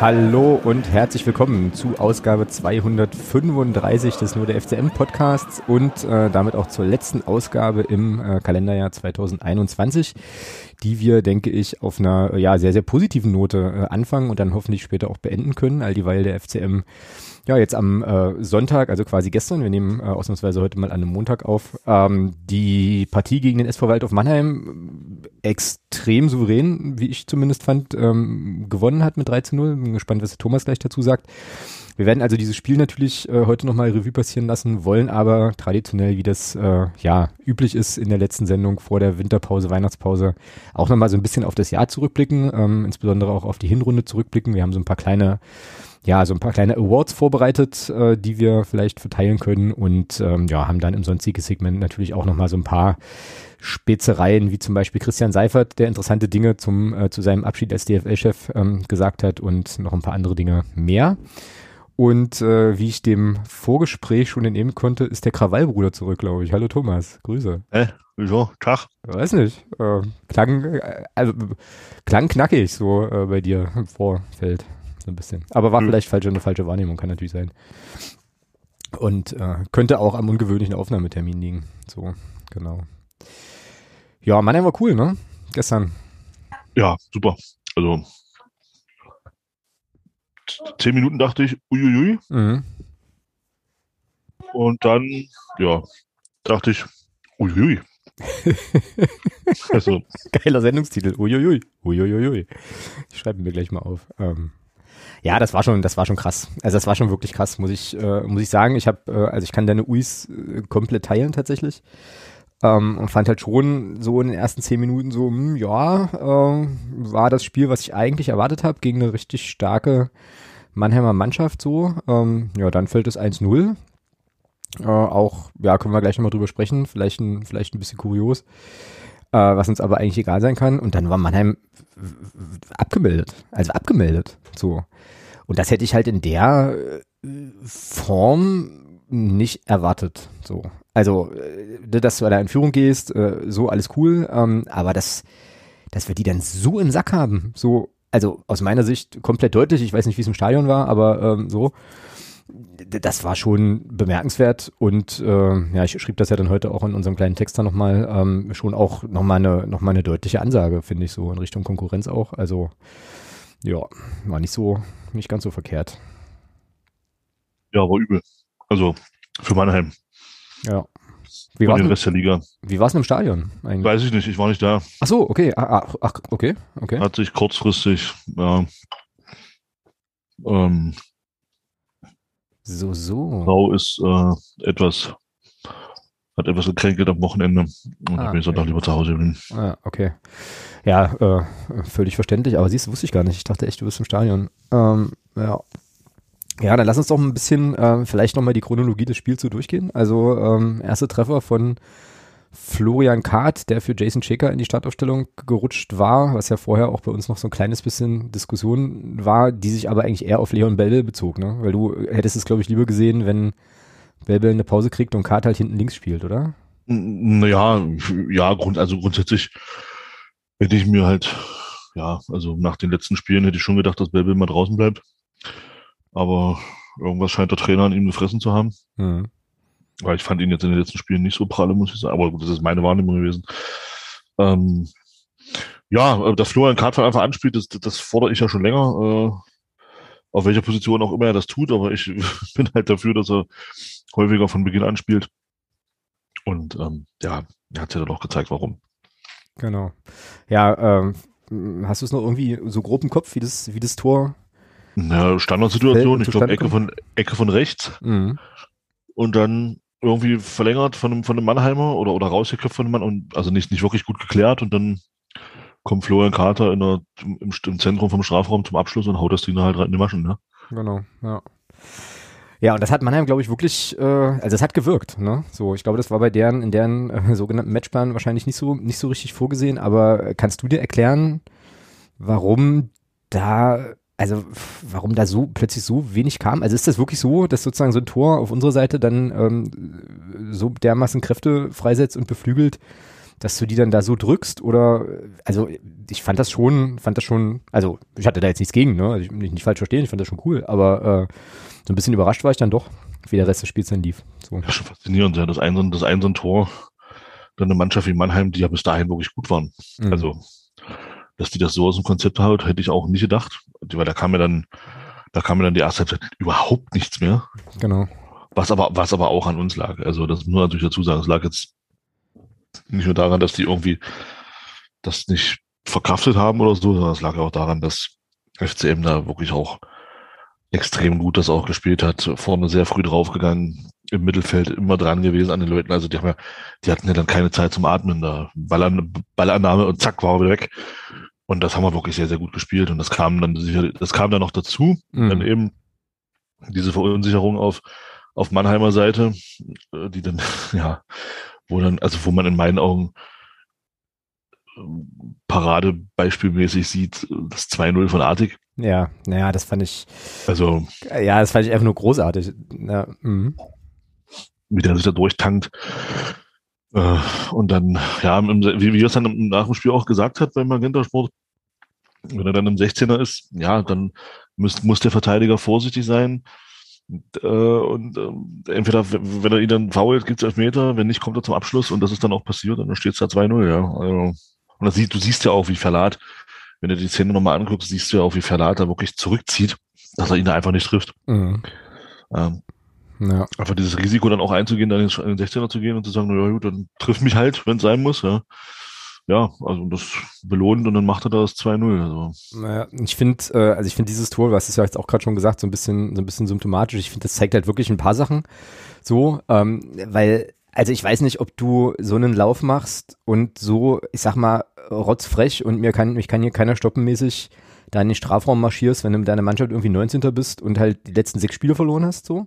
Hallo und herzlich willkommen zu Ausgabe 235 des Nur der FCM Podcasts und äh, damit auch zur letzten Ausgabe im äh, Kalenderjahr 2021, die wir, denke ich, auf einer ja sehr, sehr positiven Note äh, anfangen und dann hoffentlich später auch beenden können, all dieweil der FCM ja, jetzt am äh, Sonntag, also quasi gestern, wir nehmen äh, ausnahmsweise heute mal an einem Montag auf, ähm, die Partie gegen den SV Waldorf Mannheim extrem souverän, wie ich zumindest fand, ähm, gewonnen hat mit 3 zu 0. Bin gespannt, was Thomas gleich dazu sagt. Wir werden also dieses Spiel natürlich äh, heute nochmal Revue passieren lassen, wollen aber traditionell, wie das äh, ja üblich ist in der letzten Sendung vor der Winterpause, Weihnachtspause, auch nochmal so ein bisschen auf das Jahr zurückblicken, ähm, insbesondere auch auf die Hinrunde zurückblicken. Wir haben so ein paar kleine ja, so ein paar kleine Awards vorbereitet, äh, die wir vielleicht verteilen können und ähm, ja, haben dann im sonstigen Segment natürlich auch nochmal so ein paar Spezereien, wie zum Beispiel Christian Seifert, der interessante Dinge zum, äh, zu seinem Abschied als DFL-Chef ähm, gesagt hat und noch ein paar andere Dinge mehr. Und äh, wie ich dem Vorgespräch schon entnehmen konnte, ist der Krawallbruder zurück, glaube ich. Hallo Thomas, Grüße. Hä? Wieso? Tag? Weiß nicht. Äh, klang, äh, also, klang knackig so äh, bei dir im Vorfeld so ein bisschen. Aber war mhm. vielleicht falsche, eine falsche Wahrnehmung, kann natürlich sein. Und äh, könnte auch am ungewöhnlichen Aufnahmetermin liegen. So, genau. Ja, Mannheim war cool, ne? Gestern. Ja, super. Also zehn Minuten dachte ich, uiuiui. Mhm. Und dann, ja, dachte ich, uiuiui. also. Geiler Sendungstitel, uiuiui, uiuiui. Ich schreibe mir gleich mal auf. Ähm, ja, das war schon, das war schon krass. Also das war schon wirklich krass, muss ich, äh, muss ich sagen. Ich habe, äh, also ich kann deine Uis äh, komplett teilen tatsächlich. Ähm, und fand halt schon so in den ersten zehn Minuten so, mh, hm, ja, äh, war das Spiel, was ich eigentlich erwartet habe, gegen eine richtig starke Mannheimer Mannschaft so. Ähm, ja, dann fällt es 1-0. Äh, auch, ja, können wir gleich nochmal drüber sprechen, vielleicht ein, vielleicht ein bisschen kurios, äh, was uns aber eigentlich egal sein kann. Und dann war Mannheim abgemeldet, also abgemeldet, so. Und das hätte ich halt in der äh, Form nicht erwartet, so. Also, äh, dass du da in Führung gehst, äh, so alles cool, ähm, aber das, dass wir die dann so im Sack haben, so, also aus meiner Sicht komplett deutlich, ich weiß nicht, wie es im Stadion war, aber ähm, so, das war schon bemerkenswert und ja, ich schrieb das ja dann heute auch in unserem kleinen Text da nochmal, ähm, schon auch nochmal eine, noch eine deutliche Ansage, finde ich so, in Richtung Konkurrenz auch. Also ja, war nicht so, nicht ganz so verkehrt. Ja, war übel. Also für Mannheim. Ja. Wie war den Rest der Liga. Wie war es im Stadion eigentlich? Weiß ich nicht, ich war nicht da. Ach so, okay. Ach, ah, ach, okay, okay. Hat sich kurzfristig, ja, ähm, so, so. Frau ist äh, etwas, hat etwas gekränkelt am Wochenende und ah, ich bin Sonntag lieber zu Hause bin. Ah, okay. Ja, äh, völlig verständlich, aber siehst du, wusste ich gar nicht. Ich dachte echt, du bist im Stadion. Ähm, ja. Ja, dann lass uns doch ein bisschen äh, vielleicht nochmal die Chronologie des Spiels so durchgehen. Also ähm, erste Treffer von Florian Kahrt, der für Jason Shaker in die Startaufstellung gerutscht war, was ja vorher auch bei uns noch so ein kleines bisschen Diskussion war, die sich aber eigentlich eher auf Leon Bell bezog, ne? Weil du hättest es, glaube ich, lieber gesehen, wenn Bell eine Pause kriegt und Kahrt halt hinten links spielt, oder? Naja, ja, Grund, also grundsätzlich hätte ich mir halt, ja, also nach den letzten Spielen hätte ich schon gedacht, dass Bell mal draußen bleibt. Aber irgendwas scheint der Trainer an ihm gefressen zu haben. Mhm. Weil ich fand ihn jetzt in den letzten Spielen nicht so pralle, muss ich sagen. Aber gut, das ist meine Wahrnehmung gewesen. Ähm, ja, dass Florian Kart von Anfang anspielt, das, das fordere ich ja schon länger. Äh, auf welcher Position auch immer er das tut, aber ich bin halt dafür, dass er häufiger von Beginn an spielt. Und ähm, ja, er hat ja dann auch gezeigt, warum. Genau. Ja, ähm, hast du es noch irgendwie so grob im Kopf, wie das, wie das Tor? Na, Standardsituation, ich glaube Ecke von Ecke von rechts. Mhm. Und dann irgendwie verlängert von einem, von einem Mannheimer oder, oder rausgeköpft von einem Mann und also nicht, nicht wirklich gut geklärt und dann kommt Florian Carter in der, im, im Zentrum vom Strafraum zum Abschluss und haut das Ding halt rein in die Maschen, ne? Genau, ja. Ja, und das hat Mannheim, glaube ich, wirklich, äh, also es hat gewirkt, ne? So, ich glaube, das war bei deren, in deren äh, sogenannten Matchplan wahrscheinlich nicht so, nicht so richtig vorgesehen, aber kannst du dir erklären, warum da also warum da so plötzlich so wenig kam? Also ist das wirklich so, dass sozusagen so ein Tor auf unserer Seite dann ähm, so dermaßen Kräfte freisetzt und beflügelt, dass du die dann da so drückst oder, also ich fand das schon, fand das schon, also ich hatte da jetzt nichts gegen, ne, also ich mich nicht falsch verstehen, ich fand das schon cool, aber äh, so ein bisschen überrascht war ich dann doch, wie der Rest des Spiels dann lief. So. Ja, schon faszinierend, ja, das ein, das ein so ein Tor, dann eine Mannschaft wie Mannheim, die ja bis dahin wirklich gut waren. Mhm. Also, dass die das so aus dem Konzept haut, hätte ich auch nicht gedacht, weil da kam ja dann, da kam ja dann die erste Halbzeit überhaupt nichts mehr. Genau. Was aber, was aber auch an uns lag. Also, das muss man natürlich dazu sagen. Es lag jetzt nicht nur daran, dass die irgendwie das nicht verkraftet haben oder so, sondern es lag auch daran, dass FCM da wirklich auch extrem gut das auch gespielt hat, vorne sehr früh draufgegangen, im Mittelfeld immer dran gewesen an den Leuten. Also die haben ja, die hatten ja dann keine Zeit zum Atmen da. Ballan, Ballannahme und zack, war er wieder weg. Und das haben wir wirklich sehr, sehr gut gespielt. Und das kam dann das kam dann noch dazu. Mhm. Dann eben diese Verunsicherung auf, auf Mannheimer Seite, äh, die dann, ja, wo dann, also wo man in meinen Augen ähm, paradebeispielmäßig sieht, das 2-0 von Artig. Ja, naja, das fand ich. Also. Ja, das fand ich einfach nur großartig. Ja, mhm. Wie der sich da durchtankt. Äh, und dann, ja, wie, wie er es dann nach dem Spiel auch gesagt hat beim Magenta Sport, wenn er dann im 16er ist, ja, dann muss, muss der Verteidiger vorsichtig sein. Äh, und äh, entweder, wenn er ihn dann fault, gibt es Elfmeter, wenn nicht, kommt er zum Abschluss und das ist dann auch passiert und dann steht es da 2-0, ja. Also, und das sieht, du siehst ja auch, wie Verlat, wenn du die Szene nochmal anguckst, siehst du ja auch, wie Verlat da wirklich zurückzieht, dass er ihn da einfach nicht trifft. Mhm. Ähm, ja. Einfach dieses Risiko dann auch einzugehen, dann in den 16er zu gehen und zu sagen, na ja gut, dann triff mich halt, wenn es sein muss, ja ja, also das belohnt und dann macht er das 2-0. Also. Naja, ich finde, äh, also ich finde dieses Tor, was ist ja jetzt auch gerade schon gesagt, so ein bisschen, so ein bisschen symptomatisch. Ich finde, das zeigt halt wirklich ein paar Sachen. So, ähm, weil, also ich weiß nicht, ob du so einen Lauf machst und so, ich sag mal, rotzfrech und mir kann, mich kann hier keiner stoppenmäßig da in den Strafraum marschierst, wenn du mit deiner Mannschaft irgendwie 19. bist und halt die letzten sechs Spiele verloren hast, so.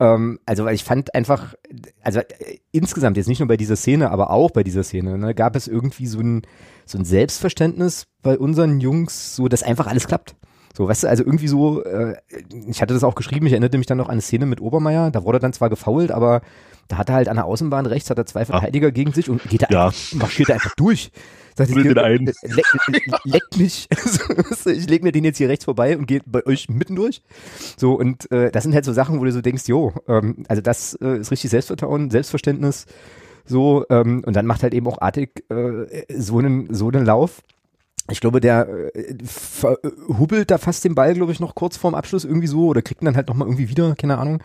Ähm, also, weil ich fand einfach, also äh, insgesamt jetzt nicht nur bei dieser Szene, aber auch bei dieser Szene, ne, gab es irgendwie so ein, so ein Selbstverständnis bei unseren Jungs, so dass einfach alles klappt. So, weißt du, also irgendwie so, äh, ich hatte das auch geschrieben, ich erinnerte mich dann noch an eine Szene mit Obermeier, da wurde er dann zwar gefault, aber da hat er halt an der Außenbahn rechts, hat er zwei Verteidiger ah. gegen sich und geht da ja. einfach, marschiert er einfach durch. Sagt, ich, den einen. Leck, leck mich. ich leg mir den jetzt hier rechts vorbei und gehe bei euch mitten durch. So, und äh, das sind halt so Sachen, wo du so denkst, jo, ähm, also das äh, ist richtig Selbstvertrauen, Selbstverständnis. So, ähm, und dann macht halt eben auch Artig äh, so einen, so einen Lauf. Ich glaube, der äh, verhubelt da fast den Ball, glaube ich, noch kurz vorm Abschluss irgendwie so oder kriegt ihn dann halt nochmal irgendwie wieder, keine Ahnung.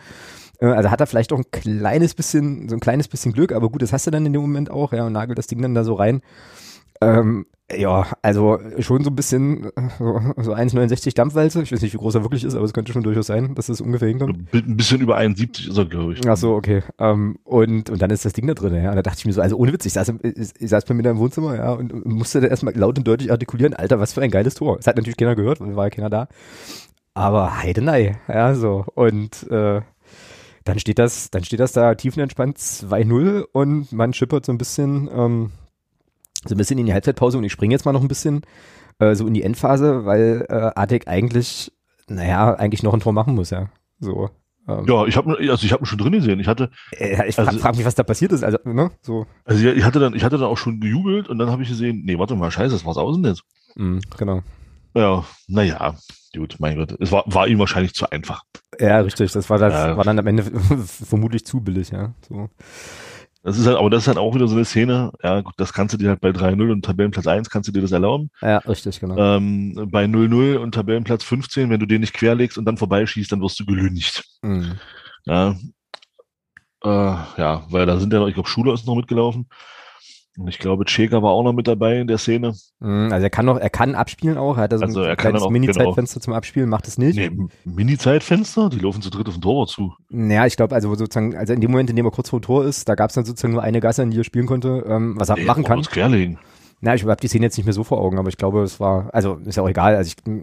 Äh, also hat er vielleicht auch ein kleines bisschen, so ein kleines bisschen Glück, aber gut, das hast du dann in dem Moment auch, ja, und nagelt das Ding dann da so rein. Ähm, ja, also schon so ein bisschen so, so 1,69 Dampfwalze. Ich weiß nicht, wie groß er wirklich ist, aber es könnte schon durchaus sein, dass das ungefähr hinkommt. Ein bisschen über 71 ist er, glaube ich. Ach so, okay. Ähm, und, und dann ist das Ding da drin, ja. Und da dachte ich mir so, also ohne Witz, ich saß, ich, saß bei mir da im Wohnzimmer, ja, und musste da erstmal laut und deutlich artikulieren, Alter, was für ein geiles Tor. Es hat natürlich keiner gehört, weil war ja keiner da. Aber Heidenei, ja, so. Und äh, dann steht das, dann steht das da tiefenentspannt 2-0 und man schippert so ein bisschen ähm, so ein bisschen in die Halbzeitpause und ich springe jetzt mal noch ein bisschen äh, so in die Endphase, weil äh, Adek eigentlich, naja, eigentlich noch ein Tor machen muss, ja. So. Ähm. Ja, ich habe also ich habe ihn schon drin gesehen. Ich hatte äh, ich also, frage mich, was da passiert ist, also ne, so. Also ich hatte dann ich hatte dann auch schon gejubelt und dann habe ich gesehen, nee, warte mal, scheiße, das war's außen jetzt. Mm, genau. Ja, naja, gut, mein Gott. Es war, war ihm wahrscheinlich zu einfach. Ja, richtig. Das war, das ja. war dann am Ende vermutlich zu billig, ja. So. Das ist halt, aber das ist halt auch wieder so eine Szene, ja, gut, das kannst du dir halt bei 3-0 und Tabellenplatz 1 kannst du dir das erlauben. Ja, richtig, genau. Ähm, bei 0-0 und Tabellenplatz 15, wenn du den nicht querlegst und dann vorbeischießt, dann wirst du gelüncht. Mhm. Ja. Äh, ja, weil da sind ja noch, ich glaube, Schuler ist noch mitgelaufen. Und ich glaube, Cheka war auch noch mit dabei in der Szene. Mhm, also er kann noch, er kann abspielen auch, er hat also, also ein kleines Mini-Zeitfenster genau. zum Abspielen, macht es nicht. Nee, Mini-Zeitfenster? Die laufen zu dritt auf den Torwart zu. Naja, ich glaube, also sozusagen, also in dem Moment, in dem er kurz vor dem Tor ist, da gab es dann sozusagen nur eine Gasse, in die er spielen konnte, ähm, was er nee, machen kann. Querlegen. Na, ich habe die Szene jetzt nicht mehr so vor Augen, aber ich glaube, es war, also ist ja auch egal, also ich,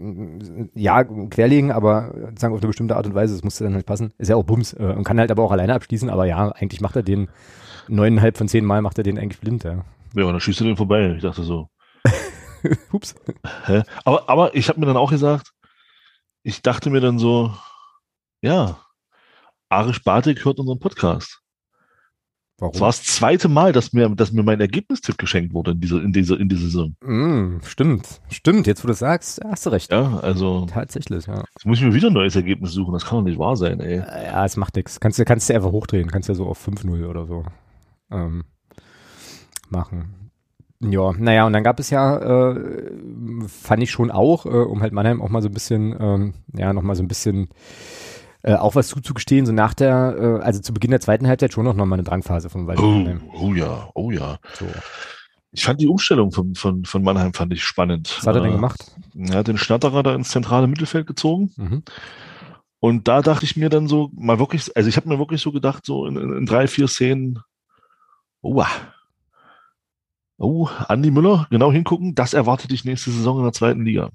ja, querlegen, aber sagen auf eine bestimmte Art und Weise, das musste dann halt passen. Ist ja auch Bums äh, und kann halt aber auch alleine abschließen, aber ja, eigentlich macht er den neuneinhalb von zehn Mal macht er den eigentlich blind, ja. Ja, und dann schießt er den vorbei. Ich dachte so. Ups. Hä? Aber, aber ich habe mir dann auch gesagt, ich dachte mir dann so, ja, Arisch Bartik hört unseren Podcast. Warum? Das war das zweite Mal, dass mir, dass mir mein Ergebnistipp geschenkt wurde in dieser, in dieser, in dieser Saison. Mm, stimmt, stimmt. Jetzt, wo du sagst, hast du recht. Ja, also. Tatsächlich, ja. Jetzt muss ich mir wieder ein neues Ergebnis suchen. Das kann doch nicht wahr sein, ey. Ja, es macht nichts. Kannst du, kannst du einfach hochdrehen. Kannst ja so auf 5-0 oder so, ähm, machen. Ja, naja, und dann gab es ja, äh, fand ich schon auch, äh, um halt Mannheim auch mal so ein bisschen, ähm, ja, nochmal so ein bisschen äh, auch was zuzugestehen, so nach der, äh, also zu Beginn der zweiten Halbzeit schon noch mal eine Drangphase von Walter oh, Mannheim. Oh ja, oh ja. So. Ich fand die Umstellung von, von, von Mannheim fand ich spannend. Was hat er denn äh, gemacht? Er hat den Schnatterer da ins zentrale Mittelfeld gezogen. Mhm. Und da dachte ich mir dann so, mal wirklich, also ich habe mir wirklich so gedacht, so in, in drei, vier Szenen, oh, oh, Andi Müller, genau hingucken, das erwartet dich nächste Saison in der zweiten Liga.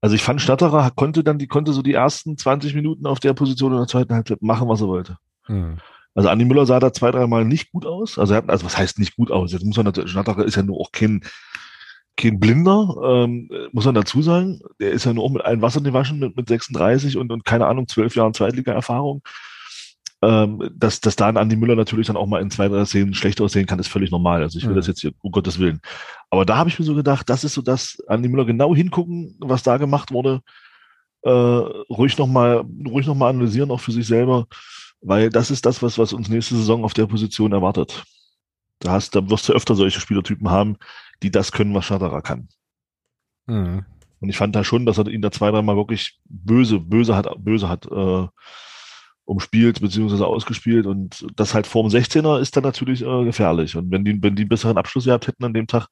Also ich fand, Statterer konnte dann, die konnte so die ersten 20 Minuten auf der Position in der zweiten Halbzeit machen, was er wollte. Mhm. Also Andi Müller sah da zwei, dreimal nicht gut aus. Also, hat, also was heißt nicht gut aus? Jetzt muss man natürlich, Schnatterer ist ja nur auch kein, kein Blinder, ähm, muss man dazu sagen. Der ist ja nur auch mit allen Wasser gewaschen mit, mit 36 und, und keine Ahnung, zwölf Jahren Zweitliga-Erfahrung. Ähm, dass, dass da ein Andi Müller natürlich dann auch mal in zwei, drei Szenen schlecht aussehen kann, ist völlig normal. Also ich will mhm. das jetzt hier, um Gottes Willen. Aber da habe ich mir so gedacht, das ist so das, Andi Müller genau hingucken, was da gemacht wurde, äh, ruhig nochmal, ruhig noch mal analysieren, auch für sich selber, weil das ist das, was, was uns nächste Saison auf der Position erwartet. Da hast, da wirst du öfter solche Spielertypen haben, die das können, was Schnatterer kann. Mhm. Und ich fand da schon, dass er ihn da zwei, dreimal wirklich böse, böse hat, böse hat äh, umspielt beziehungsweise ausgespielt und das halt vorm 16er ist dann natürlich äh, gefährlich. Und wenn die, wenn die einen besseren Abschluss gehabt hätten an dem Tag,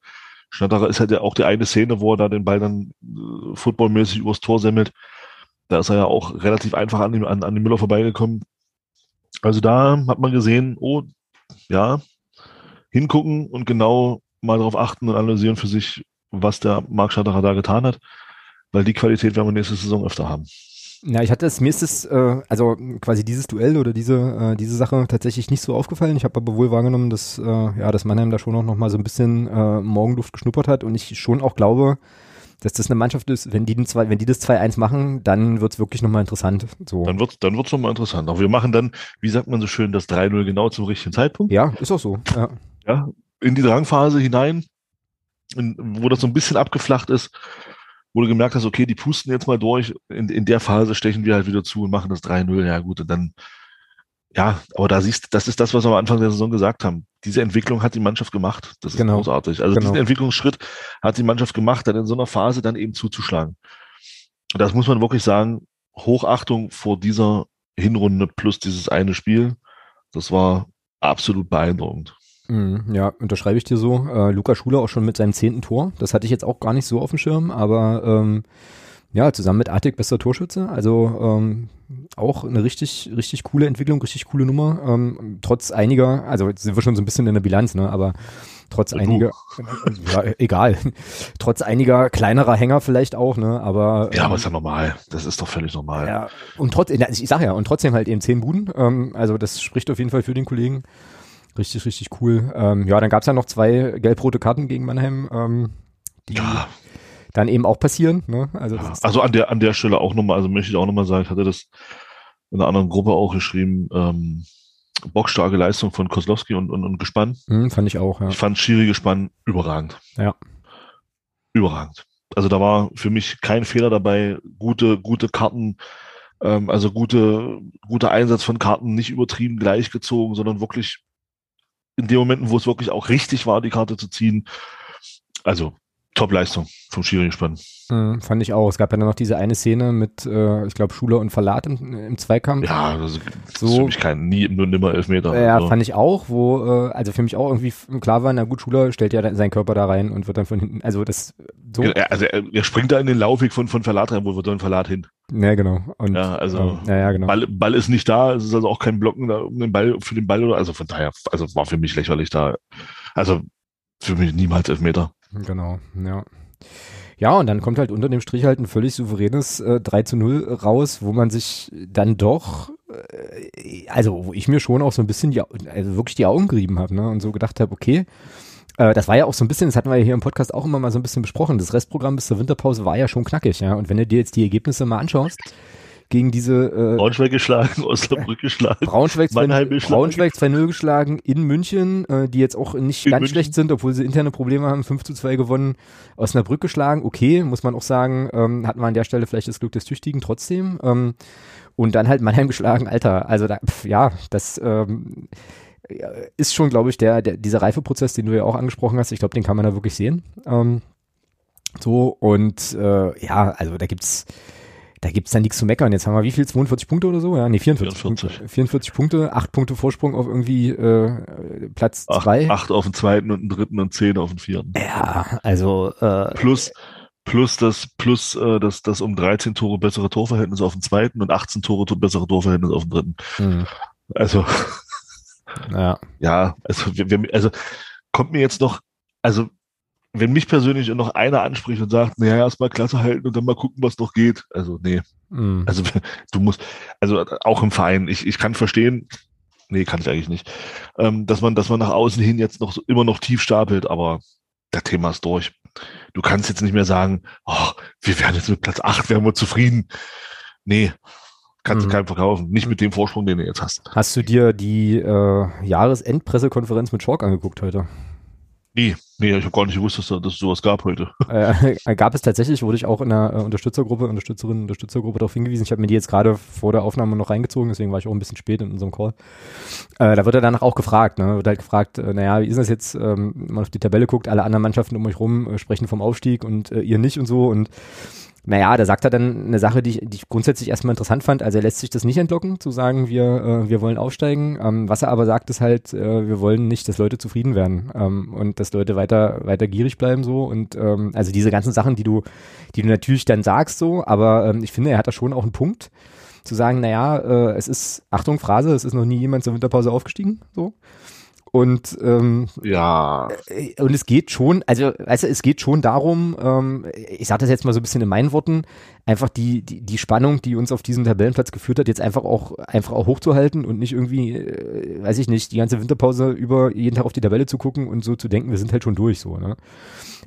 Schnatterer ist halt ja auch die eine Szene, wo er da den Ball dann äh, footballmäßig übers Tor semmelt. Da ist er ja auch relativ einfach an, an, an den Müller vorbeigekommen. Also da hat man gesehen, oh, ja, hingucken und genau mal darauf achten und analysieren für sich, was der Marc Schnatterer da getan hat, weil die Qualität werden wir nächste Saison öfter haben. Ja, ich hatte es, mir ist es, äh, also quasi dieses Duell oder diese, äh, diese Sache tatsächlich nicht so aufgefallen. Ich habe aber wohl wahrgenommen, dass, äh, ja, dass Mannheim da schon auch noch mal so ein bisschen äh, Morgenluft geschnuppert hat und ich schon auch glaube, dass das eine Mannschaft ist, wenn die, den zwei, wenn die das 2-1 machen, dann wird's wirklich nochmal interessant. So. Dann wird's dann wird's nochmal interessant. Aber wir machen dann, wie sagt man so schön, das 3-0 genau zum richtigen Zeitpunkt. Ja, ist auch so. Ja, ja in die Drangphase hinein, in, wo das so ein bisschen abgeflacht ist wo du gemerkt hast, okay, die pusten jetzt mal durch, in, in der Phase stechen wir halt wieder zu und machen das 3-0, ja gut, und dann, ja, aber da siehst das ist das, was wir am Anfang der Saison gesagt haben. Diese Entwicklung hat die Mannschaft gemacht. Das ist genau. großartig. Also genau. diesen Entwicklungsschritt hat die Mannschaft gemacht, dann in so einer Phase dann eben zuzuschlagen. Und das muss man wirklich sagen, Hochachtung vor dieser Hinrunde plus dieses eine Spiel. Das war absolut beeindruckend. Mhm, ja, unterschreibe ich dir so. Äh, Luca Schuler auch schon mit seinem zehnten Tor. Das hatte ich jetzt auch gar nicht so auf dem Schirm, aber ähm, ja, zusammen mit Artig bester Torschütze. Also ähm, auch eine richtig, richtig coole Entwicklung, richtig coole Nummer. Ähm, trotz einiger, also jetzt sind wir schon so ein bisschen in der Bilanz, ne? Aber trotz ja, einiger, ja, egal, trotz einiger kleinerer Hänger vielleicht auch, ne? Aber ja, aber ähm, ist ja normal. Das ist doch völlig normal. Ja, und trotzdem, ich sag ja, und trotzdem halt eben zehn Buden. Ähm, also das spricht auf jeden Fall für den Kollegen. Richtig, richtig cool. Ähm, ja, dann gab es ja noch zwei gelb-rote Karten gegen Mannheim, ähm, die ja. dann eben auch passieren. Ne? Also, ja, also an der an der Stelle auch nochmal, also möchte ich auch nochmal sagen, ich hatte das in einer anderen Gruppe auch geschrieben, ähm, bockstarke Leistung von Kozlowski und, und, und Gespann. Mhm, fand ich auch, ja. Ich fand Schiri Gespann überragend. Ja. Überragend. Also da war für mich kein Fehler dabei, gute, gute Karten, ähm, also gute, guter Einsatz von Karten, nicht übertrieben gleichgezogen, sondern wirklich in den Momenten, wo es wirklich auch richtig war, die Karte zu ziehen. Also Top-Leistung vom Schiri-Spann. Mhm, fand ich auch. Es gab ja noch diese eine Szene mit, äh, ich glaube, Schuler und Verlat im, im Zweikampf. Ja, das, das so, ist für mich kein nie nur nimmer Elfmeter. Ja, also. fand ich auch, wo, äh, also für mich auch irgendwie klar war, na gut, Schuler stellt ja seinen Körper da rein und wird dann von hinten, also das so. Also er, er springt da in den Laufweg von, von Verlat rein, wo wird dann Verlat hin. Ja, genau. Und, ja, also ja, ja, genau. Ball, Ball ist nicht da, es ist also auch kein Blocken da um den Ball, für den Ball oder, also von daher, also war für mich lächerlich da. Also für mich niemals Elfmeter. Genau, ja. Ja, und dann kommt halt unter dem Strich halt ein völlig souveränes äh, 3 zu 0 raus, wo man sich dann doch, äh, also wo ich mir schon auch so ein bisschen, die, also wirklich die Augen gerieben habe, ne? Und so gedacht habe, okay, äh, das war ja auch so ein bisschen, das hatten wir ja hier im Podcast auch immer mal so ein bisschen besprochen. Das Restprogramm bis zur Winterpause war ja schon knackig, ja. Und wenn du dir jetzt die Ergebnisse mal anschaust, gegen diese äh, Braunschweig geschlagen, Osnabrück geschlagen, Braunschweig, Mannheim geschlagen. Braunschweig 2-0 geschlagen in München, äh, die jetzt auch nicht in ganz München. schlecht sind, obwohl sie interne Probleme haben, 5 zu 2 gewonnen, Osnabrück geschlagen, okay, muss man auch sagen, ähm, hatten wir an der Stelle vielleicht das Glück des Tüchtigen trotzdem. Ähm, und dann halt Mannheim geschlagen, Alter, also da, pf, ja, das ähm, ist schon, glaube ich, der, der, dieser Reifeprozess, den du ja auch angesprochen hast, ich glaube, den kann man da wirklich sehen. Ähm, so, und äh, ja, also da gibt's da gibt's dann nichts zu meckern. Jetzt haben wir wie viel? 42 Punkte oder so? Ja, nee, 44. 44, Punkte, 44 Punkte, 8 Punkte Vorsprung auf irgendwie äh, Platz 2. 8 auf den zweiten und den dritten und 10 auf den vierten. Ja, also äh, plus plus das plus äh, das das um 13 Tore bessere Torverhältnis auf dem zweiten und 18 Tore bessere Torverhältnis auf dem dritten. Mhm. Also ja. ja, also wir, wir, also kommt mir jetzt noch also wenn mich persönlich noch einer anspricht und sagt, naja, erstmal Klasse halten und dann mal gucken, was noch geht. Also, nee. Mm. Also, du musst, also auch im Verein, ich, ich kann verstehen, nee, kann ich eigentlich nicht, ähm, dass man, dass man nach außen hin jetzt noch immer noch tief stapelt, aber der Thema ist durch. Du kannst jetzt nicht mehr sagen, oh, wir werden jetzt mit Platz 8, werden wir zufrieden. Nee, kannst du mhm. keinem verkaufen. Nicht mit dem Vorsprung, den du jetzt hast. Hast du dir die äh, Jahresendpressekonferenz mit Schork angeguckt heute? Nee, nee, ich habe gar nicht gewusst, dass, dass es sowas gab heute. Äh, gab es tatsächlich, wurde ich auch in der äh, Unterstützergruppe, Unterstützerinnen, Unterstützergruppe darauf hingewiesen. Ich habe mir die jetzt gerade vor der Aufnahme noch reingezogen, deswegen war ich auch ein bisschen spät in unserem Call. Äh, da wird er danach auch gefragt, ne? Wird halt gefragt, äh, naja, wie ist das jetzt, ähm, wenn man auf die Tabelle guckt, alle anderen Mannschaften um euch rum äh, sprechen vom Aufstieg und äh, ihr nicht und so und naja, da sagt er dann eine Sache, die ich, die ich grundsätzlich erstmal interessant fand. Also er lässt sich das nicht entlocken, zu sagen, wir, äh, wir wollen aufsteigen. Ähm, was er aber sagt, ist halt, äh, wir wollen nicht, dass Leute zufrieden werden ähm, und dass Leute weiter, weiter gierig bleiben so. Und ähm, also diese ganzen Sachen, die du, die du natürlich dann sagst so, aber ähm, ich finde, er hat da schon auch einen Punkt zu sagen, naja, äh, es ist, Achtung, Phrase, es ist noch nie jemand zur Winterpause aufgestiegen, so. Und ähm, ja. Äh, und es geht schon, also weißt du, es geht schon darum, ähm, ich sage das jetzt mal so ein bisschen in meinen Worten, einfach die, die, die Spannung, die uns auf diesen Tabellenplatz geführt hat, jetzt einfach auch, einfach auch hochzuhalten und nicht irgendwie, äh, weiß ich nicht, die ganze Winterpause über jeden Tag auf die Tabelle zu gucken und so zu denken, wir sind halt schon durch so, ne?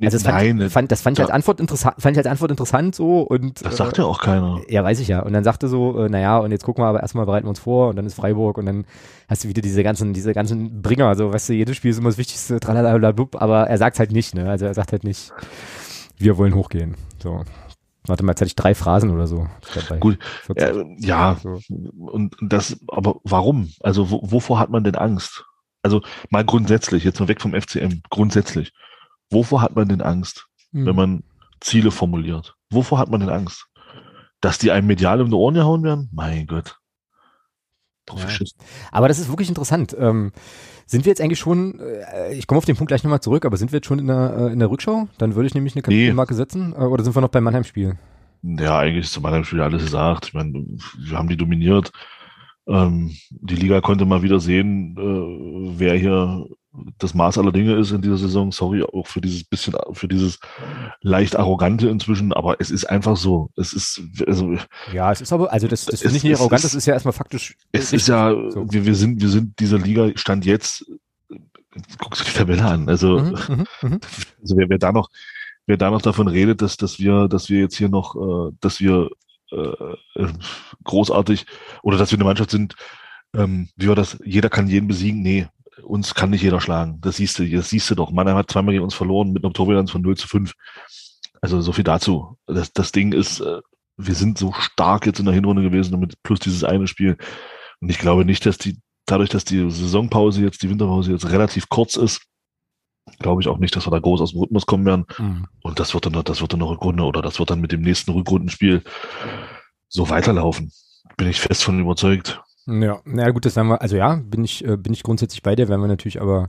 Also das fand, Nein, fand, das fand ich als Antwort interessant, fand ich als Antwort interessant so und Das sagt äh, ja auch keiner. Ja, weiß ich ja. Und dann sagte so, äh, naja, und jetzt gucken wir aber erstmal bereiten wir uns vor und dann ist Freiburg und dann hast du wieder diese ganzen, diese ganzen Bringer, also weißt du, jedes Spiel ist immer das Wichtigste, aber er sagt halt nicht, ne? Also er sagt halt nicht, wir wollen hochgehen. So. Warte mal, jetzt hatte ich drei Phrasen oder so. Dabei. Gut, äh, ja, so. und das, aber warum? Also wo, wovor hat man denn Angst? Also mal grundsätzlich, jetzt mal weg vom FCM, grundsätzlich. Wovor hat man denn Angst, mhm. wenn man Ziele formuliert? Wovor hat man denn Angst? Dass die einem medial um die Ohren gehauen werden? Mein Gott. Ja. Aber das ist wirklich interessant. Ähm, sind wir jetzt eigentlich schon, äh, ich komme auf den Punkt gleich nochmal zurück, aber sind wir jetzt schon in der, äh, in der Rückschau? Dann würde ich nämlich eine Kapitelmarke nee. setzen. Äh, oder sind wir noch beim Mannheim-Spiel? Ja, eigentlich ist zu Mannheim-Spiel alles gesagt. Ich meine, wir haben die dominiert. Ähm, die Liga konnte mal wieder sehen, wer hier das Maß aller Dinge ist in dieser Saison. Sorry auch für dieses bisschen, für dieses leicht arrogante inzwischen, aber es ist einfach so. Es ist, also. Ja, es ist aber, also das, das ich nicht arrogant, ist, das ist ja erstmal faktisch. Es ist ja, so. wir, wir sind, wir sind dieser Liga Stand jetzt, guckst du die Tabelle an. Also, mhm, mhm, mhm, also wer, wer da noch, wer da noch davon redet, dass, dass wir, dass wir jetzt hier noch, äh, dass wir äh, großartig oder dass wir eine Mannschaft sind, ähm, wie war das, jeder kann jeden besiegen? Nee, uns kann nicht jeder schlagen. Das siehst du, das siehst du doch. Mannheim hat zweimal gegen uns verloren mit einer Torbilanz von 0 zu 5. Also so viel dazu. Das, das Ding ist, äh, wir sind so stark jetzt in der Hinrunde gewesen, damit plus dieses eine Spiel. Und ich glaube nicht, dass die, dadurch, dass die Saisonpause jetzt, die Winterpause jetzt relativ kurz ist, glaube ich auch nicht, dass wir da groß aus dem Rhythmus kommen werden. Mhm. Und das wird dann, das wird dann eine Rückrunde oder das wird dann mit dem nächsten Rückrundenspiel so weiterlaufen. Bin ich fest von überzeugt. Ja, na gut, das werden wir, also ja, bin ich, äh, bin ich grundsätzlich bei dir, werden wir natürlich aber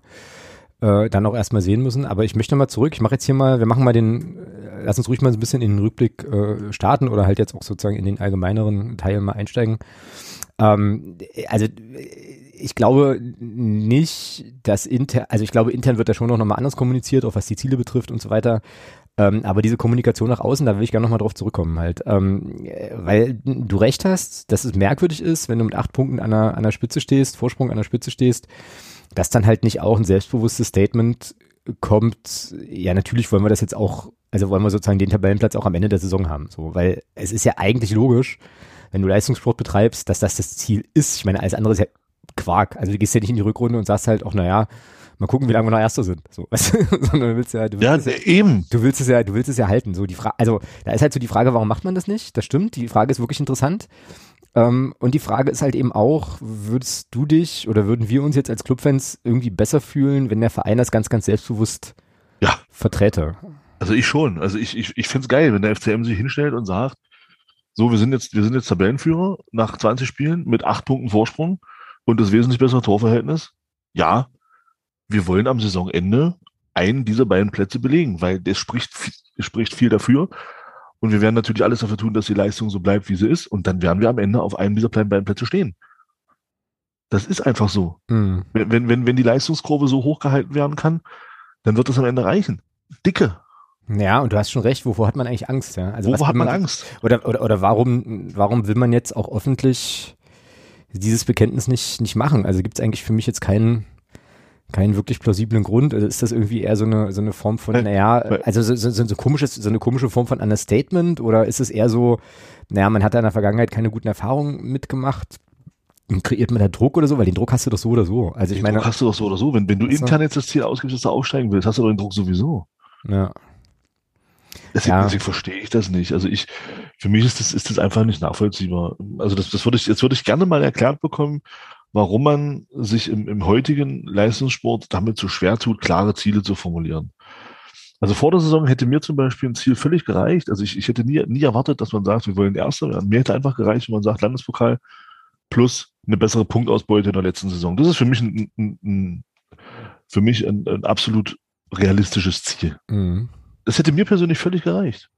äh, dann auch erstmal sehen müssen. Aber ich möchte mal zurück, ich mache jetzt hier mal, wir machen mal den, äh, lass uns ruhig mal so ein bisschen in den Rückblick äh, starten oder halt jetzt auch sozusagen in den allgemeineren Teil mal einsteigen. Ähm, also ich glaube nicht, dass intern, also ich glaube intern wird da schon noch mal anders kommuniziert, auch was die Ziele betrifft und so weiter. Ähm, aber diese Kommunikation nach außen, da will ich gerne nochmal drauf zurückkommen halt. Ähm, weil du recht hast, dass es merkwürdig ist, wenn du mit acht Punkten an der, an der Spitze stehst, Vorsprung an der Spitze stehst, dass dann halt nicht auch ein selbstbewusstes Statement kommt, ja, natürlich wollen wir das jetzt auch, also wollen wir sozusagen den Tabellenplatz auch am Ende der Saison haben, so, weil es ist ja eigentlich logisch, wenn du Leistungssport betreibst, dass das das Ziel ist. Ich meine, alles andere ist ja Quark. Also du gehst ja nicht in die Rückrunde und sagst halt auch, naja, mal gucken, wie lange wir noch Erster sind. So, weißt du? Sondern du willst ja, du willst Ja, es ja, eben. du willst es ja, du willst es ja halten. So die Frage, also da ist halt so die Frage, warum macht man das nicht? Das stimmt. Die Frage ist wirklich interessant. Ähm, und die Frage ist halt eben auch, würdest du dich oder würden wir uns jetzt als Clubfans irgendwie besser fühlen, wenn der Verein das ganz, ganz selbstbewusst Ja. verträte? Also ich schon. Also ich, ich, ich finde es geil, wenn der FCM sich hinstellt und sagt, so, wir sind jetzt, wir sind jetzt Tabellenführer nach 20 Spielen mit acht Punkten Vorsprung und das wesentlich bessere Torverhältnis. Ja, wir wollen am Saisonende einen dieser beiden Plätze belegen, weil das spricht, vi- spricht viel dafür. Und wir werden natürlich alles dafür tun, dass die Leistung so bleibt, wie sie ist. Und dann werden wir am Ende auf einem dieser beiden Plätze stehen. Das ist einfach so. Hm. Wenn, wenn, wenn, die Leistungskurve so hochgehalten werden kann, dann wird das am Ende reichen. Dicke. Ja, und du hast schon recht, wovor hat man eigentlich Angst? Ja? Also Wovor hat will man Angst? Oder, oder, oder warum, warum will man jetzt auch öffentlich dieses Bekenntnis nicht, nicht machen? Also gibt es eigentlich für mich jetzt keinen, keinen wirklich plausiblen Grund? Also ist das irgendwie eher so eine, so eine Form von, naja, also so, so, so, komisches, so eine komische Form von Understatement oder ist es eher so, naja, man hat da in der Vergangenheit keine guten Erfahrungen mitgemacht? Und kreiert man da Druck oder so? Weil den Druck hast du doch so oder so. Also ich Den meine, Druck hast du doch so oder so. Wenn, wenn du intern jetzt das Ziel ausgibst, dass du aufsteigen willst, hast du doch den Druck sowieso. ja. Deswegen, Ja. deswegen verstehe ich das nicht. Also ich, für mich ist das, ist das einfach nicht nachvollziehbar. Also das, das würde ich, jetzt würde ich gerne mal erklärt bekommen, warum man sich im, im heutigen Leistungssport damit so schwer tut, klare Ziele zu formulieren. Also vor der Saison hätte mir zum Beispiel ein Ziel völlig gereicht. Also ich, ich hätte nie, nie erwartet, dass man sagt, wir wollen Erster werden. Mir hätte einfach gereicht, wenn man sagt, Landespokal plus eine bessere Punktausbeute in der letzten Saison. Das ist für mich ein, ein, ein für mich ein, ein absolut realistisches Ziel. Mhm. Das hätte mir persönlich völlig gereicht.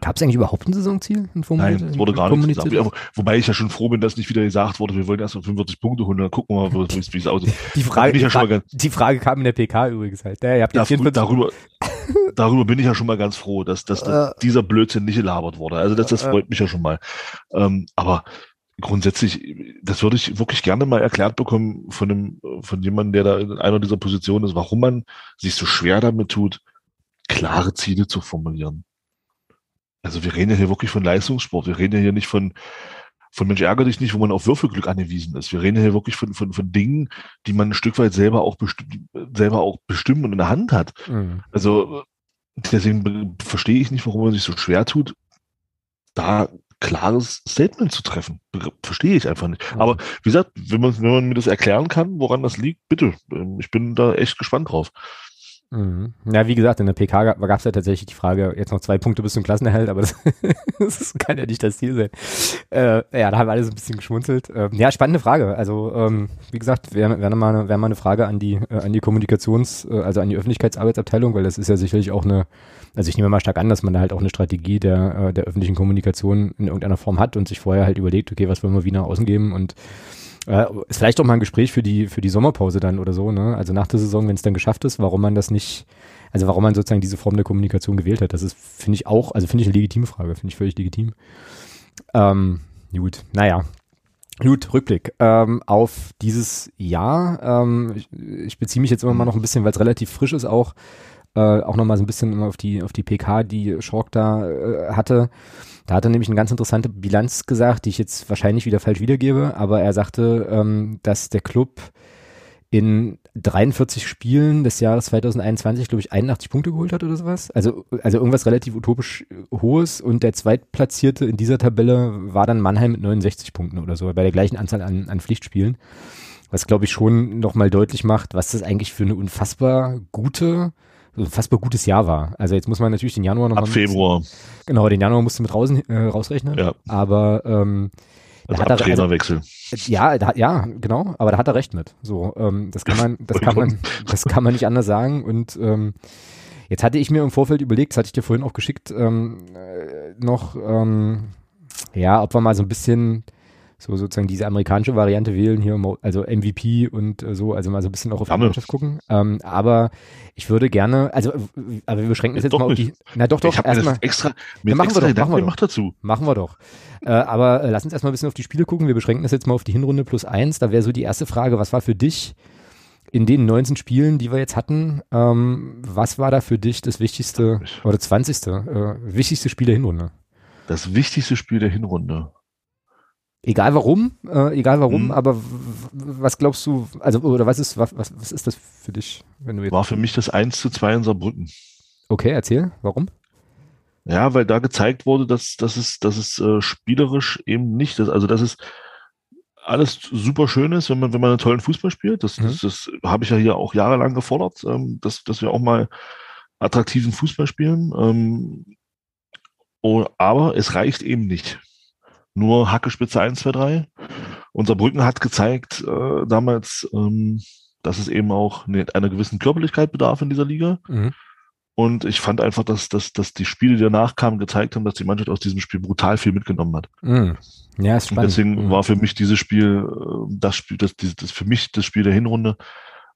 Gab es eigentlich überhaupt ein Saisonziel? Ein Nein, es wurde gar nicht kommuniziert? gesagt. Wobei ich ja schon froh bin, dass nicht wieder gesagt wurde, wir wollen erst mal 45 Punkte holen, dann gucken wir mal, wie es- aussieht. Die Frage, ja die, die Frage kam in der PK übrigens halt. Ja, ihr habt 44 darüber, darüber bin ich ja schon mal ganz froh, dass, dass, dass dieser Blödsinn nicht gelabert wurde. Also das, das Äh. freut mich ja schon mal. Ähm, aber grundsätzlich, das würde ich wirklich gerne mal erklärt bekommen von einem, von jemandem, der da in einer dieser Positionen ist, warum man sich so schwer damit tut, klare Ziele zu formulieren. Also wir reden ja hier wirklich von Leistungssport. Wir reden ja hier nicht von, von Mensch ärger dich nicht, wo man auf Würfelglück angewiesen ist. Wir reden ja hier wirklich von, von, von Dingen, die man ein Stück weit selber auch, selber auch bestimmen und in der Hand hat. Mhm. Also deswegen verstehe ich nicht, warum man sich so schwer tut, da klares Statement zu treffen. Verstehe ich einfach nicht. Mhm. Aber wie gesagt, wenn man, wenn man mir das erklären kann, woran das liegt, bitte. Ähm, Ich bin da echt gespannt drauf. Mhm. Ja, wie gesagt, in der PK gab es ja tatsächlich die Frage, jetzt noch zwei Punkte bis zum Klassenerhalt, aber das, das kann ja nicht das Ziel sein. Äh, ja, da haben wir alle so ein bisschen geschmunzelt. Ähm, ja, spannende Frage. Also, ähm, wie gesagt, wäre wär mal, eine- wär mal eine Frage an die, äh, an die Kommunikations-, äh, also an die Öffentlichkeitsarbeitsabteilung, weil das ist ja sicherlich auch eine, also ich nehme mal stark an, dass man da halt auch eine Strategie der, äh, der öffentlichen Kommunikation in irgendeiner Form hat und sich vorher halt überlegt, okay, was wollen wir wie nach außen geben und äh, ist vielleicht auch mal ein Gespräch für die, für die Sommerpause dann oder so, ne? Also nach der Saison, wenn es dann geschafft ist, warum man das nicht, also warum man sozusagen diese Form der Kommunikation gewählt hat. Das ist, finde ich auch, also finde ich eine legitime Frage, finde ich völlig legitim. Ähm, gut, naja. Gut, Rückblick ähm, auf dieses Jahr. Ähm, ich, ich beziehe mich jetzt immer mal noch ein bisschen, weil es relativ frisch ist, auch äh, auch noch mal so ein bisschen auf die auf die PK, die Schork da äh, hatte. Da hat er nämlich eine ganz interessante Bilanz gesagt, die ich jetzt wahrscheinlich wieder falsch wiedergebe, aber er sagte, ähm, dass der Club in 43 Spielen des Jahres 2021, glaube ich, 81 Punkte geholt hat oder sowas. Also, also irgendwas relativ utopisch äh, Hohes und der Zweitplatzierte in dieser Tabelle war dann Mannheim mit 69 Punkten oder so, bei der gleichen Anzahl an, an Pflichtspielen. Was, glaube ich, schon nochmal deutlich macht, was das eigentlich für eine unfassbar gute, unfassbar gutes Jahr war. Also jetzt muss man natürlich den Januar noch Ab Februar, Genau, den Januar musst du mit rausen, äh, rausrechnen. ja, Aber ähm, also hat ab er- also- Trainerwechsel. ja, da, ja, genau, aber da hat er recht mit. So, ähm, das kann man, das kann man, das kann man nicht anders sagen. Und ähm, jetzt hatte ich mir im Vorfeld überlegt, das hatte ich dir vorhin auch geschickt, ähm, äh, noch, ähm, ja, ob wir mal so ein bisschen so sozusagen diese amerikanische Variante wählen hier, also MVP und äh, so, also mal so ein bisschen auch auf die. Mannschaft gucken. Ähm, aber ich würde gerne, also, aber wir beschränken das jetzt doch mal auf nicht. die, na doch, doch, ich habe mir erstmal. das extra, Ja, mir machen wir extra doch, machen wir dazu. Machen wir doch. Äh, aber äh, lass uns erstmal ein bisschen auf die Spiele gucken. Wir beschränken das jetzt mal auf die Hinrunde plus eins. Da wäre so die erste Frage, was war für dich in den 19 Spielen, die wir jetzt hatten, ähm, was war da für dich das wichtigste oder 20. Äh, wichtigste Spiel der Hinrunde? Das wichtigste Spiel der Hinrunde. Egal warum, äh, egal warum, mhm. aber was glaubst du, also oder was ist, was, was, ist das für dich, wenn du jetzt War für mich das 1 zu 2 in Saarbrücken. Okay, erzähl, warum? Ja, weil da gezeigt wurde, dass, dass es, dass es äh, spielerisch eben nicht ist. Also dass es alles super schön ist, wenn man, wenn man einen tollen Fußball spielt. Das, mhm. das, das habe ich ja hier auch jahrelang gefordert, ähm, dass, dass wir auch mal attraktiven Fußball spielen. Ähm, oh, aber es reicht eben nicht nur Hackespitze 1, 2, 3. Unser Brücken hat gezeigt äh, damals, ähm, dass es eben auch eine, einer gewissen Körperlichkeit bedarf in dieser Liga. Mhm. Und ich fand einfach, dass, dass, dass die Spiele, die danach kamen, gezeigt haben, dass die Mannschaft aus diesem Spiel brutal viel mitgenommen hat. Mhm. Ja, ist spannend. Und deswegen mhm. war für mich dieses Spiel, äh, das Spiel, das, das, das für mich das Spiel der Hinrunde,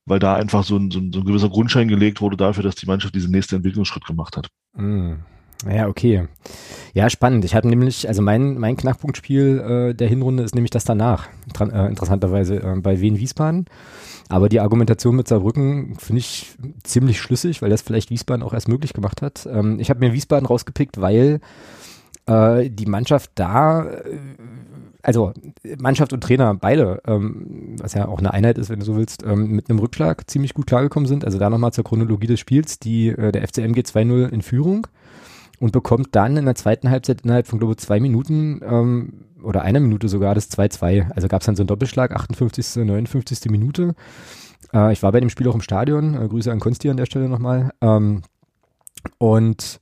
weil da einfach so ein, so ein, so ein gewisser Grundschein gelegt wurde dafür, dass die Mannschaft diesen nächsten Entwicklungsschritt gemacht hat. Mhm. Ja, okay. Ja, spannend. Ich hatte nämlich, also mein, mein Knackpunktspiel äh, der Hinrunde ist nämlich das danach, äh, interessanterweise äh, bei Wien Wiesbaden. Aber die Argumentation mit Saarbrücken finde ich ziemlich schlüssig, weil das vielleicht Wiesbaden auch erst möglich gemacht hat. Ähm, ich habe mir Wiesbaden rausgepickt, weil äh, die Mannschaft da, äh, also Mannschaft und Trainer beide, ähm, was ja auch eine Einheit ist, wenn du so willst, ähm, mit einem Rückschlag ziemlich gut klargekommen sind. Also da nochmal zur Chronologie des Spiels. Die, äh, der FCM geht 2-0 in Führung und bekommt dann in der zweiten Halbzeit innerhalb von, glaube ich, zwei Minuten ähm, oder einer Minute sogar das 2-2. Also gab es dann so einen Doppelschlag, 58., 59. Minute. Äh, ich war bei dem Spiel auch im Stadion. Äh, Grüße an Konsti an der Stelle nochmal. Ähm, und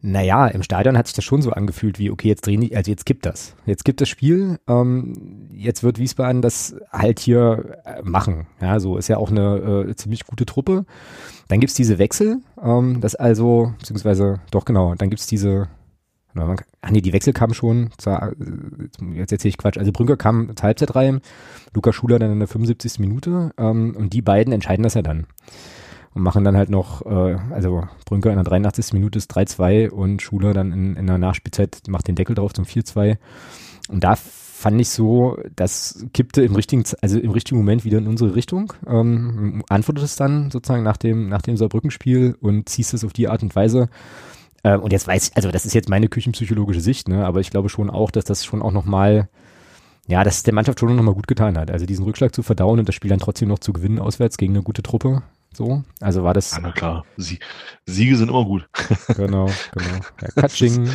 naja, im Stadion hat sich das schon so angefühlt wie, okay, jetzt drehen die, also jetzt gibt das. Jetzt gibt das Spiel, ähm, jetzt wird Wiesbaden das halt hier äh, machen. Ja, so ist ja auch eine äh, ziemlich gute Truppe. Dann gibt's diese Wechsel, ähm, das also, beziehungsweise, doch genau, dann gibt's diese, ach nee, die Wechsel kamen schon, zwar, jetzt erzähle ich Quatsch, also Brünker kam zur Halbzeit rein, Luca Schuler dann in der 75. Minute ähm, und die beiden entscheiden das ja dann und machen dann halt noch, äh, also Brünker in der 83. Minute ist 3-2 und Schuler dann in, in der Nachspielzeit macht den Deckel drauf zum 4-2. Und da fand ich so, das kippte im richtigen, also im richtigen Moment wieder in unsere Richtung. Ähm, antwortet es dann sozusagen nach dem, nach dem Saarbrückenspiel und ziehst es auf die Art und Weise. Äh, und jetzt weiß ich, also das ist jetzt meine küchenpsychologische Sicht, ne, aber ich glaube schon auch, dass das schon auch nochmal, ja, dass es der Mannschaft schon nochmal gut getan hat. Also diesen Rückschlag zu verdauen und das Spiel dann trotzdem noch zu gewinnen auswärts gegen eine gute Truppe. So, also war das. Ja, na klar, Sie Siege sind immer gut. Genau, genau. Ja, Katsching.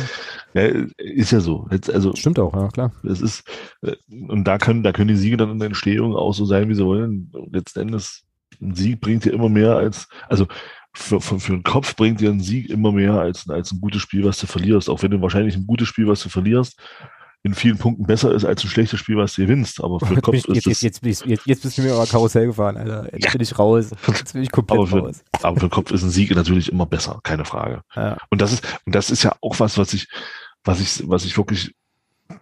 Ja, ist ja so. Jetzt, also, Stimmt auch, ja, klar. Es ist, äh, und da können, da können die Siege dann in der Entstehung auch so sein, wie sie wollen. letzten Endes, ein Sieg bringt dir immer mehr als, also für, für, für den Kopf bringt dir ein Sieg immer mehr als, als ein gutes Spiel, was du verlierst. Auch wenn du wahrscheinlich ein gutes Spiel, was du verlierst, in vielen Punkten besser ist als ein schlechtes Spiel, was du gewinnst. Aber für den Kopf ist jetzt, jetzt, jetzt, jetzt, jetzt bist du mir aber Karussell gefahren, Alter. Jetzt ja. bin ich raus. Jetzt bin ich komplett aber für, raus. Aber für den Kopf ist ein Sieg natürlich immer besser, keine Frage. Ja. Und das ist, und das ist ja auch was, was ich, was ich, was ich wirklich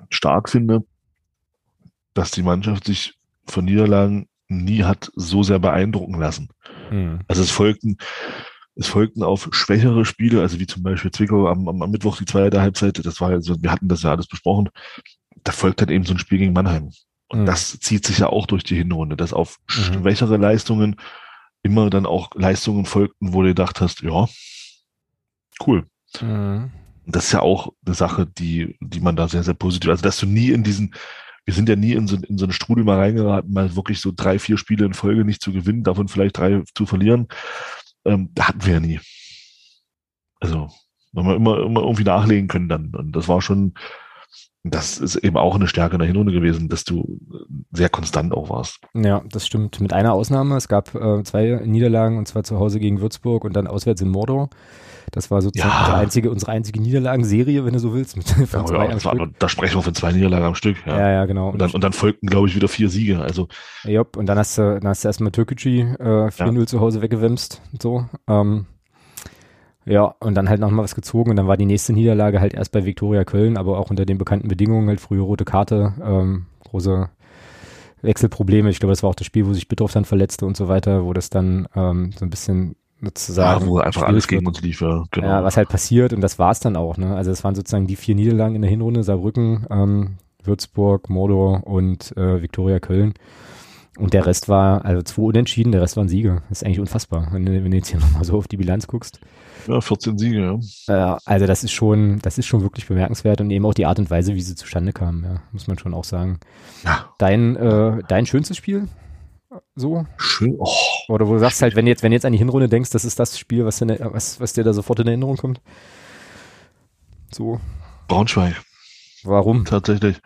stark finde, dass die Mannschaft sich von Niederlagen nie hat so sehr beeindrucken lassen. Hm. Also es folgten, es folgten auf schwächere Spiele, also wie zum Beispiel Zwickau am, am, Mittwoch die zweite Halbzeit, das war also, wir hatten das ja alles besprochen, da folgt dann eben so ein Spiel gegen Mannheim. Und mhm. das zieht sich ja auch durch die Hinrunde, dass auf mhm. schwächere Leistungen immer dann auch Leistungen folgten, wo du gedacht hast, ja, cool. Mhm. Das ist ja auch eine Sache, die, die man da sehr, sehr positiv, also dass du nie in diesen, wir sind ja nie in so, in so eine Strudel mal reingeraten, mal wirklich so drei, vier Spiele in Folge nicht zu gewinnen, davon vielleicht drei zu verlieren. Ähm, hatten wir ja nie. Also, wenn wir immer, immer irgendwie nachlegen können dann. Und das war schon, das ist eben auch eine Stärke in der Hinrunde gewesen, dass du sehr konstant auch warst. Ja, das stimmt. Mit einer Ausnahme. Es gab äh, zwei Niederlagen und zwar zu Hause gegen Würzburg und dann auswärts in Mordor. Das war sozusagen ja. unsere einzige, unsere einzige Niederlagenserie, wenn du so willst. Mit ja, ja, war, da sprechen wir von zwei Niederlagen am Stück. Ja, ja, genau. Und dann, und dann folgten, glaube ich, wieder vier Siege. Also. Ja, und dann hast du, dann hast du erstmal Türkgücü äh, 4-0 zu Hause weggewemst. So. Ähm, ja, und dann halt nochmal was gezogen und dann war die nächste Niederlage halt erst bei Viktoria Köln, aber auch unter den bekannten Bedingungen, halt frühe rote Karte, ähm, große Wechselprobleme. Ich glaube, das war auch das Spiel, wo sich Bitthoff dann verletzte und so weiter, wo das dann ähm, so ein bisschen sozusagen. Ja, wo einfach alles gegen uns lief, ja, genau. Ja, was halt passiert und das war's dann auch, ne? Also es waren sozusagen die vier Niederlagen in der Hinrunde, Saarbrücken, ähm, Würzburg, Mordor und äh, Viktoria Köln. Und der Rest war, also zwei Unentschieden, der Rest waren Siege. Das ist eigentlich unfassbar, wenn du, wenn du jetzt hier nochmal so auf die Bilanz guckst. Ja, 14 Siege, ja. Äh, also das ist schon, das ist schon wirklich bemerkenswert und eben auch die Art und Weise, wie sie zustande kamen, ja, muss man schon auch sagen. Ja. Dein, äh, dein schönstes Spiel? So? Schön. Oh. Oder wo du sagst halt, wenn du jetzt, wenn du jetzt an die Hinrunde denkst, das ist das Spiel, was, in, was, was dir da sofort in Erinnerung kommt? So. Braunschweig. Warum? Tatsächlich.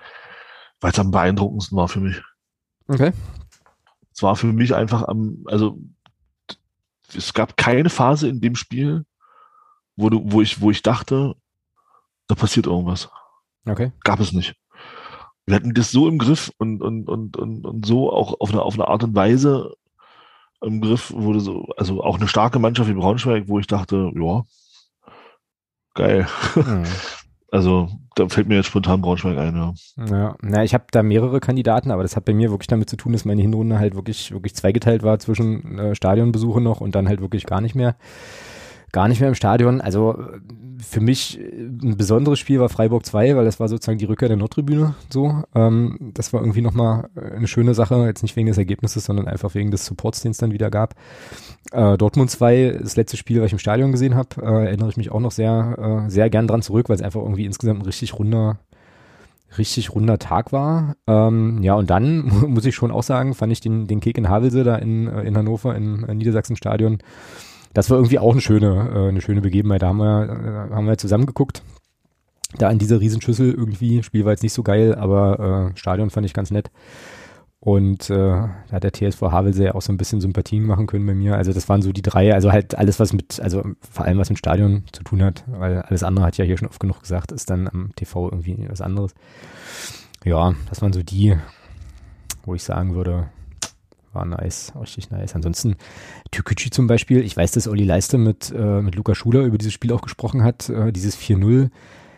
Weil es am beeindruckendsten war für mich. Okay. Es war für mich einfach am, also es gab keine Phase in dem Spiel, wo du, wo ich, wo ich dachte, da passiert irgendwas. Okay. Gab es nicht. Wir hatten das so im Griff und, und, und, und, und so auch auf eine, auf eine Art und Weise im Griff, wurde so, also auch eine starke Mannschaft wie Braunschweig, wo ich dachte, ja, geil. Mhm. Also da fällt mir jetzt spontan Braunschweig ein, ja. Ja, na, ich habe da mehrere Kandidaten, aber das hat bei mir wirklich damit zu tun, dass meine Hinrunde halt wirklich, wirklich zweigeteilt war zwischen äh, Stadionbesuche noch und dann halt wirklich gar nicht mehr gar nicht mehr im Stadion. Also für mich ein besonderes Spiel war Freiburg 2, weil das war sozusagen die Rückkehr der Nordtribüne so. Ähm, das war irgendwie nochmal eine schöne Sache, jetzt nicht wegen des Ergebnisses, sondern einfach wegen des Supports, den es dann wieder gab. Äh, Dortmund 2, das letzte Spiel, was ich im Stadion gesehen habe, äh, erinnere ich mich auch noch sehr, äh, sehr gern dran zurück, weil es einfach irgendwie insgesamt ein richtig runder, richtig runder Tag war. Ähm, ja, und dann muss ich schon auch sagen, fand ich den, den Kick in Havelse da in, äh, in Hannover im Niedersachsen Stadion das war irgendwie auch eine schöne, äh, eine schöne Begebenheit. Da haben wir, äh, haben wir zusammen geguckt. Da in dieser Riesenschüssel irgendwie. Spiel war jetzt nicht so geil, aber äh, Stadion fand ich ganz nett. Und äh, da hat der TSV Havelse auch so ein bisschen Sympathien machen können bei mir. Also das waren so die drei, also halt alles, was mit, also vor allem was mit Stadion zu tun hat, weil alles andere hat ja hier schon oft genug gesagt, ist dann am TV irgendwie was anderes. Ja, das waren so die, wo ich sagen würde, war nice, richtig nice. Ansonsten Türkücü zum Beispiel, ich weiß, dass Olli Leiste mit, äh, mit Luca Schuler über dieses Spiel auch gesprochen hat, äh, dieses 4-0,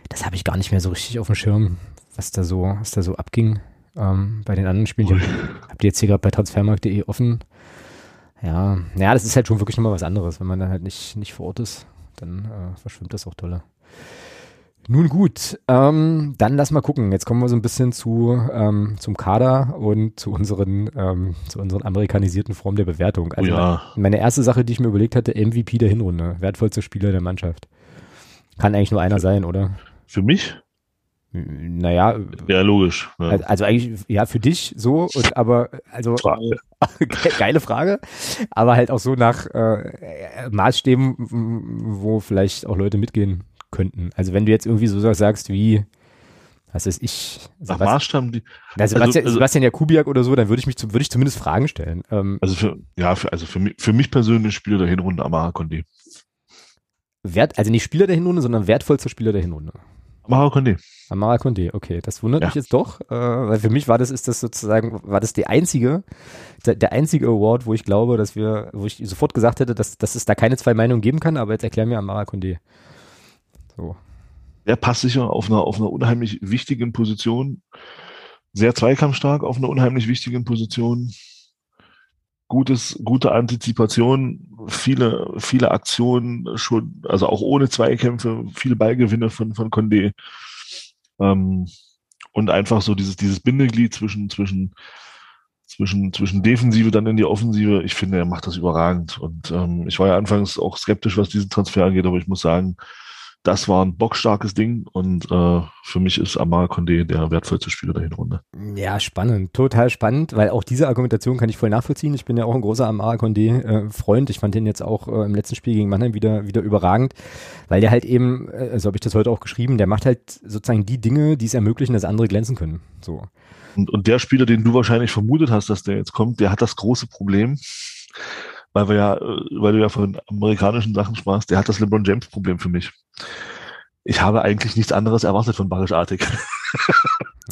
das habe ich gar nicht mehr so richtig auf dem Schirm, was da so, was da so abging. Ähm, bei den anderen Spielen, die habt ihr jetzt hier gerade bei transfermarkt.de offen. Ja, ja, das ist halt schon wirklich nochmal was anderes, wenn man dann halt nicht, nicht vor Ort ist, dann äh, verschwimmt das auch toller. Nun gut, ähm, dann lass mal gucken. Jetzt kommen wir so ein bisschen zu ähm, zum Kader und zu unseren ähm, zu unseren amerikanisierten Formen der Bewertung. Also oh ja. meine erste Sache, die ich mir überlegt hatte, MVP der Hinrunde, wertvollster Spieler der Mannschaft. Kann eigentlich nur einer sein, oder? Für mich? Naja. Ja, logisch. Ja. Also eigentlich, ja, für dich so, und aber, also, Frage. geile Frage, aber halt auch so nach äh, Maßstäben, wo vielleicht auch Leute mitgehen könnten. Also wenn du jetzt irgendwie so sagst wie, was ist ich? Nach Maßstab, die, also, Sebastian, also, Sebastian Jakubiak oder so, dann würde ich mich, würde ich zumindest Fragen stellen. Ähm, also für, ja, für, also für mich, für mich persönlich Spieler der Hinrunde Amara Conde. Wert, also nicht Spieler der Hinrunde, sondern wertvollster Spieler der Hinrunde. Amara Conde. Amara Conde, okay. Das wundert ja. mich jetzt doch, äh, weil für mich war das, ist das sozusagen, war das die einzige, der, der, einzige Award, wo ich glaube, dass wir, wo ich sofort gesagt hätte, dass, dass es da keine zwei Meinungen geben kann, aber jetzt erklär mir Amara Conde. So. Passt sicher auf einer, auf einer unheimlich wichtigen Position. Sehr zweikampfstark auf einer unheimlich wichtigen Position. Gutes, gute Antizipation, viele, viele Aktionen schon, also auch ohne Zweikämpfe, viele Ballgewinne von, von Condé. Ähm, und einfach so dieses, dieses Bindeglied zwischen, zwischen, zwischen, zwischen Defensive dann in die Offensive. Ich finde, er macht das überragend. Und ähm, ich war ja anfangs auch skeptisch, was diesen Transfer angeht, aber ich muss sagen, das war ein bockstarkes Ding und äh, für mich ist Amar Condé der wertvollste Spieler der Hinrunde. Ja, spannend, total spannend, weil auch diese Argumentation kann ich voll nachvollziehen. Ich bin ja auch ein großer Amar Condé äh, Freund. Ich fand den jetzt auch äh, im letzten Spiel gegen Mannheim wieder wieder überragend, weil der halt eben, äh, so habe ich das heute auch geschrieben, der macht halt sozusagen die Dinge, die es ermöglichen, dass andere glänzen können. So. Und, und der Spieler, den du wahrscheinlich vermutet hast, dass der jetzt kommt, der hat das große Problem, weil wir ja, äh, weil du ja von amerikanischen Sachen sprachst, der hat das LeBron James Problem für mich. Ich habe eigentlich nichts anderes erwartet von Barisch Artig.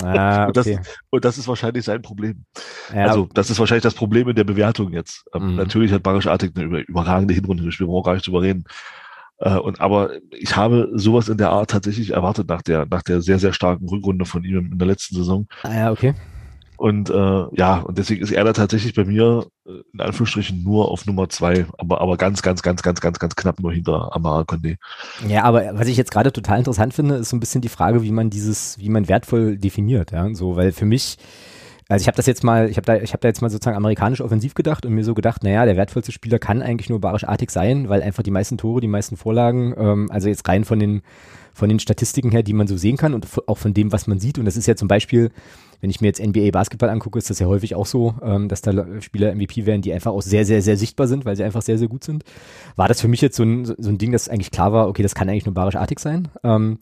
Ah, okay. und, das, und, das, ist wahrscheinlich sein Problem. Ja. Also, das ist wahrscheinlich das Problem in der Bewertung jetzt. Ähm, mhm. Natürlich hat Barisch Artig eine überragende Hinrunde gespielt, wir gar nicht drüber reden. Äh, und, aber ich habe sowas in der Art tatsächlich erwartet nach der, nach der sehr, sehr starken Rückrunde von ihm in der letzten Saison. Ah, ja, okay. Und äh, ja, und deswegen ist er da tatsächlich bei mir äh, in Anführungsstrichen nur auf Nummer zwei, aber, aber ganz, ganz, ganz, ganz, ganz, ganz knapp nur hinter Amara Condé. Ja, aber was ich jetzt gerade total interessant finde, ist so ein bisschen die Frage, wie man dieses, wie man wertvoll definiert, ja, so, weil für mich Also ich habe das jetzt mal, ich habe da, ich habe da jetzt mal sozusagen amerikanisch offensiv gedacht und mir so gedacht, naja, der wertvollste Spieler kann eigentlich nur Barisch Artig sein, weil einfach die meisten Tore, die meisten Vorlagen, ähm, also jetzt rein von den von den Statistiken her, die man so sehen kann und auch von dem, was man sieht. Und das ist ja zum Beispiel, wenn ich mir jetzt NBA Basketball angucke, ist das ja häufig auch so, ähm, dass da Spieler MVP werden, die einfach auch sehr, sehr, sehr sichtbar sind, weil sie einfach sehr, sehr gut sind. War das für mich jetzt so ein, so ein Ding, dass eigentlich klar war, okay, das kann eigentlich nur Barisch Artig sein. Ähm,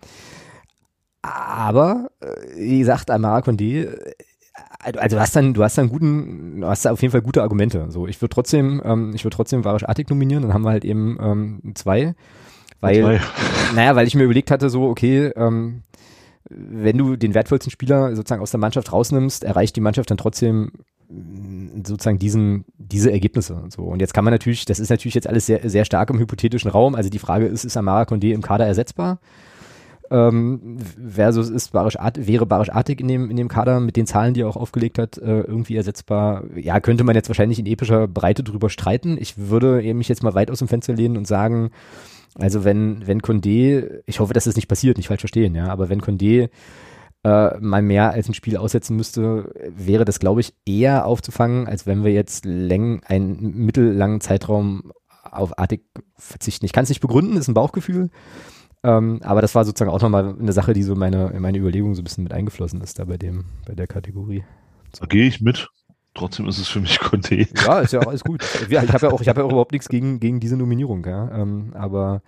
aber, äh, wie gesagt, Amara Condé, also du hast dann, du hast dann guten, du hast da auf jeden Fall gute Argumente. So, ich würde trotzdem, ähm, ich würde trotzdem Varisch Artig nominieren, dann haben wir halt eben ähm, zwei. Weil, zwei. naja, weil ich mir überlegt hatte, so, okay, ähm, wenn du den wertvollsten Spieler sozusagen aus der Mannschaft rausnimmst, erreicht die Mannschaft dann trotzdem mm, sozusagen diesen, diese Ergebnisse und so. Und jetzt kann man natürlich, das ist natürlich jetzt alles sehr, sehr stark im hypothetischen Raum. Also die Frage ist, ist Amara Condé im Kader ersetzbar? Ähm, versus ist Barisch Art, wäre Barisch Artig in dem, in dem Kader mit den Zahlen, die er auch aufgelegt hat, äh, irgendwie ersetzbar. Ja, könnte man jetzt wahrscheinlich in epischer Breite drüber streiten. Ich würde mich jetzt mal weit aus dem Fenster lehnen und sagen, also wenn, wenn Condé, ich hoffe, dass das nicht passiert, nicht falsch verstehen, ja, aber wenn Condé äh, mal mehr als ein Spiel aussetzen müsste, wäre das, glaube ich, eher aufzufangen, als wenn wir jetzt läng, einen mittellangen Zeitraum auf Artig verzichten. Ich kann es nicht begründen, ist ein Bauchgefühl. Ähm, aber das war sozusagen auch nochmal eine Sache, die so meine, in meine Überlegung so ein bisschen mit eingeflossen ist da bei dem, bei der Kategorie. Da gehe ich mit. Trotzdem ist es für mich Conte. Ja, ist ja auch alles gut. Ich habe ja auch, ich habe ja auch überhaupt nichts gegen, gegen diese Nominierung, ja. Ähm, aber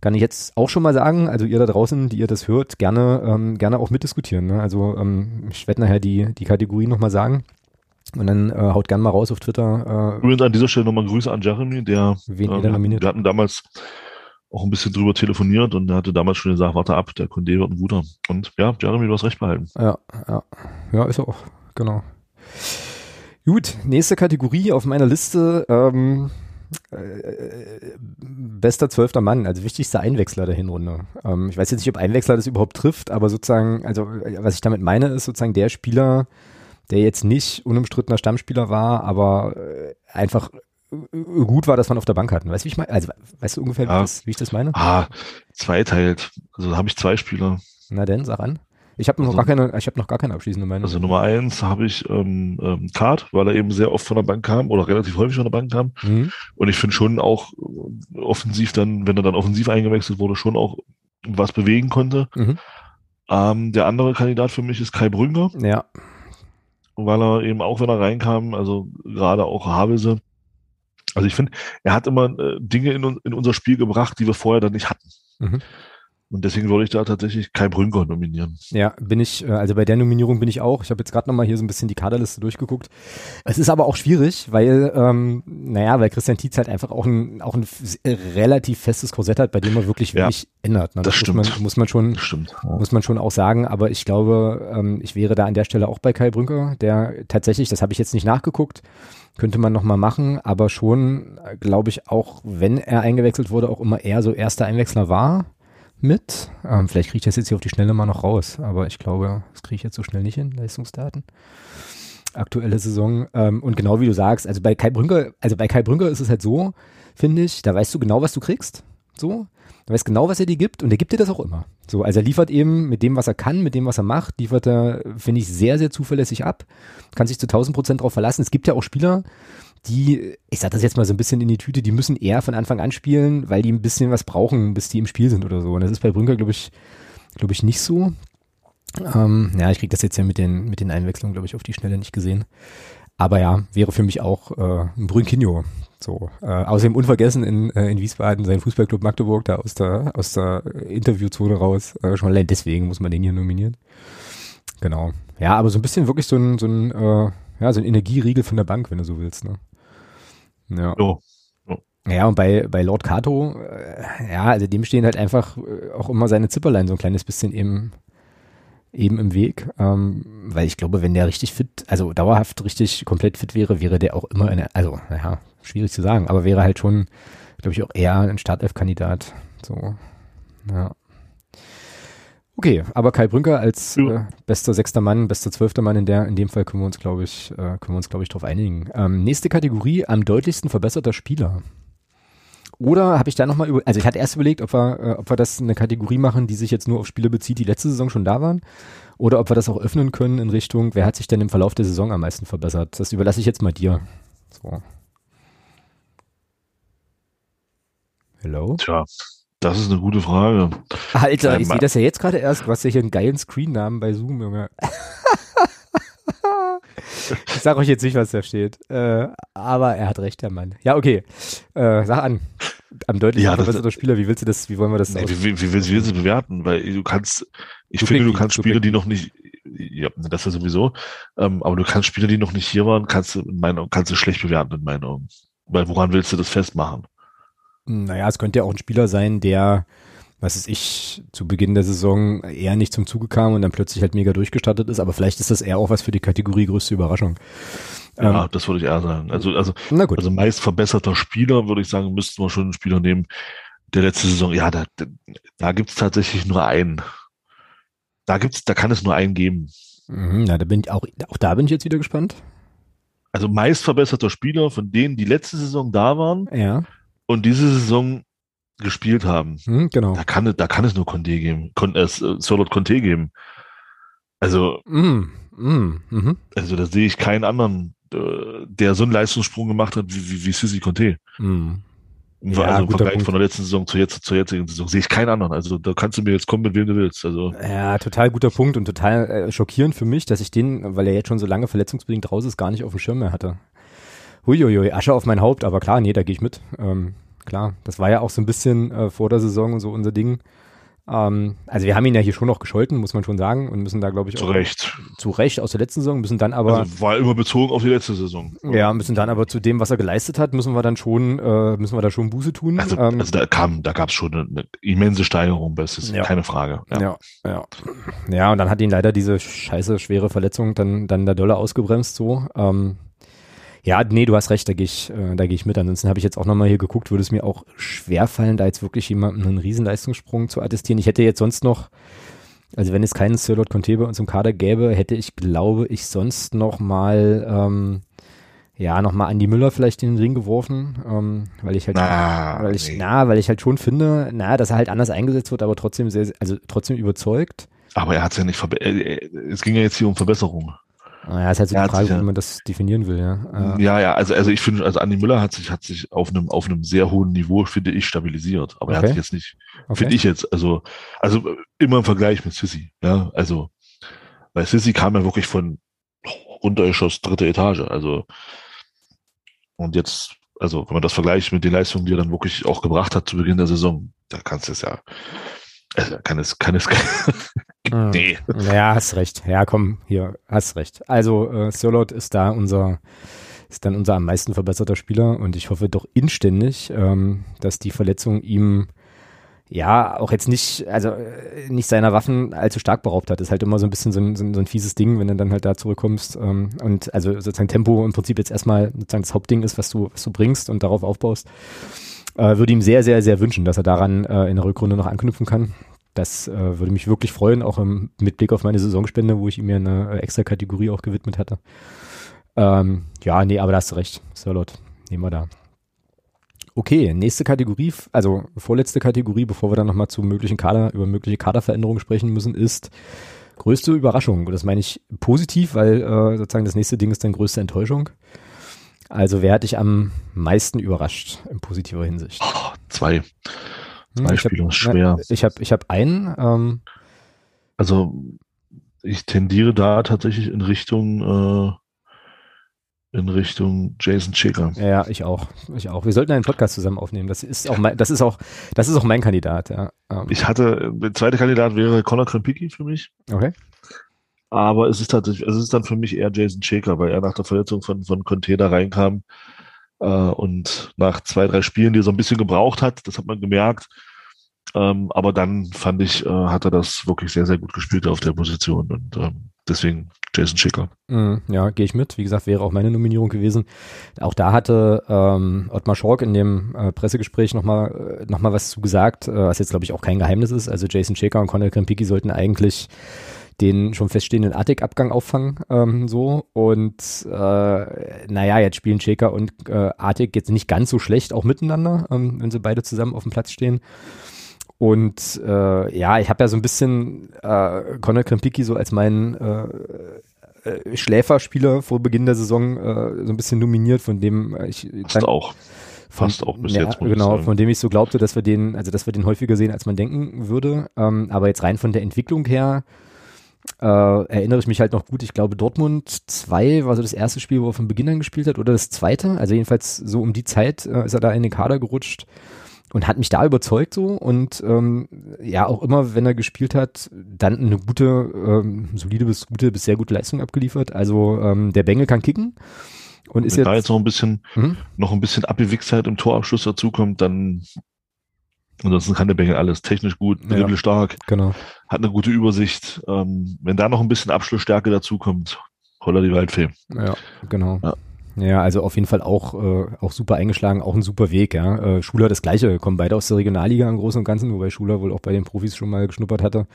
kann ich jetzt auch schon mal sagen, also ihr da draußen, die ihr das hört, gerne, ähm, gerne auch mitdiskutieren. Ne? Also ähm, ich werde nachher die, die Kategorie nochmal sagen. Und dann äh, haut gerne mal raus auf Twitter. Äh, Übrigens an dieser Stelle nochmal Grüße an Jeremy, der wen äh, nominiert. wir hatten damals auch ein bisschen drüber telefoniert und er hatte damals schon gesagt, warte ab, der Kunde wird ein guter. Und ja, Jeremy, du hast recht behalten. Ja, ja. Ja, ist er auch, genau. Gut, nächste Kategorie auf meiner Liste. Ähm, äh, bester zwölfter Mann, also wichtigster Einwechsler der Hinrunde. Ähm, ich weiß jetzt nicht, ob Einwechsler das überhaupt trifft, aber sozusagen, also was ich damit meine, ist sozusagen der Spieler, der jetzt nicht unumstrittener Stammspieler war, aber äh, einfach gut war, dass man auf der Bank hatten. Weißt du, wie ich meine? Also, weißt du ungefähr, ja. wie, das, wie, ich das meine? Ah, zweiteilt. Also da habe ich zwei Spieler. Na denn, sag an. Ich habe noch also, gar keine, ich habe noch gar keine abschließende Meinung. Also Nummer eins habe ich ähm, ähm, Kart, weil er eben sehr oft von der Bank kam oder relativ häufig von der Bank kam. Mhm. Und ich finde schon auch äh, offensiv dann, wenn er dann offensiv eingewechselt wurde, schon auch was bewegen konnte. Mhm. Ähm, der andere Kandidat für mich ist Kai Brünger. Ja. Weil er eben auch, wenn er reinkam, also gerade auch Havelse, also ich finde, er hat immer äh, Dinge in, in, unser Spiel gebracht, die wir vorher dann nicht hatten. Mhm. Und deswegen würde ich da tatsächlich Kai Brünker nominieren. Ja, bin ich, äh, also bei der Nominierung bin ich auch. Ich habe jetzt gerade nochmal hier so ein bisschen die Kaderliste durchgeguckt. Es ist aber auch schwierig, weil, ähm, naja, weil Christian Tietz halt einfach auch ein, auch ein relativ festes Korsett hat, bei dem er wirklich wenig ja, ändert. Ne? Das, das stimmt. Muss man, muss man schon, stimmt. muss man schon auch sagen. Aber ich glaube, ähm, ich wäre da an der Stelle auch bei Kai Brünker, der tatsächlich, das habe ich jetzt nicht nachgeguckt, könnte man nochmal machen, aber schon, glaube ich, auch wenn er eingewechselt wurde, auch immer eher so erster Einwechsler war mit. Ähm, vielleicht kriege ich das jetzt hier auf die Schnelle mal noch raus, aber ich glaube, das kriege ich jetzt so schnell nicht hin, Leistungsdaten. Aktuelle Saison. Ähm, und genau wie du sagst, also bei Kai Brünker, also bei Kai Brünker ist es halt so, finde ich, da weißt du genau, was du kriegst. So. Du weißt genau, was er dir gibt und er gibt dir das auch immer. So, also er liefert eben mit dem, was er kann, mit dem, was er macht, liefert er, finde ich, sehr, sehr zuverlässig ab. Kann sich zu 1000 Prozent darauf verlassen. Es gibt ja auch Spieler, die, ich sag das jetzt mal so ein bisschen in die Tüte, die müssen eher von Anfang an spielen, weil die ein bisschen was brauchen, bis die im Spiel sind oder so. Und das ist bei Brünker, glaube ich, glaube ich, nicht so. Ähm, ja, ich kriege das jetzt ja mit den, mit den Einwechslungen, glaube ich, auf die Schnelle nicht gesehen. Aber ja, wäre für mich auch äh, ein Brünkinho. So. Äh, außerdem unvergessen in, äh, in Wiesbaden sein Fußballclub Magdeburg da aus der, aus der Interviewzone raus. Äh, schon allein deswegen muss man den hier nominieren. Genau. Ja, aber so ein bisschen wirklich so ein, so ein, äh, ja, so ein Energieriegel von der Bank, wenn du so willst, ne? Ja. Oh. Ja, und bei, bei Lord Kato, äh, ja, also dem stehen halt einfach äh, auch immer seine Zipperlein so ein kleines bisschen eben, eben im Weg. Ähm, weil ich glaube, wenn der richtig fit, also dauerhaft richtig komplett fit wäre, wäre der auch immer eine, also, naja, schwierig zu sagen, aber wäre halt schon, glaube ich, auch eher ein Startelf-Kandidat. So, ja. Okay, aber Kai Brünker als ja. äh, bester sechster Mann, bester zwölfter Mann in der, in dem Fall können wir uns, glaube ich, äh, können wir uns, glaube ich, darauf einigen. Ähm, nächste Kategorie, am deutlichsten verbesserter Spieler. Oder habe ich da nochmal über, also ich hatte erst überlegt, ob wir, äh, ob wir das eine Kategorie machen, die sich jetzt nur auf Spiele bezieht, die letzte Saison schon da waren. Oder ob wir das auch öffnen können in Richtung, wer hat sich denn im Verlauf der Saison am meisten verbessert? Das überlasse ich jetzt mal dir. So. Hello? Tja, das ist eine gute Frage. Alter, ähm, ich sehe das ja jetzt gerade erst. Hast ja hier einen geilen Screen-Namen bei Zoom, Junge. ich sag euch jetzt nicht, was da steht. Äh, aber er hat recht, der Mann. Ja, okay. Äh, sag an. Am deutlichen ja, verbesserter Spieler, wie willst du das, wie wollen wir das nee, wie, wie, wie, willst, du bewerten? Weil du kannst, ich du finde, du kannst Spieler, die noch nicht, ja, das ist sowieso, ähm, aber du kannst Spieler, die noch nicht hier waren, kannst du in meinen kannst du schlecht bewerten in meinen Augen. Weil woran willst du das festmachen? Naja, es könnte ja auch ein Spieler sein, der, was ist ich, zu Beginn der Saison eher nicht zum Zuge kam und dann plötzlich halt mega durchgestattet ist, aber vielleicht ist das eher auch was für die Kategorie größte Überraschung. Ja, ähm, das würde ich eher sagen. Also, also, also meist verbesserter Spieler, würde ich sagen, müssten wir schon einen Spieler nehmen, der letzte Saison, ja, da, da gibt es tatsächlich nur einen. Da gibt's, da kann es nur einen geben. Mhm, na, da bin ich auch, auch da bin ich jetzt wieder gespannt. Also meist verbesserter Spieler von denen, die letzte Saison da waren. Ja und diese Saison gespielt haben, hm, genau. da kann, da kann es nur Conte geben, Con, äh, Solot Conte geben. Also, mm, mm, mm, also da sehe ich keinen anderen, äh, der so einen Leistungssprung gemacht hat wie, wie, wie Sissi Conte. Mm. Ja, also im Vergleich Punkt. von der letzten Saison zur, jetzt, zur jetzigen Saison sehe ich keinen anderen. Also da kannst du mir jetzt kommen, mit wem du willst. Also ja, total guter Punkt und total äh, schockierend für mich, dass ich den, weil er jetzt schon so lange verletzungsbedingt raus ist, gar nicht auf dem Schirm mehr hatte. Huiuiui, Asche auf mein Haupt, aber klar, nee, da gehe ich mit. Ähm, klar, das war ja auch so ein bisschen äh, vor der Saison so unser Ding. Ähm, also wir haben ihn ja hier schon noch gescholten, muss man schon sagen, und müssen da, glaube ich, zu Recht. Zu Recht aus der letzten Saison, müssen dann aber. Also war immer bezogen auf die letzte Saison. Ja, müssen dann aber zu dem, was er geleistet hat, müssen wir dann schon, äh, müssen wir da schon Buße tun. Also, ähm, also da kam, da gab es schon eine, eine, immense Steigerung, das ist ja. keine Frage. Ja. ja, ja. Ja, und dann hat ihn leider diese scheiße schwere Verletzung dann, dann der Dolle ausgebremst so. Ähm, ja, nee, du hast recht, da gehe ich, äh, da gehe ich mit. Ansonsten habe ich jetzt auch nochmal hier geguckt, würde es mir auch schwerfallen, da jetzt wirklich jemandem einen Riesenleistungssprung zu attestieren. Ich hätte jetzt sonst noch, also wenn es keinen Sir Lord Conte bei uns im Kader gäbe, hätte ich, glaube ich, sonst noch mal, ähm, ja, noch mal Andi Müller vielleicht in den Ring geworfen, ähm, weil ich halt, na, weil ich, nee. na, weil ich halt schon finde, na, dass er halt anders eingesetzt wird, aber trotzdem sehr, also trotzdem überzeugt. Aber er hat es ja nicht, es ging ja jetzt hier um Verbesserung. Ja, ist halt so die Frage, ja, wie man das definieren will, ja. Ja, ja, also, also ich finde, also Andi Müller hat sich, hat sich auf einem, auf einem sehr hohen Niveau, finde ich, stabilisiert. Aber okay. er hat sich jetzt nicht, okay. finde ich jetzt, also, also immer im Vergleich mit Sissy, ja, also, weil Sissy kam ja wirklich von runtergeschoss dritte Etage, also, und jetzt, also, wenn man das vergleicht mit den Leistungen, die er dann wirklich auch gebracht hat zu Beginn der Saison, da kannst du es ja, also kann es, kann es, hm. nee. Ja, hast recht. Ja, komm, hier, hast recht. Also, äh, Sirlot ist da unser, ist dann unser am meisten verbesserter Spieler und ich hoffe doch inständig, ähm, dass die Verletzung ihm ja, auch jetzt nicht, also äh, nicht seiner Waffen allzu stark beraubt hat. ist halt immer so ein bisschen so ein, so ein, so ein fieses Ding, wenn du dann halt da zurückkommst. Ähm, und also sozusagen Tempo im Prinzip jetzt erstmal sozusagen das Hauptding ist, was du, was du bringst und darauf aufbaust. Äh, würde ihm sehr, sehr, sehr wünschen, dass er daran äh, in der Rückrunde noch anknüpfen kann. Das äh, würde mich wirklich freuen, auch im, mit Blick auf meine Saisonspende, wo ich ihm ja eine äh, extra Kategorie auch gewidmet hatte. Ähm, ja, nee, aber da hast du recht. Sirlot, nehmen wir da. Okay, nächste Kategorie, also vorletzte Kategorie, bevor wir dann nochmal zu möglichen Kader, über mögliche Kaderveränderungen sprechen müssen, ist größte Überraschung. Das meine ich positiv, weil äh, sozusagen das nächste Ding ist dann größte Enttäuschung. Also wer hat dich am meisten überrascht in positiver Hinsicht? Oh, zwei. Zwei hm, Spieler ist schwer. Ich habe ich hab einen. Ähm, also ich tendiere da tatsächlich in Richtung äh, in Richtung Jason Chicker. Ja, ich auch. Ich auch. Wir sollten einen Podcast zusammen aufnehmen. Das ist auch mein, das ist auch, das ist auch mein Kandidat, ja. Ähm. Ich hatte, der zweite Kandidat wäre Conor Krempicki für mich. Okay. Aber es ist tatsächlich, es ist dann für mich eher Jason Shaker, weil er nach der Verletzung von, von Container reinkam äh, und nach zwei, drei Spielen, die er so ein bisschen gebraucht hat, das hat man gemerkt. Ähm, aber dann fand ich, äh, hat er das wirklich sehr, sehr gut gespielt auf der Position und ähm, deswegen Jason Schicker. Mm, ja, gehe ich mit. Wie gesagt, wäre auch meine Nominierung gewesen. Auch da hatte ähm, Ottmar Schork in dem äh, Pressegespräch nochmal äh, noch mal was zu gesagt, äh, was jetzt glaube ich auch kein Geheimnis ist. Also Jason Schicker und Conor Krempicki sollten eigentlich den schon feststehenden Artig-Abgang auffangen, ähm, so. Und äh, naja, jetzt spielen Cheka und äh, Artig jetzt nicht ganz so schlecht auch miteinander, ähm, wenn sie beide zusammen auf dem Platz stehen. Und äh, ja, ich habe ja so ein bisschen äh, Conor Krempicki so als meinen äh, äh, Schläferspieler vor Beginn der Saison äh, so ein bisschen nominiert, von dem äh, ich Fast auch. Fast auch bis ja, jetzt. Genau, von dem ich so glaubte, dass wir den, also dass wir den häufiger sehen, als man denken würde. Ähm, aber jetzt rein von der Entwicklung her äh, erinnere ich mich halt noch gut. Ich glaube, Dortmund 2 war so das erste Spiel, wo er von Beginn an gespielt hat, oder das zweite. Also jedenfalls so um die Zeit äh, ist er da in den Kader gerutscht und hat mich da überzeugt so und ähm, ja auch immer, wenn er gespielt hat, dann eine gute, ähm, solide bis gute bis sehr gute Leistung abgeliefert. Also ähm, der Bengel kann kicken und ist Wenn da jetzt, jetzt noch ein bisschen, Mhm. noch ein bisschen Abgewichstheit im Torabschluss dazukommt, dann ansonsten kann der Bengel alles. Technisch gut, Ja. dribbelstark, genau. hat eine gute Übersicht. Ähm, wenn da noch ein bisschen Abschlussstärke dazukommt, holla die Waldfee. Ja, genau. Ja. Ja, also auf jeden Fall auch, äh, auch super eingeschlagen, auch ein super Weg, ja. Äh, Schuler das gleiche, kommen beide aus der Regionalliga im Großen und Ganzen, wobei Schuler wohl auch bei den Profis schon mal geschnuppert hatte.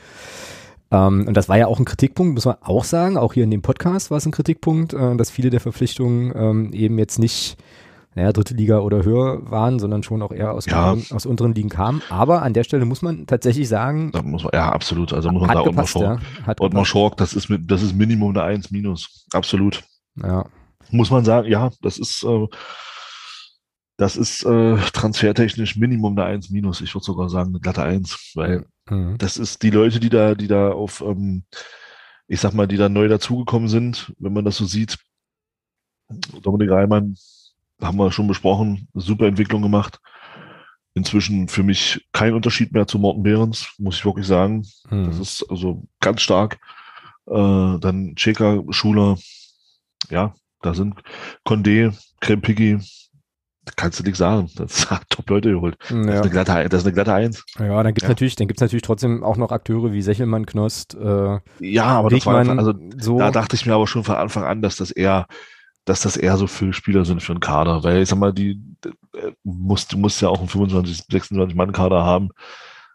Ähm, und das war ja auch ein Kritikpunkt, muss man auch sagen, auch hier in dem Podcast war es ein Kritikpunkt, äh, dass viele der Verpflichtungen ähm, eben jetzt nicht naja, dritte Liga oder höher waren, sondern schon auch eher aus, Ja. unteren, aus unteren Ligen kamen. Aber an der Stelle muss man tatsächlich sagen, Da muss man, ja, absolut. Also muss man hat da Ottmar gepasst, Schork. ja. Ottmar gepasst. Schork, das ist mit, das ist Minimum eine 1 minus. Absolut. Ja, Muss man sagen, ja, das ist, äh, das ist äh, transfertechnisch Minimum eine 1 minus. Ich würde sogar sagen eine glatte 1, weil mhm. das ist die Leute, die da, die da auf, ähm, ich sag mal, die da neu dazugekommen sind, wenn man das so sieht. Dominik Reimann, haben wir schon besprochen, super Entwicklung gemacht. Inzwischen für mich kein Unterschied mehr zu Morten Behrens, muss ich wirklich sagen. Das Mhm. ist also ganz stark. Äh, dann Cheka, Schuler, ja, da sind Condé, Krempicki, kannst du nichts sagen. Das hat Top-Leute geholt. Das, ist eine glatte, das ist eine glatte Eins. Ja, dann gibt's Ja. natürlich, dann gibt's natürlich trotzdem auch noch Akteure wie Sechelmann, Knost, äh, Ja, aber das war einfach, also so. da dachte ich mir aber schon von Anfang an, dass das eher, dass das eher so Füllspieler sind für einen Kader, weil ich sag mal, die äh, muss, du musst ja auch einen 25, 26 Mann Kader haben.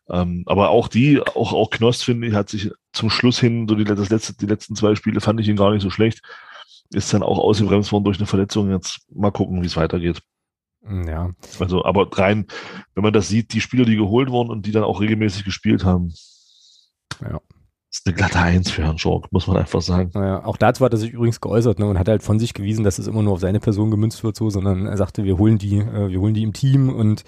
Ähm, aber auch die, auch auch Knost finde ich, hat sich zum Schluss hin, so die, das letzte, die letzten zwei Spiele fand ich ihn gar nicht so schlecht. Ist dann auch ausgebremst worden durch eine Verletzung. Jetzt mal gucken, wie es weitergeht. ja, Also, aber rein, wenn man das sieht, die Spieler, die geholt wurden und die dann auch regelmäßig gespielt haben, Ja. Ist eine glatte Eins für Herrn Schork, muss man einfach sagen. naja, auch dazu hat er sich übrigens geäußert, ne, und hat halt von sich gewiesen, dass es immer nur auf seine Person gemünzt wird, so, sondern er sagte, wir holen die, äh, wir holen die im Team und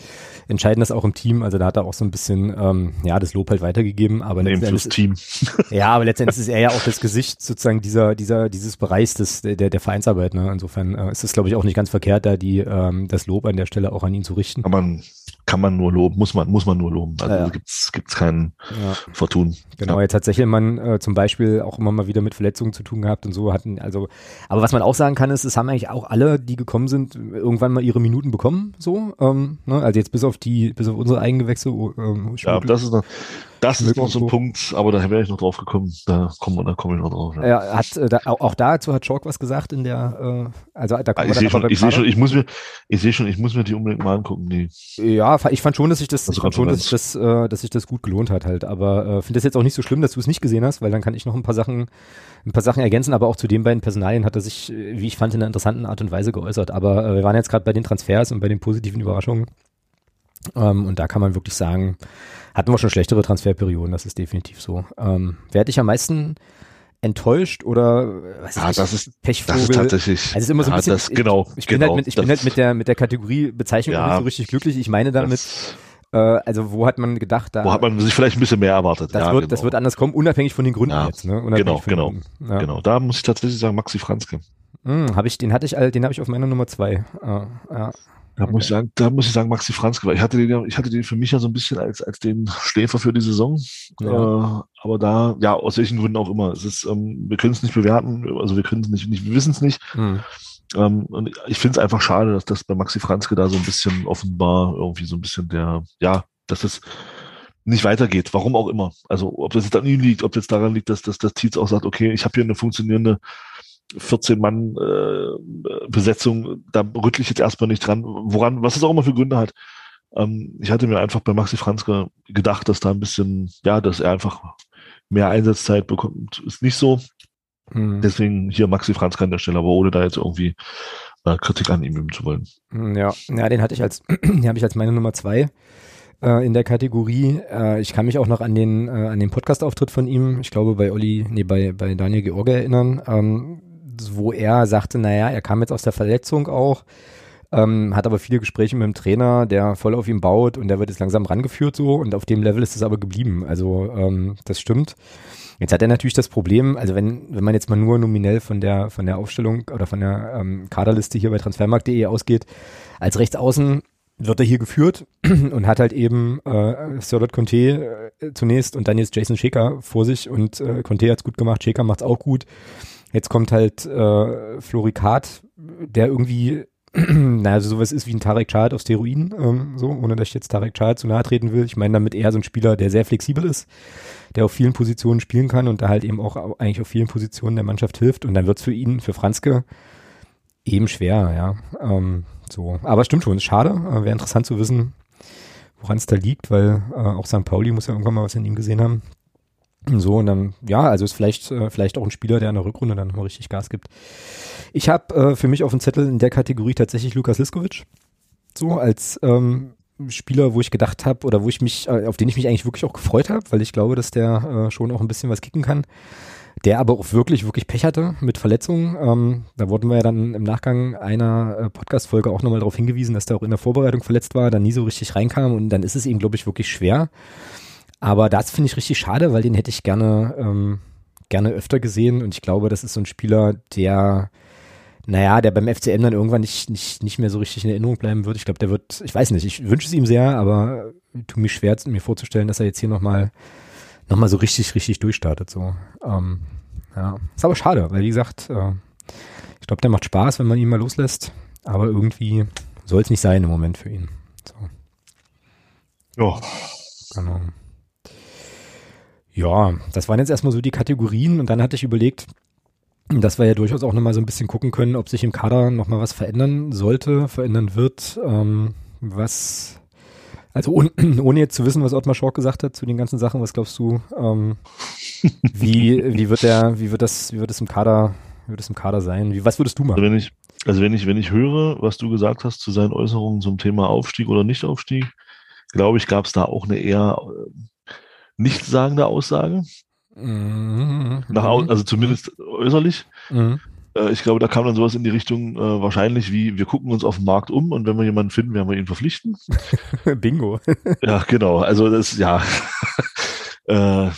entscheiden das auch im Team. Also da hat er auch so ein bisschen, ähm, ja, das Lob halt weitergegeben, aber letzten fürs Team. ja, aber letztendlich ist er ja auch das Gesicht sozusagen dieser, dieser, dieses Bereichs des, der, der Vereinsarbeit, ne. Insofern äh, ist es, glaube ich, auch nicht ganz verkehrt, da die, ähm, das Lob an der Stelle auch an ihn zu richten. Kann man, kann man nur loben, muss man, muss man nur loben. Also Ja, ja. gibt's, gibt's keinen Ja. Vertun. Genau, jetzt hat Sechelmann äh, zum Beispiel auch immer mal wieder mit Verletzungen zu tun gehabt und so hatten, also, aber was man auch sagen kann, ist, es haben eigentlich auch alle, die gekommen sind, irgendwann mal ihre Minuten bekommen, so, ähm, ne? also jetzt bis auf die, bis auf unsere Eigengewächse, oh, ähm, Ja, das ist noch, das ist noch so ein. Punkt, aber da wäre ich noch drauf gekommen. Da kommen da komme ich noch drauf. Ja. ja, hat, äh, da, auch, dazu hat Schork was gesagt in der, äh, also da Ah, kommen ich sehe dann schon, ich sehe schon, ich muss mir, ich sehe schon, ich muss mir die unbedingt mal angucken. Die, Ja, ich fand schon, dass sich das, Also ich fand schon, dass sich das, äh, dass sich das gut gelohnt hat halt. Aber äh, finde das jetzt auch nicht so schlimm, dass du es nicht gesehen hast, weil dann kann ich noch ein paar Sachen, ein paar Sachen ergänzen. Aber auch zu den beiden Personalien hat er sich, äh, wie ich fand, in einer interessanten Art und Weise geäußert. Aber äh, wir waren jetzt gerade bei den Transfers und bei den positiven Überraschungen. Ähm, und da kann man wirklich sagen, hatten wir schon schlechtere Transferperioden. Das ist definitiv so. Ähm, wer hat dich am meisten enttäuscht oder äh, was ja, ich, das ist, Pechvogel? das ist tatsächlich, Also es ist immer so ein ja, bisschen, das, genau, ich, ich bin genau, halt mit, ich das, bin halt mit der mit der Kategorie Bezeichnung Ja. nicht so richtig glücklich. Ich meine damit, das, äh, also wo hat man gedacht, da wo hat man sich vielleicht ein bisschen mehr erwartet. das ja, wird genau. das wird anders kommen, unabhängig von den Gründen Ja. jetzt, ne? Unabhängig Genau, genau. Ja. Genau, da muss ich tatsächlich sagen, Maxi Franzke. Hm, hab ich, den hatte ich, all- den habe ich auf meiner Nummer zwei. Äh, ja. Da muss ich sagen, da muss ich sagen, Maxi Franzke, weil ich hatte den, ich hatte den für mich ja so ein bisschen als, als den Schläfer für die Saison. Ja. Äh, aber da, ja, aus welchen Gründen auch immer. Es ist, ähm, wir können es nicht bewerten, also wir können es nicht, nicht, wir wissen es nicht. Hm. Ähm, und ich finde es einfach schade, dass das bei Maxi Franzke da so ein bisschen offenbar irgendwie so ein bisschen der, ja, dass es nicht weitergeht, warum auch immer. Also ob das jetzt an ihm liegt, ob das daran liegt, dass, dass das Tietz auch sagt, okay, ich habe hier eine funktionierende 14-Mann äh, Besetzung, da rüttle ich jetzt erstmal nicht dran, woran, was es auch immer für Gründe hat. Ähm, ich hatte mir einfach bei Maxi Franzke gedacht, dass da ein bisschen, ja, dass er einfach mehr Einsatzzeit bekommt, ist nicht so. Mhm. Deswegen hier Maxi Franz an der Stelle, aber ohne da jetzt irgendwie äh, Kritik an ihm üben zu wollen. Hm, ja, ja, den hatte ich als, den habe ich als meine Nummer zwei äh, in der Kategorie. Äh, ich kann mich auch noch an den, äh, an den Podcast-Auftritt von ihm, ich glaube bei Olli, nee, bei, bei Daniel George erinnern, ähm, wo er sagte, naja, er kam jetzt aus der Verletzung auch, ähm, hat aber viele Gespräche mit dem Trainer, der voll auf ihn baut und der wird jetzt langsam rangeführt so und auf dem Level ist es aber geblieben. Also ähm, das stimmt. Jetzt hat er natürlich das Problem, also wenn, wenn man jetzt mal nur nominell von der, von der Aufstellung oder von der ähm, Kaderliste hier bei transfermarkt.de ausgeht, als Rechtsaußen wird er hier geführt und hat halt eben äh, Serdot Conte äh, zunächst und dann jetzt Jason Shaker vor sich und äh, Conte hat's gut gemacht, Shaker macht's auch gut. Jetzt kommt halt äh, Florikat, der irgendwie naja, also sowas ist wie ein Tarek Chad auf Steroiden, ähm, so, ohne dass ich jetzt Tarek Chad zu nahe treten will. Ich meine damit eher so ein Spieler, der sehr flexibel ist, der auf vielen Positionen spielen kann und da halt eben auch eigentlich auf vielen Positionen der Mannschaft hilft. Und dann wird's für ihn, für Franzke, eben schwer, ja. Ähm, so. Aber stimmt schon, ist schade. Äh, Wäre interessant zu wissen, woran es da liegt, weil äh, auch St. Pauli muss ja irgendwann mal was in ihm gesehen haben. So, und dann, ja, also ist vielleicht, äh, vielleicht auch ein Spieler, der in der Rückrunde dann nochmal richtig Gas gibt. Ich habe äh, für mich auf dem Zettel in der Kategorie tatsächlich Lukas Liskovic. So, als ähm, Spieler, wo ich gedacht habe oder wo ich mich, äh, auf den ich mich eigentlich wirklich auch gefreut habe, weil ich glaube, dass der äh, schon auch ein bisschen was kicken kann. Der aber auch wirklich, wirklich Pech hatte mit Verletzungen. Ähm, da wurden wir ja dann im Nachgang einer äh, Podcast-Folge auch nochmal darauf hingewiesen, dass der auch in der Vorbereitung verletzt war, dann nie so richtig reinkam und dann ist es ihm, glaube ich, wirklich schwer. Aber das finde ich richtig schade, weil den hätte ich gerne, ähm, gerne öfter gesehen. Und ich glaube, das ist so ein Spieler, der, naja, der beim FCN dann irgendwann nicht, nicht, nicht mehr so richtig in Erinnerung bleiben wird. Ich glaube, der wird, ich weiß nicht, ich wünsche es ihm sehr, aber tut mir schwer, mir vorzustellen, dass er jetzt hier nochmal noch mal so richtig, richtig durchstartet. So. Ähm, ja. Ist aber schade, weil wie gesagt, äh, ich glaube, der macht Spaß, wenn man ihn mal loslässt. Aber irgendwie soll es nicht sein im Moment für ihn. So. Ja. Genau. Ja, das waren jetzt erstmal so die Kategorien und dann hatte ich überlegt, dass wir ja durchaus auch nochmal so ein bisschen gucken können, ob sich im Kader nochmal was verändern sollte, verändern wird, ähm, was, also ohne, ohne jetzt zu wissen, was Ottmar Schork gesagt hat zu den ganzen Sachen, was glaubst du, ähm, wie, wie wird der, wie wird das, wie wird es im Kader, wie wird es im Kader sein? Wie, was würdest du machen? Also wenn ich, also wenn ich, wenn ich höre, was du gesagt hast zu seinen Äußerungen zum Thema Aufstieg oder Nichtaufstieg, glaube ich, gab es da auch eine eher nichtssagende Aussage. Mhm. Nach, also zumindest äußerlich. Mhm. Äh, ich glaube, da kam dann sowas in die Richtung, äh, wahrscheinlich wie, wir gucken uns auf dem Markt um und wenn wir jemanden finden, werden wir ihn verpflichten. Bingo. ja, genau. Also das, ja. äh,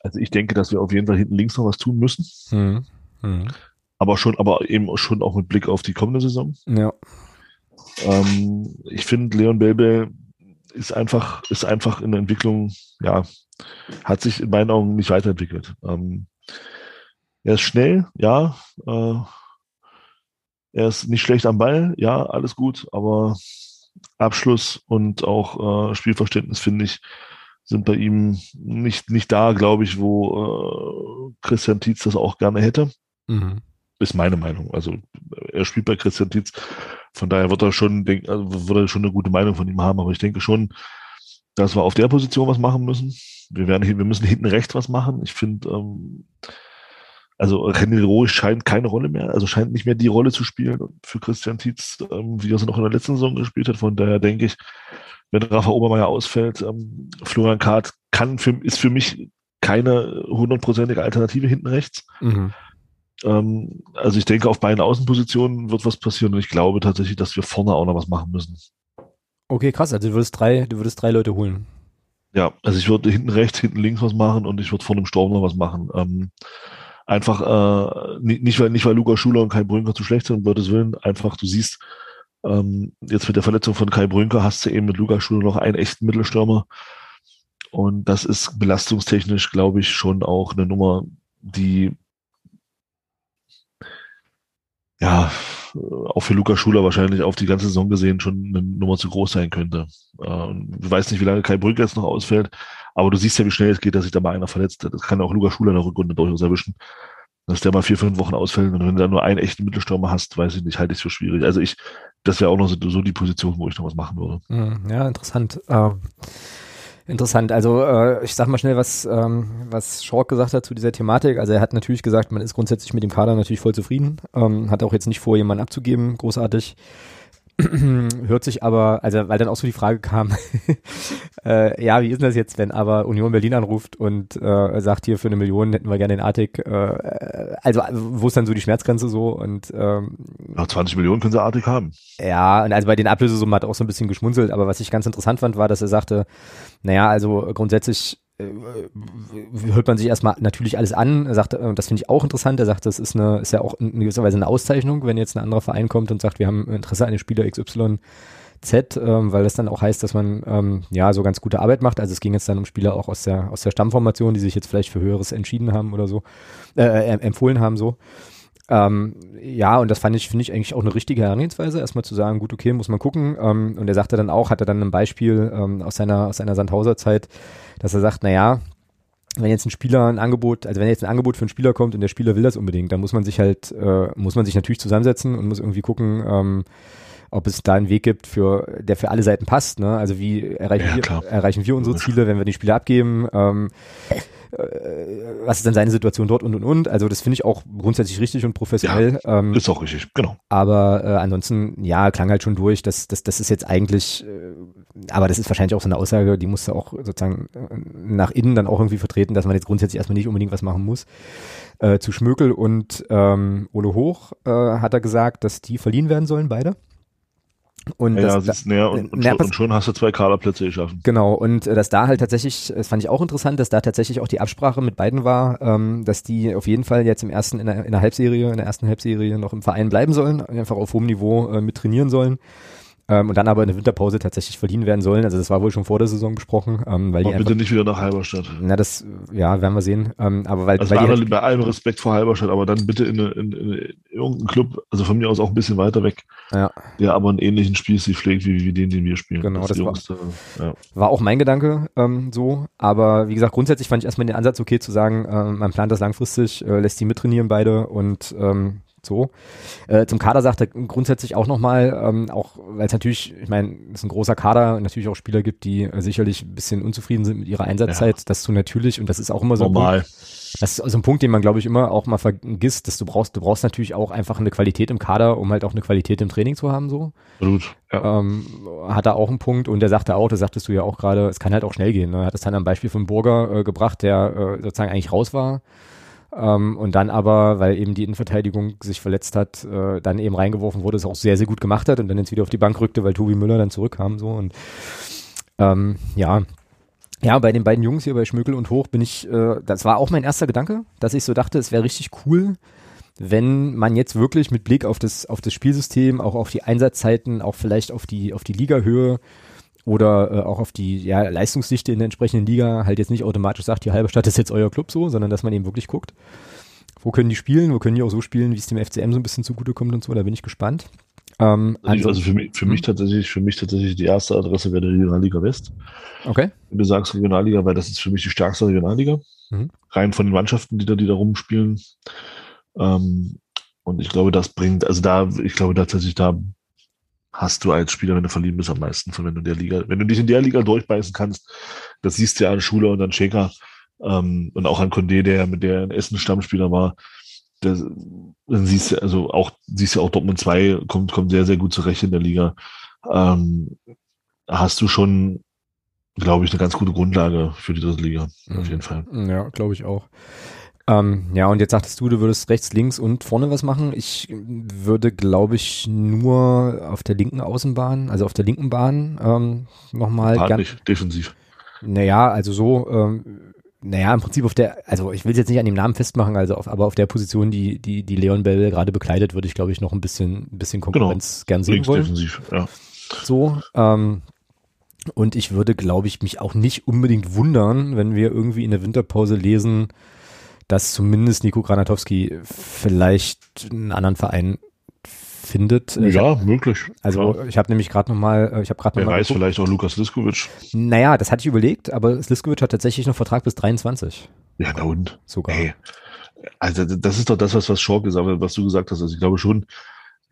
also ich denke, dass wir auf jeden Fall hinten links noch was tun müssen. Mhm. Mhm. Aber schon, aber eben schon auch mit Blick auf die kommende Saison. Ja. Ähm, ich finde, Leon Belbe ist einfach, ist einfach in der Entwicklung, ja, hat sich in meinen Augen nicht weiterentwickelt. Ähm, er ist schnell, ja. Äh, er ist nicht schlecht am Ball, ja, alles gut, aber Abschluss und auch äh, Spielverständnis, finde ich, sind bei ihm nicht, nicht da, glaube ich, wo äh, Christian Tietz das auch gerne hätte. Mhm. Ist meine Meinung. Also er spielt bei Christian Tietz von daher wird er schon, denk, also wird er schon eine gute Meinung von ihm haben. Aber ich denke schon, dass wir auf der Position was machen müssen. Wir werden, wir müssen hinten rechts was machen. Ich finde, ähm, also René Roh scheint keine Rolle mehr, also scheint nicht mehr die Rolle zu spielen für Christian Tietz, ähm, wie er es noch in der letzten Saison gespielt hat. Von daher denke ich, wenn Rafa Obermeier ausfällt, ähm, Florian Kahrt kann für, ist für mich keine hundertprozentige Alternative hinten rechts. Mhm. Ähm, also ich denke, auf beiden Außenpositionen wird was passieren und ich glaube tatsächlich, dass wir vorne auch noch was machen müssen. Okay, krass. Also du würdest drei, du würdest drei Leute holen. Ja, also ich würde hinten rechts, hinten links was machen und ich würde vorne im Sturm noch was machen. Ähm, einfach äh, nicht, weil nicht weil Luca Schuler und Kai Brünker zu schlecht sind, um Gottes Willen. Einfach, du siehst, ähm, jetzt mit der Verletzung von Kai Brünker hast du eben mit Luca Schuler noch einen echten Mittelstürmer. Und das ist belastungstechnisch, glaube ich, schon auch eine Nummer, die ja, auch für Luca Schuler wahrscheinlich auf die ganze Saison gesehen schon eine Nummer zu groß sein könnte. Ähm, du weißt nicht, wie lange Kai Brügge jetzt noch ausfällt, aber du siehst ja, wie schnell es geht, dass sich da mal einer verletzt. Das kann auch Luca Schuler in der Rückrunde durchaus erwischen. Dass der mal vier, fünf Wochen ausfällt und wenn du dann nur einen echten Mittelstürmer hast, weiß ich nicht, halte ich es für schwierig. Also ich, das wäre auch noch so, so, die Position, wo ich noch was machen würde. Hm, ja, interessant. Ähm Interessant. Also äh, ich sag mal schnell, was, ähm, was Schork gesagt hat zu dieser Thematik. Also er hat natürlich gesagt, man ist grundsätzlich mit dem Kader natürlich voll zufrieden. Ähm, hat auch jetzt nicht vor, jemanden abzugeben, großartig. Hört sich aber, also weil dann auch so die Frage kam, äh, ja, wie ist denn das jetzt, wenn aber Union Berlin anruft und äh, sagt, hier für eine Million hätten wir gerne den Artig, äh, also wo ist dann so die Schmerzgrenze so und ähm, ja, 20 Millionen können sie Artig haben. Ja, und also bei den Ablösesummen hat er auch so ein bisschen geschmunzelt, aber was ich ganz interessant fand, war, dass er sagte, naja, also grundsätzlich hört man sich erstmal natürlich alles an. Er sagt, und das finde ich auch interessant, er sagt, das ist eine, ist ja auch in gewisser Weise eine Auszeichnung, wenn jetzt ein anderer Verein kommt und sagt, wir haben Interesse an den Spieler XY Z, ähm, weil das dann auch heißt, dass man ähm, ja so ganz gute Arbeit macht. Also es ging jetzt dann um Spieler auch aus der aus der Stammformation, die sich jetzt vielleicht für höheres entschieden haben oder so, äh, äh empfohlen haben so. Ähm, ja, und das fand ich, finde ich eigentlich auch eine richtige Herangehensweise, erstmal zu sagen, gut, okay, muss man gucken. Ähm, und er sagte dann auch, hat er dann ein Beispiel ähm, aus seiner, aus seiner Sandhauser Zeit, dass er sagt, naja, wenn jetzt ein Spieler ein Angebot, also wenn jetzt ein Angebot für einen Spieler kommt und der Spieler will das unbedingt, dann muss man sich halt, äh, muss man sich natürlich zusammensetzen und muss irgendwie gucken, ähm, ob es da einen Weg gibt, für, der für alle Seiten passt. Ne? Also wie erreichen, ja, wir, erreichen wir unsere Ziele, wenn wir den Spieler abgeben? Ähm, äh, was ist denn seine Situation dort und und und. Also das finde ich auch grundsätzlich richtig und professionell. Ja, ähm, ist auch richtig, genau. Aber äh, ansonsten, ja, klang halt schon durch, dass das, das ist jetzt eigentlich, äh, aber das ist wahrscheinlich auch so eine Aussage, die musste auch sozusagen äh, nach innen dann auch irgendwie vertreten, dass man jetzt grundsätzlich erstmal nicht unbedingt was machen muss. Äh, zu Schmökel und ähm, Ole Hoch äh, hat er gesagt, dass die verliehen werden sollen, beide. Und ja, das, siehst näher und, und, schon, und, schon, hast du zwei Kaderplätze geschaffen. Genau, und äh, dass da halt tatsächlich, das fand ich auch interessant, dass da tatsächlich auch die Absprache mit beiden war, ähm, dass die auf jeden Fall jetzt im ersten, in der, in der Halbserie, in der ersten Halbserie noch im Verein bleiben sollen, einfach auf hohem Niveau äh, mit trainieren sollen ähm, und dann aber in der Winterpause tatsächlich verliehen werden sollen. Also das war wohl schon vor der Saison besprochen. Ähm, weil aber bitte nicht wieder nach Halberstadt. Na, das, ja, werden wir sehen. Ähm, aber weil, also weil bei, halt, bei allem Respekt vor Halberstadt, aber dann bitte in, in, in, in irgendeinen Club, also von mir aus auch ein bisschen weiter weg, ja. der aber einen ähnlichen Spielstil pflegt, wie, wie den, den wir spielen. Genau, das, das war, ja. war auch mein Gedanke ähm, so. Aber wie gesagt, grundsätzlich fand ich erstmal den Ansatz okay zu sagen, äh, man plant das langfristig, äh, lässt die mittrainieren beide und ähm, so. Äh, zum Kader sagt er grundsätzlich auch nochmal, ähm, auch weil es natürlich, ich meine, es ist ein großer Kader natürlich auch Spieler gibt, die äh, sicherlich ein bisschen unzufrieden sind mit ihrer Einsatzzeit. Ja. Das so natürlich und das ist auch immer so normal. Das ist also ein Punkt, den man, glaube ich, immer auch mal vergisst, dass du brauchst, du brauchst natürlich auch einfach eine Qualität im Kader, um halt auch eine Qualität im Training zu haben, so. Gut, ja. Ähm, hat er auch einen Punkt und der sagte auch, das sagtest du ja auch gerade, es kann halt auch schnell gehen. Ne? Er hat es dann am Beispiel von Burger äh, gebracht, der äh, sozusagen eigentlich raus war ähm, und dann aber, weil eben die Innenverteidigung sich verletzt hat, äh, dann eben reingeworfen wurde, es auch sehr, sehr gut gemacht hat und dann jetzt wieder auf die Bank rückte, weil Tobi Müller dann zurückkam so. Und ähm, ja, ja, bei den beiden Jungs hier bei Schmökel und Hoch bin ich, äh, das war auch mein erster Gedanke, dass ich so dachte, es wäre richtig cool, wenn man jetzt wirklich mit Blick auf das, auf das Spielsystem, auch auf die Einsatzzeiten, auch vielleicht auf die, auf die Ligahöhe oder äh, auch auf die ja, Leistungsdichte in der entsprechenden Liga halt jetzt nicht automatisch sagt, die halbe Stadt ist jetzt euer Club so, sondern dass man eben wirklich guckt, wo können die spielen, wo können die auch so spielen, wie es dem FCM so ein bisschen zugutekommt und so, da bin ich gespannt. Ähm, also, also für mich, für mich hm? tatsächlich, für mich tatsächlich die erste Adresse wäre die Regionalliga West. Okay. Wenn du sagst Regionalliga, weil das ist für mich die stärkste Regionalliga. Mhm. Rein von den Mannschaften, die da, die da rumspielen. Ähm, und ich glaube, das bringt, also da, ich glaube tatsächlich, da hast du als Spieler, wenn du verliehen bist, am meisten von, wenn du in der Liga, wenn du dich in der Liga durchbeißen kannst, das siehst du ja an Schuler und an Schecker ähm, und auch an Condé, der mit der in Essen Stammspieler war. Das, dann siehst du, also auch, siehst du auch Dortmund 2 kommt, kommt sehr, sehr gut zurecht in der Liga. Ähm, hast du schon, glaube ich, eine ganz gute Grundlage für die dritte Liga, auf mhm. jeden Fall. Ja, glaube ich auch. Ähm, ja, und jetzt sagtest du, du würdest rechts, links und vorne was machen. Ich würde, glaube ich, nur auf der linken Außenbahn, also auf der linken Bahn ähm, nochmal. Defensiv. Naja, also so, ähm, naja, im Prinzip auf der, also ich will es jetzt nicht an dem Namen festmachen, also auf, aber auf der Position, die, die, die Leon Bell gerade bekleidet, würde ich, glaube ich, noch ein bisschen, ein bisschen Konkurrenz genau. gern sehen Links wollen. defensiv, ja. So, ähm, und ich würde, glaube ich, mich auch nicht unbedingt wundern, wenn wir irgendwie in der Winterpause lesen, dass zumindest Nico Granatowski vielleicht einen anderen Verein findet. Ja, hab, möglich. Also klar. ich habe nämlich gerade noch mal, äh, ich habe gerade noch Wer weiß geguckt. vielleicht auch Lukas Liskovic. Naja, das hatte ich überlegt, aber Liskovic hat tatsächlich noch Vertrag bis 23. Ja, na und? Sogar. Hey. Also das ist doch das, was, was Schork gesagt hat, was du gesagt hast. Also ich glaube schon,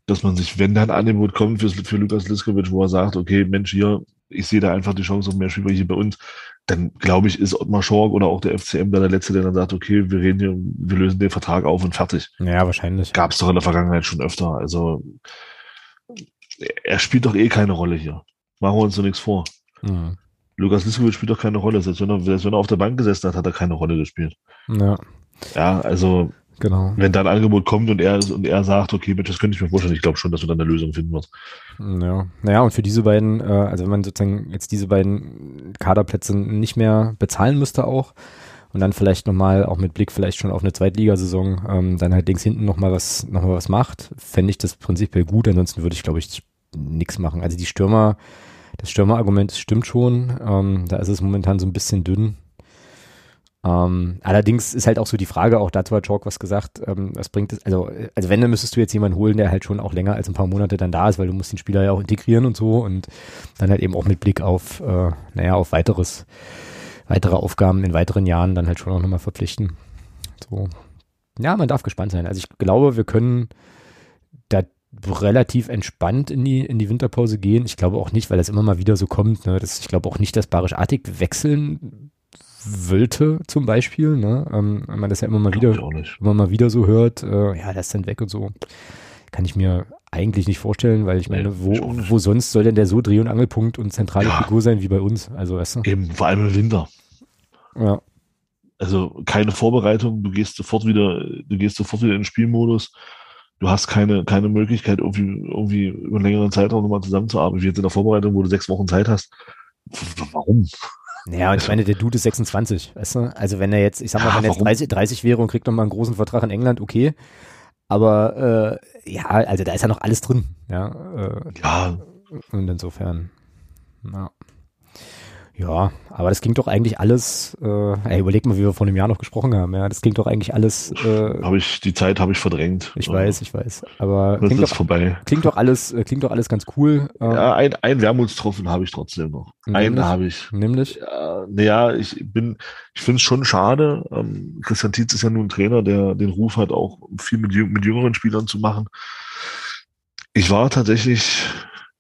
dass man sich, wenn da ein Angebot kommt für, für Lukas Liskovic, wo er sagt, okay, Mensch, hier, ich sehe da einfach die Chance auf mehr Spieler hier bei uns, dann glaube ich, ist Ottmar Schork oder auch der FCM da der Letzte, der dann sagt, okay, wir reden hier, wir lösen den Vertrag auf und fertig. Ja, wahrscheinlich. Gab es doch in der Vergangenheit schon öfter. Also er spielt doch eh keine Rolle hier. Machen wir uns so nichts vor. Mhm. Lukas Liskovic spielt doch keine Rolle. Selbst wenn, er, selbst wenn er auf der Bank gesessen hat, hat er keine Rolle gespielt. Ja. Ja, also Genau. Wenn da ein Angebot kommt und er, und er sagt, okay, das könnte ich mir vorstellen, ich glaube schon, dass du dann eine Lösung finden wirst. Ja, naja, und für diese beiden, äh, also wenn man sozusagen jetzt diese beiden Kaderplätze nicht mehr bezahlen müsste auch und dann vielleicht nochmal, auch mit Blick vielleicht schon auf eine Zweitligasaison, ähm, dann halt links hinten nochmal was, noch mal was macht, fände ich das prinzipiell gut, ansonsten würde ich, glaube ich, nichts machen. Also die Stürmer, das Stürmerargument stimmt schon, ähm, da ist es momentan so ein bisschen dünn. Ähm, allerdings ist halt auch so die Frage, auch dazu hat Chalk was gesagt, ähm, was bringt es, also, also wenn, dann müsstest du jetzt jemanden holen, der halt schon auch länger als ein paar Monate dann da ist, weil du musst den Spieler ja auch integrieren und so und dann halt eben auch mit Blick auf, äh, naja, auf weiteres, weitere Aufgaben in weiteren Jahren dann halt schon auch nochmal verpflichten. So. Ja, man darf gespannt sein. Also ich glaube, wir können da relativ entspannt in die, in die Winterpause gehen. Ich glaube auch nicht, weil das immer mal wieder so kommt. Ne, das, ich glaube auch nicht, dass Barisch Artig wechseln Wölte zum Beispiel, ne? Ähm, wenn man das ja immer mal wieder, immer mal wieder so hört, äh, ja, der ist dann weg und so, kann ich mir eigentlich nicht vorstellen, weil ich meine, wo, wo sonst soll denn der so Dreh- und Angelpunkt und zentrale ja. Figur sein wie bei uns? Also, weißt du? Eben, vor allem im Winter. Ja. Also keine Vorbereitung, du gehst sofort wieder, du gehst sofort wieder in den Spielmodus. Du hast keine, keine Möglichkeit, irgendwie, irgendwie über einen längeren Zeitraum nochmal zusammenzuarbeiten. Wie jetzt in der Vorbereitung, wo du sechs Wochen Zeit hast. Warum? Ja, und ich meine, der Dude ist 26, weißt du? Also wenn er jetzt, ich sag mal, ja, wenn er jetzt 30, 30 wäre und kriegt nochmal einen großen Vertrag in England, okay. Aber äh, ja, also da ist ja noch alles drin. Ja. Äh, ja. Und insofern, ja. Ja, aber das klingt doch eigentlich alles, äh, ey, überleg mal, wie wir vor einem Jahr noch gesprochen haben, ja, das klingt doch eigentlich alles. Äh, habe ich, die Zeit habe ich verdrängt. Ich weiß, ich weiß, aber das klingt ist doch, vorbei. Klingt doch alles, äh, klingt doch alles ganz cool. Ähm, ja, ein, ein Wermutstropfen habe ich trotzdem noch. Einen habe ich. Nämlich? Ja, naja, ich bin, ich finde es schon schade. Ähm, Christian Tietz ist ja nun ein Trainer, der den Ruf hat, auch viel mit, mit jüngeren Spielern zu machen. Ich war tatsächlich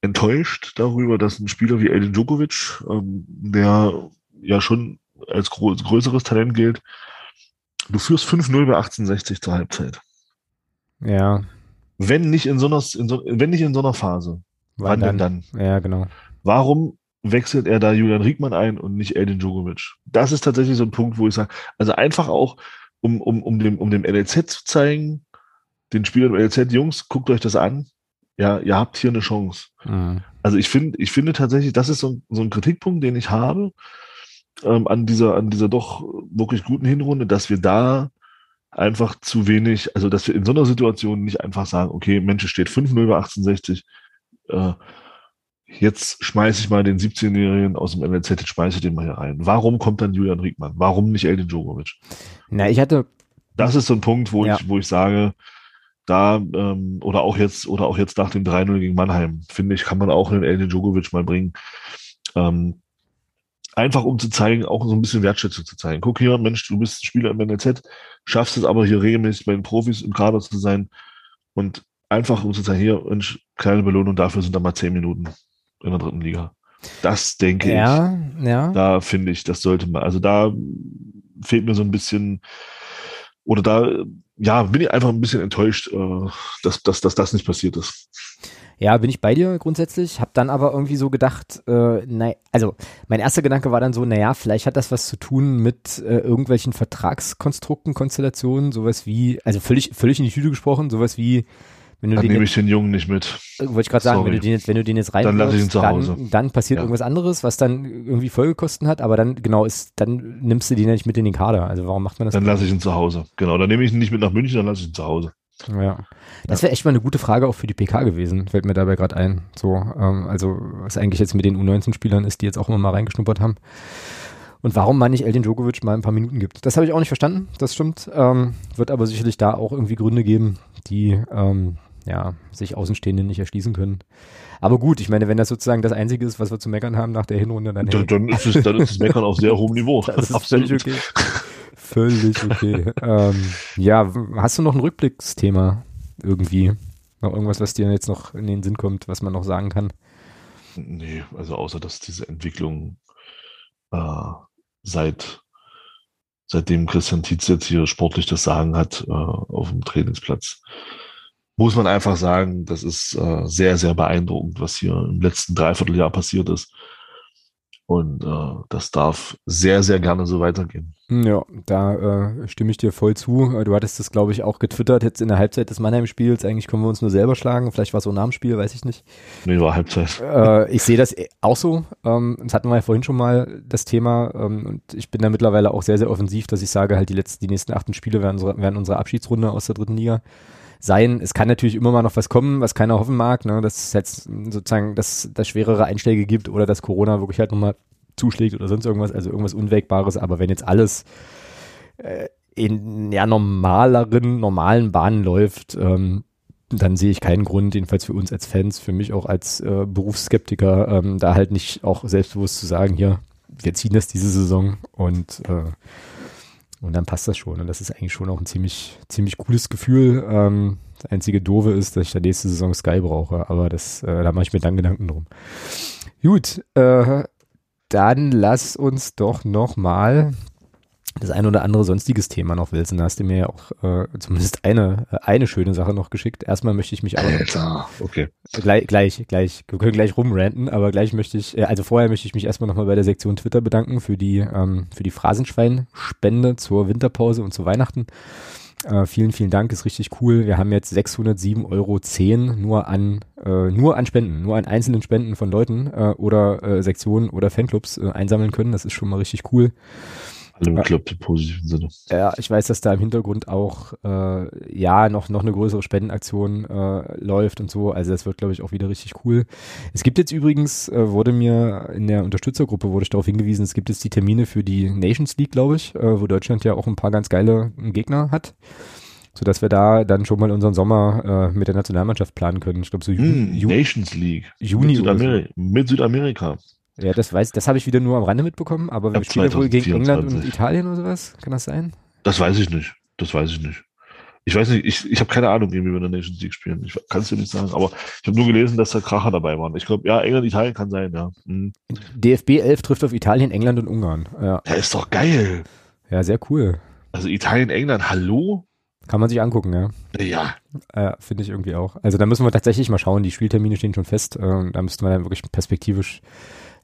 enttäuscht darüber, dass ein Spieler wie Edin Djokovic, ähm, der ja schon als gro größeres Talent gilt, du führst 5-0 bei 1860 zur Halbzeit. Ja. Wenn nicht in so einer, in so, wenn nicht in so einer Phase, wann dann, denn dann? Ja, genau. Warum wechselt er da Julian Riegmann ein und nicht Edin Djokovic? Das ist tatsächlich so ein Punkt, wo ich sage, also einfach auch, um, um, um, dem, um dem LLZ zu zeigen, den Spielern im LLZ, Jungs, guckt euch das an, ja, ihr habt hier eine Chance. Mhm. Also ich finde, ich finde tatsächlich, das ist so, so ein Kritikpunkt, den ich habe ähm, an dieser, an dieser doch wirklich guten Hinrunde, dass wir da einfach zu wenig, also dass wir in so einer Situation nicht einfach sagen, okay, Mensch, steht 5-0 bei 1860, äh, jetzt schmeiße ich mal den 17-Jährigen aus dem NLZ, jetzt schmeiße ich den mal hier rein. Warum kommt dann Julian Riegmann? Warum nicht Eldin Djokovic? Na, ich hatte. Das ist so ein Punkt, wo Ja. ich, wo ich sage, da, ähm, oder auch jetzt, oder auch jetzt nach dem 3-0 gegen Mannheim, finde ich, kann man auch einen Eldin Djokovic mal bringen. Ähm, einfach um zu zeigen, auch so ein bisschen Wertschätzung zu zeigen. Guck hier, Mensch, du bist Spieler im NLZ, schaffst es aber hier regelmäßig bei den Profis im Kader zu sein und einfach um zu sagen, hier, Mensch, kleine Belohnung dafür sind da mal zehn Minuten in der dritten Liga. Das denke ich. Ja, ja. Da finde ich, das sollte man, also da fehlt mir so ein bisschen, oder da, ja, bin ich einfach ein bisschen enttäuscht, äh, dass, dass, dass das nicht passiert ist. Ja, bin ich bei dir grundsätzlich, hab dann aber irgendwie so gedacht, äh, nein, also mein erster Gedanke war dann so, naja, vielleicht hat das was zu tun mit äh, irgendwelchen Vertragskonstrukten, Konstellationen, sowas wie, also völlig, völlig in die Tüte gesprochen, sowas wie, wenn du Dann nehme ich den Jungen nicht mit. wollte ich gerade sagen, wenn du den jetzt, wenn du den jetzt rein Dann lasse ich ihn zu Hause. dann, dann passiert Ja. irgendwas anderes, was dann irgendwie Folgekosten hat, aber dann, genau, ist, dann nimmst du den ja nicht mit in den Kader. Also warum macht man das? Dann lasse ich ihn zu Hause. Genau, dann nehme ich ihn nicht mit nach München, dann lasse ich ihn zu Hause. Ja. Das wäre echt mal eine gute Frage auch für die PK gewesen, fällt mir dabei gerade ein. So, ähm, also was eigentlich jetzt mit den U19-Spielern ist, die jetzt auch immer mal reingeschnuppert haben. Und warum man nicht Eldin Djokovic mal ein paar Minuten gibt. Das habe ich auch nicht verstanden, das stimmt. Ähm, wird aber sicherlich da auch irgendwie Gründe geben, die ähm, ja, sich Außenstehende nicht erschließen können. Aber gut, ich meine, wenn das sozusagen das Einzige ist, was wir zu meckern haben nach der Hinrunde, dann, hey, Dann, ist es, dann ist das Meckern auf sehr hohem Niveau. das ist völlig okay. Völlig okay. ähm, ja, hast du noch ein Rückblicksthema irgendwie, Noch irgendwas, was dir jetzt noch in den Sinn kommt, was man noch sagen kann? Nee, also außer dass diese Entwicklung äh, seit seitdem Christian Tietz jetzt hier sportlich das Sagen hat äh, auf dem Trainingsplatz, muss man einfach sagen, das ist äh, sehr, sehr beeindruckend, was hier im letzten Dreivierteljahr passiert ist. Und äh, das darf sehr, sehr gerne so weitergehen. Ja, da äh, stimme ich dir voll zu. Du hattest das, glaube ich, auch getwittert jetzt in der Halbzeit des Mannheim-Spiels. Eigentlich können wir uns nur selber schlagen. Vielleicht war es so nach dem Spiel, weiß ich nicht. Nee, war Halbzeit. Äh, ich sehe das auch so. Ähm, das hatten wir ja vorhin schon mal, das Thema. Ähm, und ich bin da mittlerweile auch sehr, sehr offensiv, dass ich sage, halt die letzten, die nächsten achten Spiele werden unsere, werden unsere Abschiedsrunde aus der dritten Liga sein. Es kann natürlich immer mal noch was kommen, was keiner hoffen mag, ne? dass es jetzt sozusagen dass das schwerere Einschläge gibt oder dass Corona wirklich halt nochmal zuschlägt oder sonst irgendwas, also irgendwas Unwägbares. Aber wenn jetzt alles äh, in ja, normaleren, normalen Bahnen läuft, ähm, dann sehe ich keinen Grund, jedenfalls für uns als Fans, für mich auch als äh, Berufsskeptiker, ähm, da halt nicht auch selbstbewusst zu sagen, hier, wir ziehen das diese Saison und äh, und dann passt das schon. Und das ist eigentlich schon auch ein ziemlich, ziemlich cooles Gefühl. Ähm, das einzige Doofe ist, dass ich da nächste Saison Sky brauche, aber das, äh, da mache ich mir dann Gedanken drum. Gut, äh, dann lass uns doch noch mal das ein oder andere sonstiges Thema noch wilson. Da hast du mir ja auch äh, zumindest eine, äh, eine schöne Sache noch geschickt. Erstmal möchte ich mich aber. Alter, okay. Gleich, gleich, gleich, wir können gleich rumranten, aber gleich möchte ich, äh, also vorher möchte ich mich erstmal nochmal bei der Sektion Twitter bedanken für die, ähm, für die Phrasenschwein-Spende zur Winterpause und zu Weihnachten. Äh, vielen, vielen Dank, ist richtig cool. Wir haben jetzt 607,10 Euro nur an, äh, nur an Spenden, nur an einzelnen Spenden von Leuten äh, oder äh, Sektionen oder Fanclubs äh, einsammeln können. Das ist schon mal richtig cool. Alle bekloppt im positiven Sinne. Ja, ich weiß, dass da im Hintergrund auch äh, ja noch, noch eine größere Spendenaktion äh, läuft und so. Also das wird, glaube ich, auch wieder richtig cool. Es gibt jetzt übrigens, äh, wurde mir in der Unterstützergruppe wurde ich darauf hingewiesen, es gibt jetzt die Termine für die Nations League, glaube ich, äh, wo Deutschland ja auch ein paar ganz geile Gegner hat sodass wir da dann schon mal unseren Sommer äh, mit der Nationalmannschaft planen können. Ich glaube so Juni, mm, Nations League Juni mit, Südamer so. mit Südamerika. Ja, das weiß, das habe ich wieder nur am Rande mitbekommen, aber wir spielen wohl gegen England und Italien oder sowas. Kann das sein? Das weiß ich nicht. Das weiß ich nicht. Ich weiß nicht, ich, ich habe keine Ahnung, wie wir in der Nations League spielen. Ich kann es dir nicht sagen, aber ich habe nur gelesen, dass da Kracher dabei waren. Ich glaube, ja, England, Italien kann sein, ja. Mhm. DFB 11 trifft auf Italien, England und Ungarn. Ja. ja, ist doch geil. Ja, sehr cool. Also Italien, England, hallo? Kann man sich angucken, ja. Ja. Äh, Finde ich irgendwie auch. Also da müssen wir tatsächlich mal schauen. Die Spieltermine stehen schon fest. Äh, da müssten wir dann wirklich perspektivisch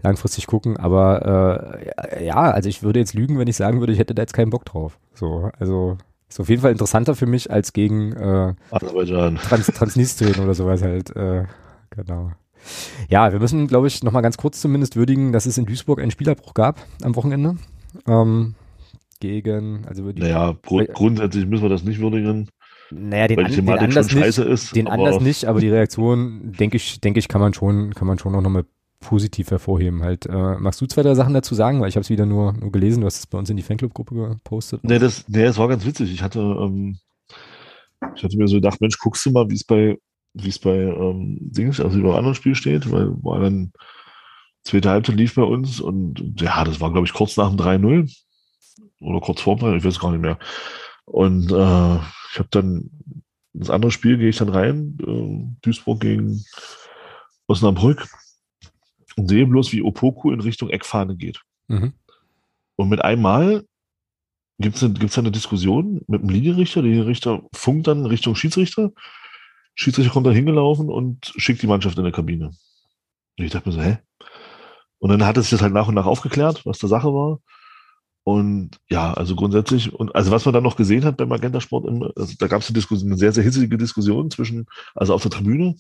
langfristig gucken. Aber äh, ja, also ich würde jetzt lügen, wenn ich sagen würde, ich hätte da jetzt keinen Bock drauf. So, also ist auf jeden Fall interessanter für mich als gegen äh, Trans Transnistrien oder sowas halt. Äh, genau. Ja, wir müssen, glaube ich, nochmal ganz kurz zumindest würdigen, dass es in Duisburg einen Spielerbruch gab am Wochenende. Ähm, gegen, also die, Naja, gru grundsätzlich müssen wir das nicht würdigen. Naja, den, an, den Anlass nicht, ist, den Anlass nicht, aber die Reaktion, denke ich, denke ich, kann man schon, kann man schon auch nochmal positiv hervorheben. Halt, äh, magst du zwei, drei Sachen dazu sagen? Weil ich habe es wieder nur, nur gelesen, du hast es bei uns in die Fanclub-Gruppe gepostet. Nee, das, nee, das war ganz witzig. Ich hatte, ähm, ich hatte mir so gedacht, Mensch, guckst du mal, wie es bei, wie es bei ähm, Dings, also über anderen Spiel steht, weil war dann zweite Halbzeit lief bei uns und ja, das war, glaube ich, kurz nach dem 3-0 oder kurz vor dem 3 ich weiß gar nicht mehr. Und äh, ich habe dann das andere Spiel gehe ich dann rein, äh, Duisburg gegen Osnabrück und sehe bloß, wie Opoku in Richtung Eckfahne geht. Mhm. Und mit einmal gibt es eine, gibt's eine Diskussion mit dem Linienrichter. Der Linienrichter funkt dann Richtung Schiedsrichter. Schiedsrichter kommt da hingelaufen und schickt die Mannschaft in der Kabine. Und ich dachte mir so, hä? Und dann hat es sich das halt nach und nach aufgeklärt, was der Sache war. Und ja, also grundsätzlich, und also was man dann noch gesehen hat beim Magenta Sport, also da gab es eine Diskussion, eine sehr, sehr hitzige Diskussion zwischen, also auf der Tribüne.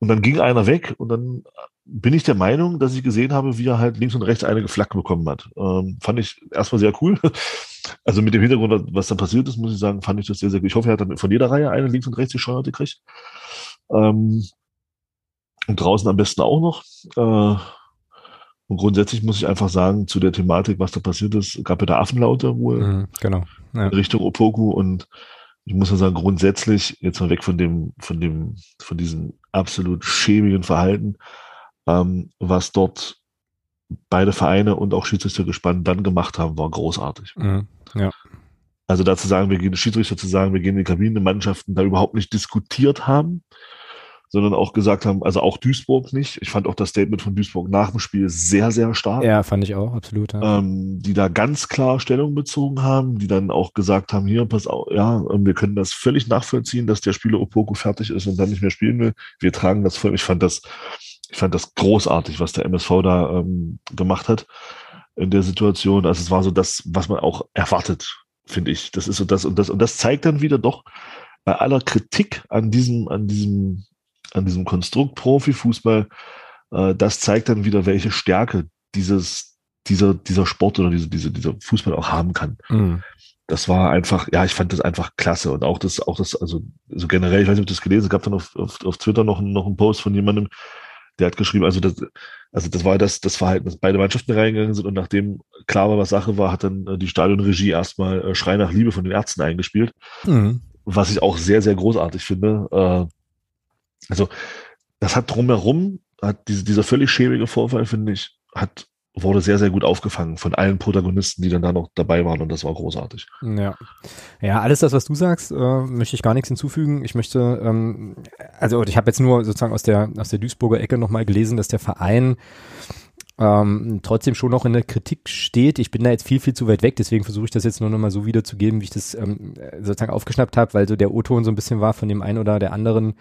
Und dann ging einer weg und dann bin ich der Meinung, dass ich gesehen habe, wie er halt links und rechts eine geflackt bekommen hat. Ähm, fand ich erstmal sehr cool. Also mit dem Hintergrund, was dann passiert ist, muss ich sagen, fand ich das sehr, sehr gut. Ich hoffe, er hat dann von jeder Reihe eine links und rechts gescheuert gekriegt. Ähm, und draußen am besten auch noch. Äh, und grundsätzlich muss ich einfach sagen, zu der Thematik, was da passiert ist, gab ja da Affenlaute wohl mhm, genau, ja. in Richtung Opoku und ich muss ja sagen, grundsätzlich, jetzt mal weg von dem, von dem, von diesem absolut schäbigen Verhalten, ähm, was dort beide Vereine und auch Schiedsrichter gespannt dann gemacht haben, war großartig. Mhm, ja. Also dazu sagen, wir gehen, Schiedsrichter zu sagen, wir gehen in die Kabine, Mannschaften da überhaupt nicht diskutiert haben, sondern auch gesagt haben, also auch Duisburg nicht. Ich fand auch das Statement von Duisburg nach dem Spiel sehr, sehr stark. Ja, fand ich auch, absolut. Ja. Ähm, die da ganz klar Stellung bezogen haben, die dann auch gesagt haben, hier, pass auf, ja, ähm, wir können das völlig nachvollziehen, dass der Spieler Opoko fertig ist und dann nicht mehr spielen will. Wir tragen das voll. Ich fand das, ich fand das großartig, was der MSV da ähm, gemacht hat in der Situation. Also es war so das, was man auch erwartet, finde ich. Das ist so das und das und das zeigt dann wieder doch bei aller Kritik an diesem, an diesem an diesem Konstrukt Profifußball, äh, das zeigt dann wieder, welche Stärke dieses, dieser, dieser Sport oder diese, diese, dieser Fußball auch haben kann. Mhm. Das war einfach, ja, ich fand das einfach klasse. Und auch das, auch das, also so generell, ich weiß nicht, ob du das gelesen hast, gab dann auf, auf, auf Twitter noch, noch einen Post von jemandem, der hat geschrieben, also das, also das war das, das Verhalten, dass beide Mannschaften reingegangen sind und nachdem klar war, was Sache war, hat dann äh, die Stadionregie erstmal äh, Schrei nach Liebe von den Ärzten eingespielt. Mhm. Was ich auch sehr, sehr großartig finde. Also das hat drumherum, hat diese, dieser völlig schäbige Vorfall, finde ich, hat wurde sehr, sehr gut aufgefangen von allen Protagonisten, die dann da noch dabei waren und das war großartig. Ja, ja alles das, was du sagst, äh, möchte ich gar nichts hinzufügen. Ich möchte, ähm, also ich habe jetzt nur sozusagen aus der, aus der Duisburger Ecke nochmal gelesen, dass der Verein ähm, trotzdem schon noch in der Kritik steht. Ich bin da jetzt viel, viel zu weit weg, deswegen versuche ich das jetzt nur nochmal so wiederzugeben, wie ich das ähm, sozusagen aufgeschnappt habe, weil so der O-Ton so ein bisschen war von dem einen oder der anderen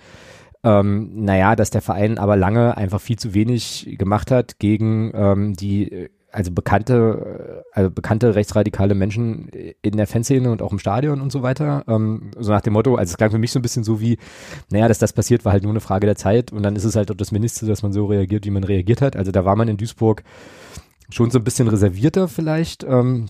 ähm, naja, dass der Verein aber lange einfach viel zu wenig gemacht hat gegen ähm, die also bekannte, äh, also bekannte rechtsradikale Menschen in der Fanszene und auch im Stadion und so weiter. Ähm, so nach dem Motto, also es klang für mich so ein bisschen so wie, naja, dass das passiert, war halt nur eine Frage der Zeit und dann ist es halt auch das Minister, dass man so reagiert, wie man reagiert hat. Also da war man in Duisburg schon so ein bisschen reservierter vielleicht. Ähm,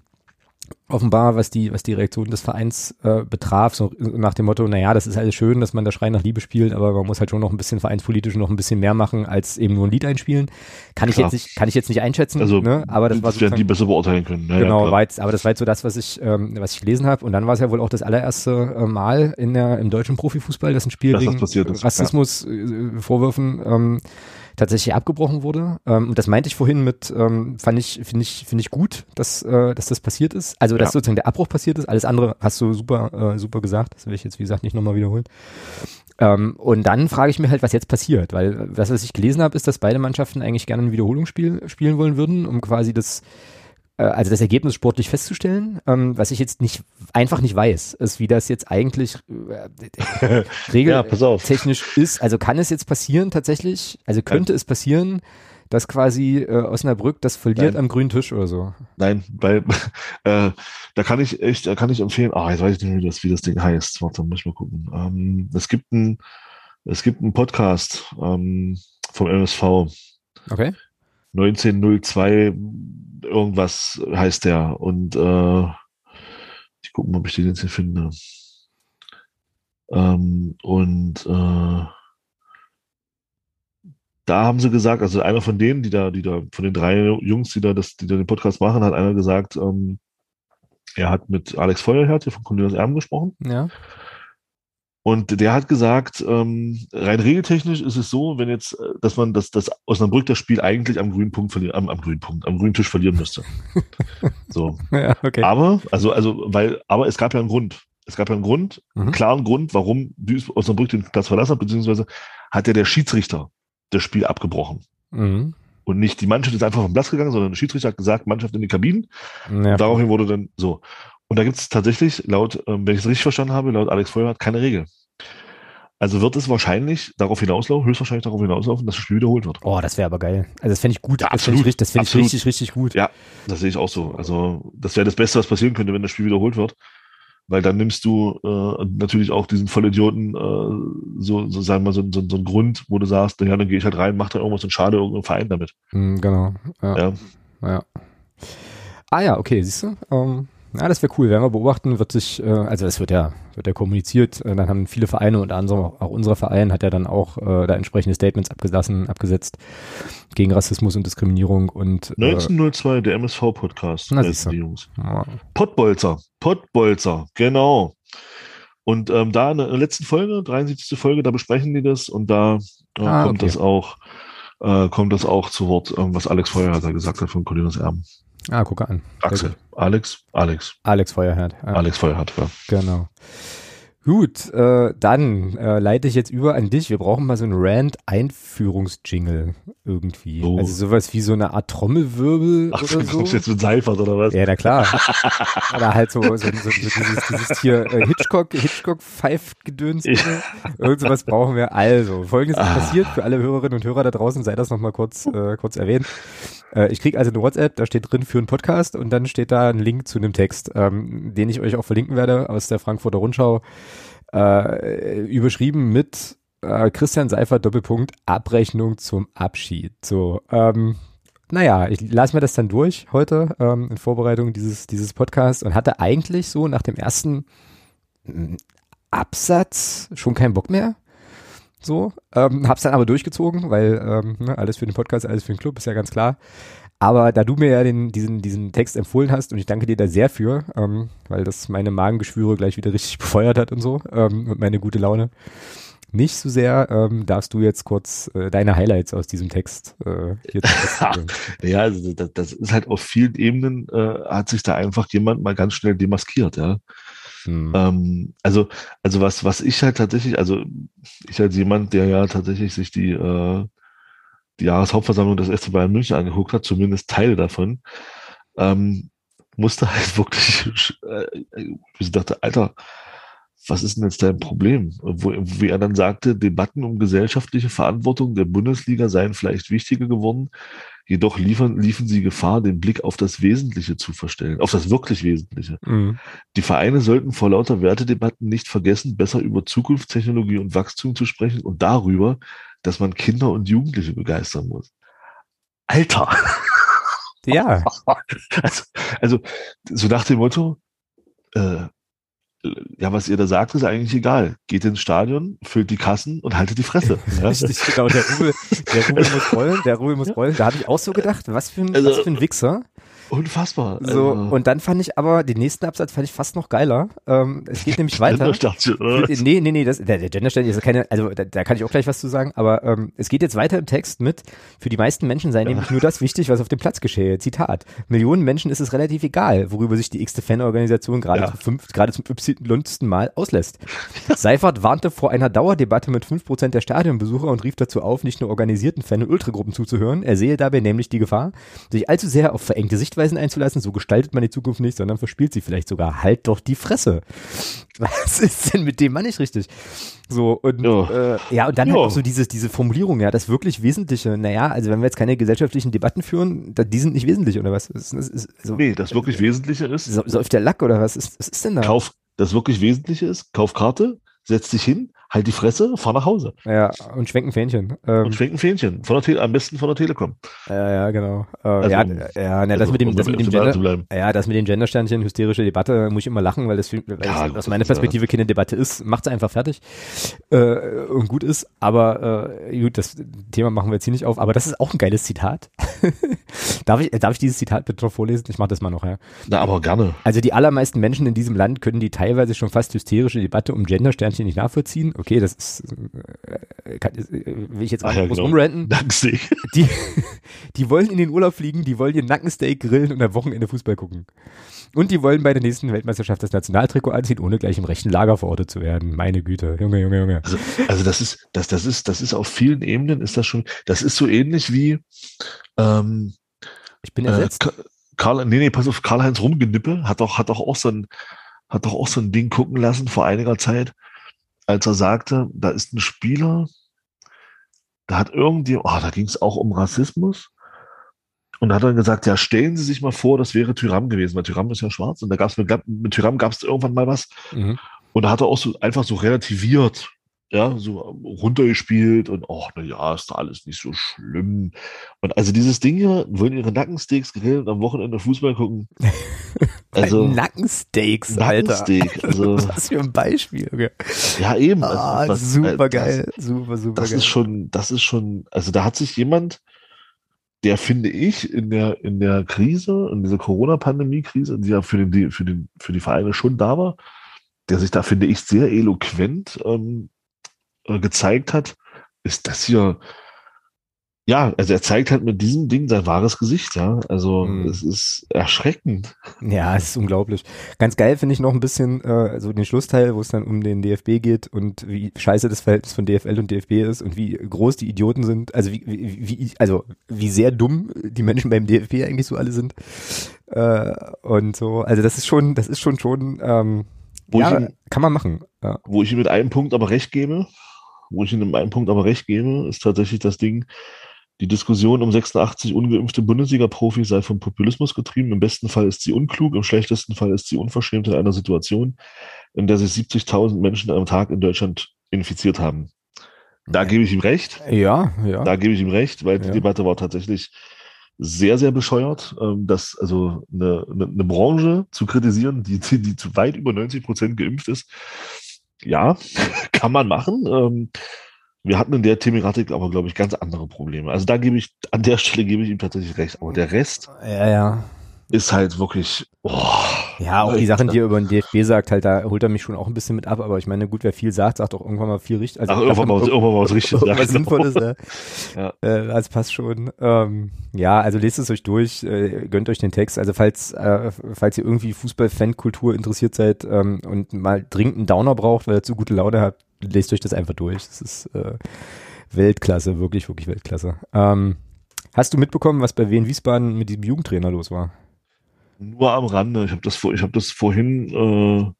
offenbar, was die, was die Reaktion des Vereins äh, betraf, so nach dem Motto, naja, das ist alles schön, dass man da Schrei nach Liebe spielt, aber man muss halt schon noch ein bisschen vereinspolitisch noch ein bisschen mehr machen, als eben nur ein Lied einspielen. Kann klar. ich jetzt nicht, kann ich jetzt nicht einschätzen, also, ne? aber das war so. die besser beurteilen können. Ja, genau, ja, war jetzt, aber das war jetzt so das, was ich, ähm, was ich gelesen habe. Und dann war es ja wohl auch das allererste äh, Mal in der, im deutschen Profifußball, dass ein Spiel dass wegen Rassismus ja. Äh, Vorwürfen ähm, tatsächlich abgebrochen wurde. Ähm, und das meinte ich vorhin mit, ähm, fand ich, finde ich, finde ich gut, dass, äh, dass das passiert ist. Also, dass ja. sozusagen der Abbruch passiert ist. Alles andere hast du super, äh, super gesagt. Das will ich jetzt, wie gesagt, nicht nochmal wiederholen. Ähm, und dann frage ich mir halt, was jetzt passiert, weil das, was ich gelesen habe, ist, dass beide Mannschaften eigentlich gerne ein Wiederholungsspiel spielen wollen würden, um quasi das äh, also das Ergebnis sportlich festzustellen. Ähm, was ich jetzt nicht einfach nicht weiß, ist, wie das jetzt eigentlich äh, regeltechnisch ja, ist. Also kann es jetzt passieren tatsächlich? Also könnte ja. es passieren, dass quasi äh, Osnabrück das verliert Nein. am grünen Tisch oder so? Nein, weil äh, da kann ich echt, da kann ich empfehlen. Ah, jetzt weiß ich nicht, wie das, wie das Ding heißt. Warte, muss ich mal gucken. Ähm, es gibt ein, es gibt einen Podcast ähm, vom MSV. Okay. 1902 irgendwas heißt der. Und äh, ich gucke mal, ob ich den jetzt hier finde. Ähm, und äh, da haben sie gesagt, also einer von denen, die da, die da, von den drei Jungs, die da, das, die da den Podcast machen, hat einer gesagt, ähm, er hat mit Alex Feuerherd hier von Cornelius Erben gesprochen. Ja. Und der hat gesagt, ähm, rein regeltechnisch ist es so, wenn jetzt, äh, dass man das, das Osnabrück das Spiel eigentlich am grünen Punkt verlieren, am, am grünen Punkt, am grünen Tisch verlieren müsste. so. Ja, okay. Aber, also, also, weil, aber es gab ja einen Grund. Es gab ja einen Grund, mhm. einen klaren Grund, warum Osnabrück den Platz verlassen hat, beziehungsweise hat ja der Schiedsrichter das Spiel abgebrochen. Mhm. Und nicht die Mannschaft ist einfach vom Platz gegangen, sondern der Schiedsrichter hat gesagt, Mannschaft in die Kabinen. Ja. daraufhin wurde dann so. Und da gibt es tatsächlich, laut, ähm, wenn ich es richtig verstanden habe, laut Alex Feuerhardt keine Regel. Also wird es wahrscheinlich darauf hinauslaufen, höchstwahrscheinlich darauf hinauslaufen, dass das Spiel wiederholt wird. Oh, das wäre aber geil. Also das fände ich gut. Ja, das finde ich, das find ich richtig, richtig gut. Ja, das sehe ich auch so. Also das wäre das Beste, was passieren könnte, wenn das Spiel wiederholt wird. Weil dann nimmst du äh, natürlich auch diesen Vollidioten, äh, so, so sagen wir so, so, so einen Grund, wo du sagst, ja, dann gehe ich halt rein, mach da irgendwas und schade irgendeinen Verein damit. Mm, genau. Ja. ja. ja. Ah ja, okay, siehst du? Ähm, ja, das wäre cool. Werden wir beobachten, wird sich, äh, also das wird ja, wird ja kommuniziert. Äh, dann haben viele Vereine, unter anderem auch, auch unser Verein, hat ja dann auch äh, da entsprechende Statements abgelassen, abgesetzt gegen Rassismus und Diskriminierung und äh, 1902, der MSV-Podcast. Na, die Jungs. Ja. Pottbolzer, Pottbolzer, genau. Und ähm, da in der letzten Folge, 73. Folge, da besprechen die das und da äh, ah, kommt okay. das auch, äh, kommt das auch zu Wort, ähm, was Alex Feuer da gesagt hat von Colinas Erben. Ah, gucke an. Axel. Alex, Alex. Alex Feuerherd. Ja. Alex Feuerherd, ja. Genau. Gut, äh, dann äh, leite ich jetzt über an dich. Wir brauchen mal so einen Rand-Einführungsjingle irgendwie. Oh. Also sowas wie so eine Art Trommelwirbel Ach, oder so. jetzt mit Seifert oder was? Ja, na klar. oder halt so, so, so, so dieses, dieses hier äh, Hitchcock, Hitchcock Pfeif-Gedöns. Ja. Irgend sowas brauchen wir. Also, folgendes ist ah. passiert für alle Hörerinnen und Hörer da draußen, sei das nochmal kurz, äh, kurz erwähnt. Äh, ich krieg also eine WhatsApp, da steht drin für einen Podcast und dann steht da ein Link zu einem Text, ähm, den ich euch auch verlinken werde aus der Frankfurter Rundschau äh, überschrieben mit äh, Christian Seifert Doppelpunkt Abrechnung zum Abschied. So, ähm, naja, ich lasse mir das dann durch heute ähm, in Vorbereitung dieses, dieses Podcasts und hatte eigentlich so nach dem ersten mm, Absatz schon keinen Bock mehr. So, ähm, hab's dann aber durchgezogen, weil ähm, ne, alles für den Podcast, alles für den Club, ist ja ganz klar. Aber da du mir ja den, diesen, diesen Text empfohlen hast und ich danke dir da sehr für, ähm, weil das meine Magengeschwüre gleich wieder richtig befeuert hat und so ähm, und meine gute Laune. Nicht so sehr ähm, darfst du jetzt kurz äh, deine Highlights aus diesem Text äh, jetzt Ja, also das, das ist halt auf vielen Ebenen äh, hat sich da einfach jemand mal ganz schnell demaskiert, ja. Hm. Ähm, also, also was, was ich halt tatsächlich, also ich als jemand, der ja tatsächlich sich die äh, die Jahreshauptversammlung des FC Bayern München angeguckt hat, zumindest Teile davon, ähm, musste halt wirklich, äh, ich dachte, Alter, was ist denn jetzt dein Problem? Wo, wie er dann sagte, Debatten um gesellschaftliche Verantwortung der Bundesliga seien vielleicht wichtiger geworden, jedoch liefern, liefen sie Gefahr, den Blick auf das Wesentliche zu verstellen, auf das wirklich Wesentliche. Mhm. Die Vereine sollten vor lauter Wertedebatten nicht vergessen, besser über Zukunftstechnologie und Wachstum zu sprechen und darüber, dass man Kinder und Jugendliche begeistern muss. Alter! Ja. Also, also so nach dem Motto, äh, ja, was ihr da sagt, ist eigentlich egal. Geht ins Stadion, füllt die Kassen und haltet die Fresse. Ja? Richtig, genau. Der Rubel, der Rubel muss rollen, der Rubel muss rollen. Da habe ich auch so gedacht, was für ein, also, was für ein Wichser. Unfassbar. So, also. und dann fand ich aber, den nächsten Absatz fand ich fast noch geiler. Ähm, es geht nämlich weiter. oder? Nee, nee, nee, das, der, der Gendersternchen ist keine, also da, da kann ich auch gleich was zu sagen, aber ähm, es geht jetzt weiter im Text mit, für die meisten Menschen sei ja. nämlich nur das wichtig, was auf dem Platz geschehe. Zitat. Millionen Menschen ist es relativ egal, worüber sich die x-te Fanorganisation gerade, ja. zum gerade zum y Mal auslässt. Seifert warnte vor einer Dauerdebatte mit 5% der Stadionbesucher und rief dazu auf, nicht nur organisierten Fan- und Ultragruppen zuzuhören. Er sehe dabei nämlich die Gefahr, sich allzu sehr auf verengte Sichtweise Sichtweisen einzulassen. So gestaltet man die Zukunft nicht, sondern verspielt sie vielleicht sogar. Halt doch die Fresse. Was ist denn mit dem Mann nicht richtig? So, und ja, äh, ja und dann ja. halt auch so dieses, diese Formulierung, ja, das wirklich Wesentliche. Naja, also wenn wir jetzt keine gesellschaftlichen Debatten führen, da, die sind nicht wesentlich, oder was? Ist, ist, ist, so, nee, das wirklich Wesentliche ist. So, Säuft der Lack oder was ist, was ist denn da? Kauf, das wirklich Wesentliche ist, kauf Karte, setz dich hin, halt die Fresse, fahr nach Hause. Ja, und schwenken Fähnchen. Ähm, und schwenken Fähnchen. Von der Tele am besten von der Telekom. Ja, ja, genau. Äh, also, ja, ja, das also, mit dem, das mit dem Gender, ja, das mit den Gendersternchen, hysterische Debatte, muss ich immer lachen, weil das, weil ja, das aus meiner Perspektive keine Debatte ist, macht es einfach fertig äh, und gut ist. Aber äh, gut, das Thema machen wir jetzt hier nicht auf, aber das ist auch ein geiles Zitat. darf, ich, darf ich dieses Zitat bitte noch vorlesen? Ich mache das mal noch, ja. Na, aber gerne. Also die allermeisten Menschen in diesem Land können die teilweise schon fast hysterische Debatte um Gendersternchen nicht nachvollziehen okay, das ist, äh, kann, äh, will ich jetzt auch ja, groß genau. rumranten. Nackensteak. Die, die wollen in den Urlaub fliegen, die wollen ihren Nackensteak grillen und am Wochenende Fußball gucken. Und die wollen bei der nächsten Weltmeisterschaft das Nationaltrikot anziehen, ohne gleich im rechten Lager verortet zu werden. Meine Güte, Junge, Junge, Junge. Also, also das ist, das, das ist, das ist auf vielen Ebenen ist das schon, das ist so ähnlich wie, ähm, ich bin ersetzt. Äh, Karl, nee, nee, pass auf, Karl-Heinz Rumgenippe hat doch, hat doch auch so ein, hat doch auch so ein Ding gucken lassen vor einiger Zeit als er sagte, da ist ein Spieler, da hat irgendwie, oh, da ging es auch um Rassismus. Und da hat er gesagt, ja, stellen Sie sich mal vor, das wäre Tyram gewesen, weil Tyram ist ja schwarz und da gab es mit, mit Tyram gab es irgendwann mal was. Mhm. Und da hat er auch so einfach so relativiert, ja, so runtergespielt und ach, na ja, ist da alles nicht so schlimm. Und also dieses Ding hier, wollen ihre Nackensteaks grillen und am Wochenende Fußball gucken. Also Nackensteaks, Nackensteak, also was für ein Beispiel. Okay. Ja, eben. Also, ah, was, super geil, das, super, super das geil. ist schon, das ist schon, also da hat sich jemand, der finde ich in der, in der Krise, in dieser Corona-Pandemie-Krise, die ja für den, für den, für die Vereine schon da war, der sich da, finde ich, sehr eloquent ähm, äh, gezeigt hat, ist das hier, ja, also er zeigt halt mit diesem Ding sein wahres Gesicht, ja. Also Mhm. es ist erschreckend. Ja, es ist unglaublich. Ganz geil finde ich noch ein bisschen äh, so den Schlussteil, wo es dann um den DFB geht und wie scheiße das Verhältnis von DFL und DFB ist und wie groß die Idioten sind. Also wie, wie, wie also wie sehr dumm die Menschen beim DFB eigentlich so alle sind. Äh, und so, also das ist schon, das ist schon schon, ähm, Wo, ja, ich ihm, kann man machen. Ja. wo ich ihm mit einem Punkt aber recht gebe, wo ich ihm mit einem Punkt aber recht gebe, ist tatsächlich das Ding, die Diskussion um 86 ungeimpfte Bundesliga-Profis sei vom Populismus getrieben. Im besten Fall ist sie unklug, im schlechtesten Fall ist sie unverschämt in einer Situation, in der sich 70.000 Menschen am Tag in Deutschland infiziert haben. Da gebe ich ihm recht. Ja, ja. Da gebe ich ihm recht, weil die Ja. Debatte war tatsächlich sehr, sehr bescheuert, ähm, dass also eine, eine, eine Branche zu kritisieren, die, die, die zu weit über 90 Prozent geimpft ist. Ja, kann man machen. Ähm, wir hatten in der Thematik aber, glaube ich, ganz andere Probleme. Also da gebe ich, an der Stelle gebe ich ihm tatsächlich recht. Aber der Rest ja, ja. ist halt wirklich, oh, Ja, auch die. Sachen, die er über den DFB sagt, halt, da holt er mich schon auch ein bisschen mit ab, aber ich meine, gut, wer viel sagt, sagt auch irgendwann mal viel richtig. Also Ach, irgendwann mal was- irgendwann mal was richtig, ja, Was. Sinnvolles, ne? Ja. Äh, das passt schon. Ähm, ja, also lest es euch durch, äh, gönnt euch den Text. Also falls, äh, falls ihr irgendwie Fußball-Fankultur interessiert seid ähm, und mal dringend einen Downer braucht, weil ihr zu gute Laune habt, lest euch das einfach durch. Das ist äh, Weltklasse, wirklich, wirklich Weltklasse. Ähm, hast du mitbekommen, was bei Wien Wiesbaden mit diesem Jugendtrainer los war? Nur am Rande. Ich habe das, hab das vorhin äh,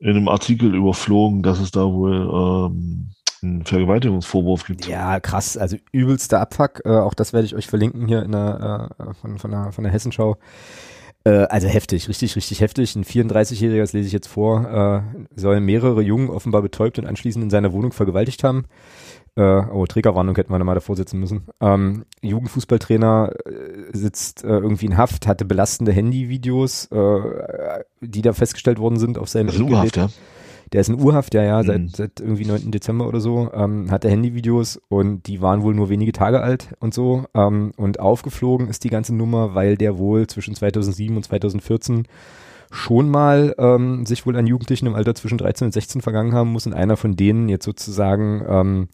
in einem Artikel überflogen, dass es da wohl ähm, einen Vergewaltigungsvorwurf gibt. Ja, krass, also übelster Abfuck. Äh, auch das werde ich euch verlinken hier in der, äh, von, von, der, von der Hessenschau. Äh, also heftig, richtig, richtig heftig. Ein 34-Jähriger, das lese ich jetzt vor, äh, soll mehrere Jungen offenbar betäubt und anschließend in seiner Wohnung vergewaltigt haben. Äh, oh, Trägerwarnung hätten wir da mal davor sitzen müssen. Ähm, Jugendfußballtrainer äh, sitzt äh, irgendwie in Haft, hatte belastende Handyvideos, äh, die da festgestellt worden sind auf seinem unhaft, ja. Der ist in Urhaft, ja, ja, Mhm. seit, seit irgendwie 9. Dezember oder so, ähm, hatte Handyvideos und die waren wohl nur wenige Tage alt und so. Ähm, und aufgeflogen ist die ganze Nummer, weil der wohl zwischen 2007 und 2014 schon mal ähm, sich wohl an Jugendlichen im Alter zwischen 13 und 16 vergangen haben muss und einer von denen jetzt sozusagen ähm,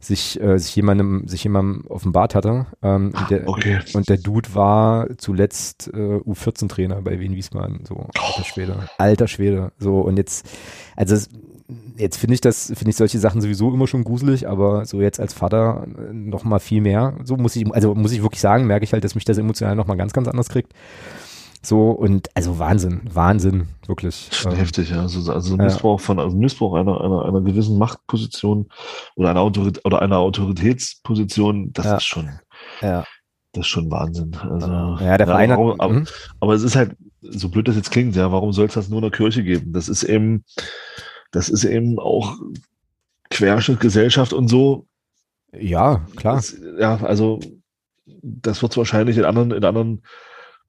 sich, äh, sich jemandem, sich jemandem offenbart hatte. Ähm, und, der, Okay. und der Dude war zuletzt äh, U14-Trainer bei Wien Wiesbaden. So, alter Schwede. Alter Schwede. So, und jetzt, also jetzt finde ich das, finde ich solche Sachen sowieso immer schon gruselig, aber so jetzt als Vater äh, noch mal viel mehr. So muss ich, also muss ich wirklich sagen, merke ich halt, dass mich das emotional noch mal ganz, ganz anders kriegt. So, und also Wahnsinn, Wahnsinn, wirklich. Schon Ähm, heftig, ja. Also, also Ja. Missbrauch von, also Missbrauch einer, einer, einer gewissen Machtposition oder einer Autorität oder einer Autoritätsposition, das Ja. ist schon, ja, das ist schon Wahnsinn. Also, ja, der Verein hat, warum, aber, mhm. aber es ist halt, so blöd das jetzt klingt, ja, warum soll es das nur in der Kirche geben? Das ist eben, das ist eben auch Querschnitt Gesellschaft und so. ja, klar. Das, ja, also das wird es wahrscheinlich in anderen, in anderen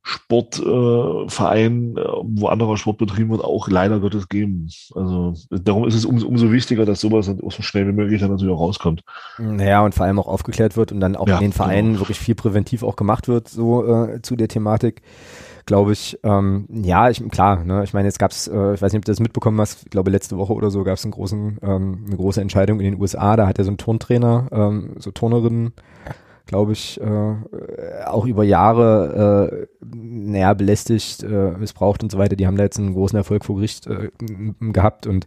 Sportvereinen, äh, wo anderer Sport betrieben wird, auch leider Gottes geben. Also darum ist es um, umso wichtiger, dass sowas dann auch so schnell wie möglich dann natürlich auch rauskommt. Naja, und vor allem auch aufgeklärt wird und dann auch Ja, in den Vereinen genau. wirklich viel präventiv auch gemacht wird, so äh, zu der Thematik, glaube ich. Ähm, ja, ich, klar, ne, ich meine, jetzt gab's, äh, ich weiß nicht, ob du das mitbekommen hast, ich glaube letzte Woche oder so gab es einen großen, ähm, eine große Entscheidung in den USA, da hat er so ein Turntrainer, ähm, so Turnerinnen, glaube ich, äh, auch über Jahre, äh, naja, belästigt, äh, missbraucht und so weiter. Die haben da jetzt einen großen Erfolg vor Gericht äh, gehabt und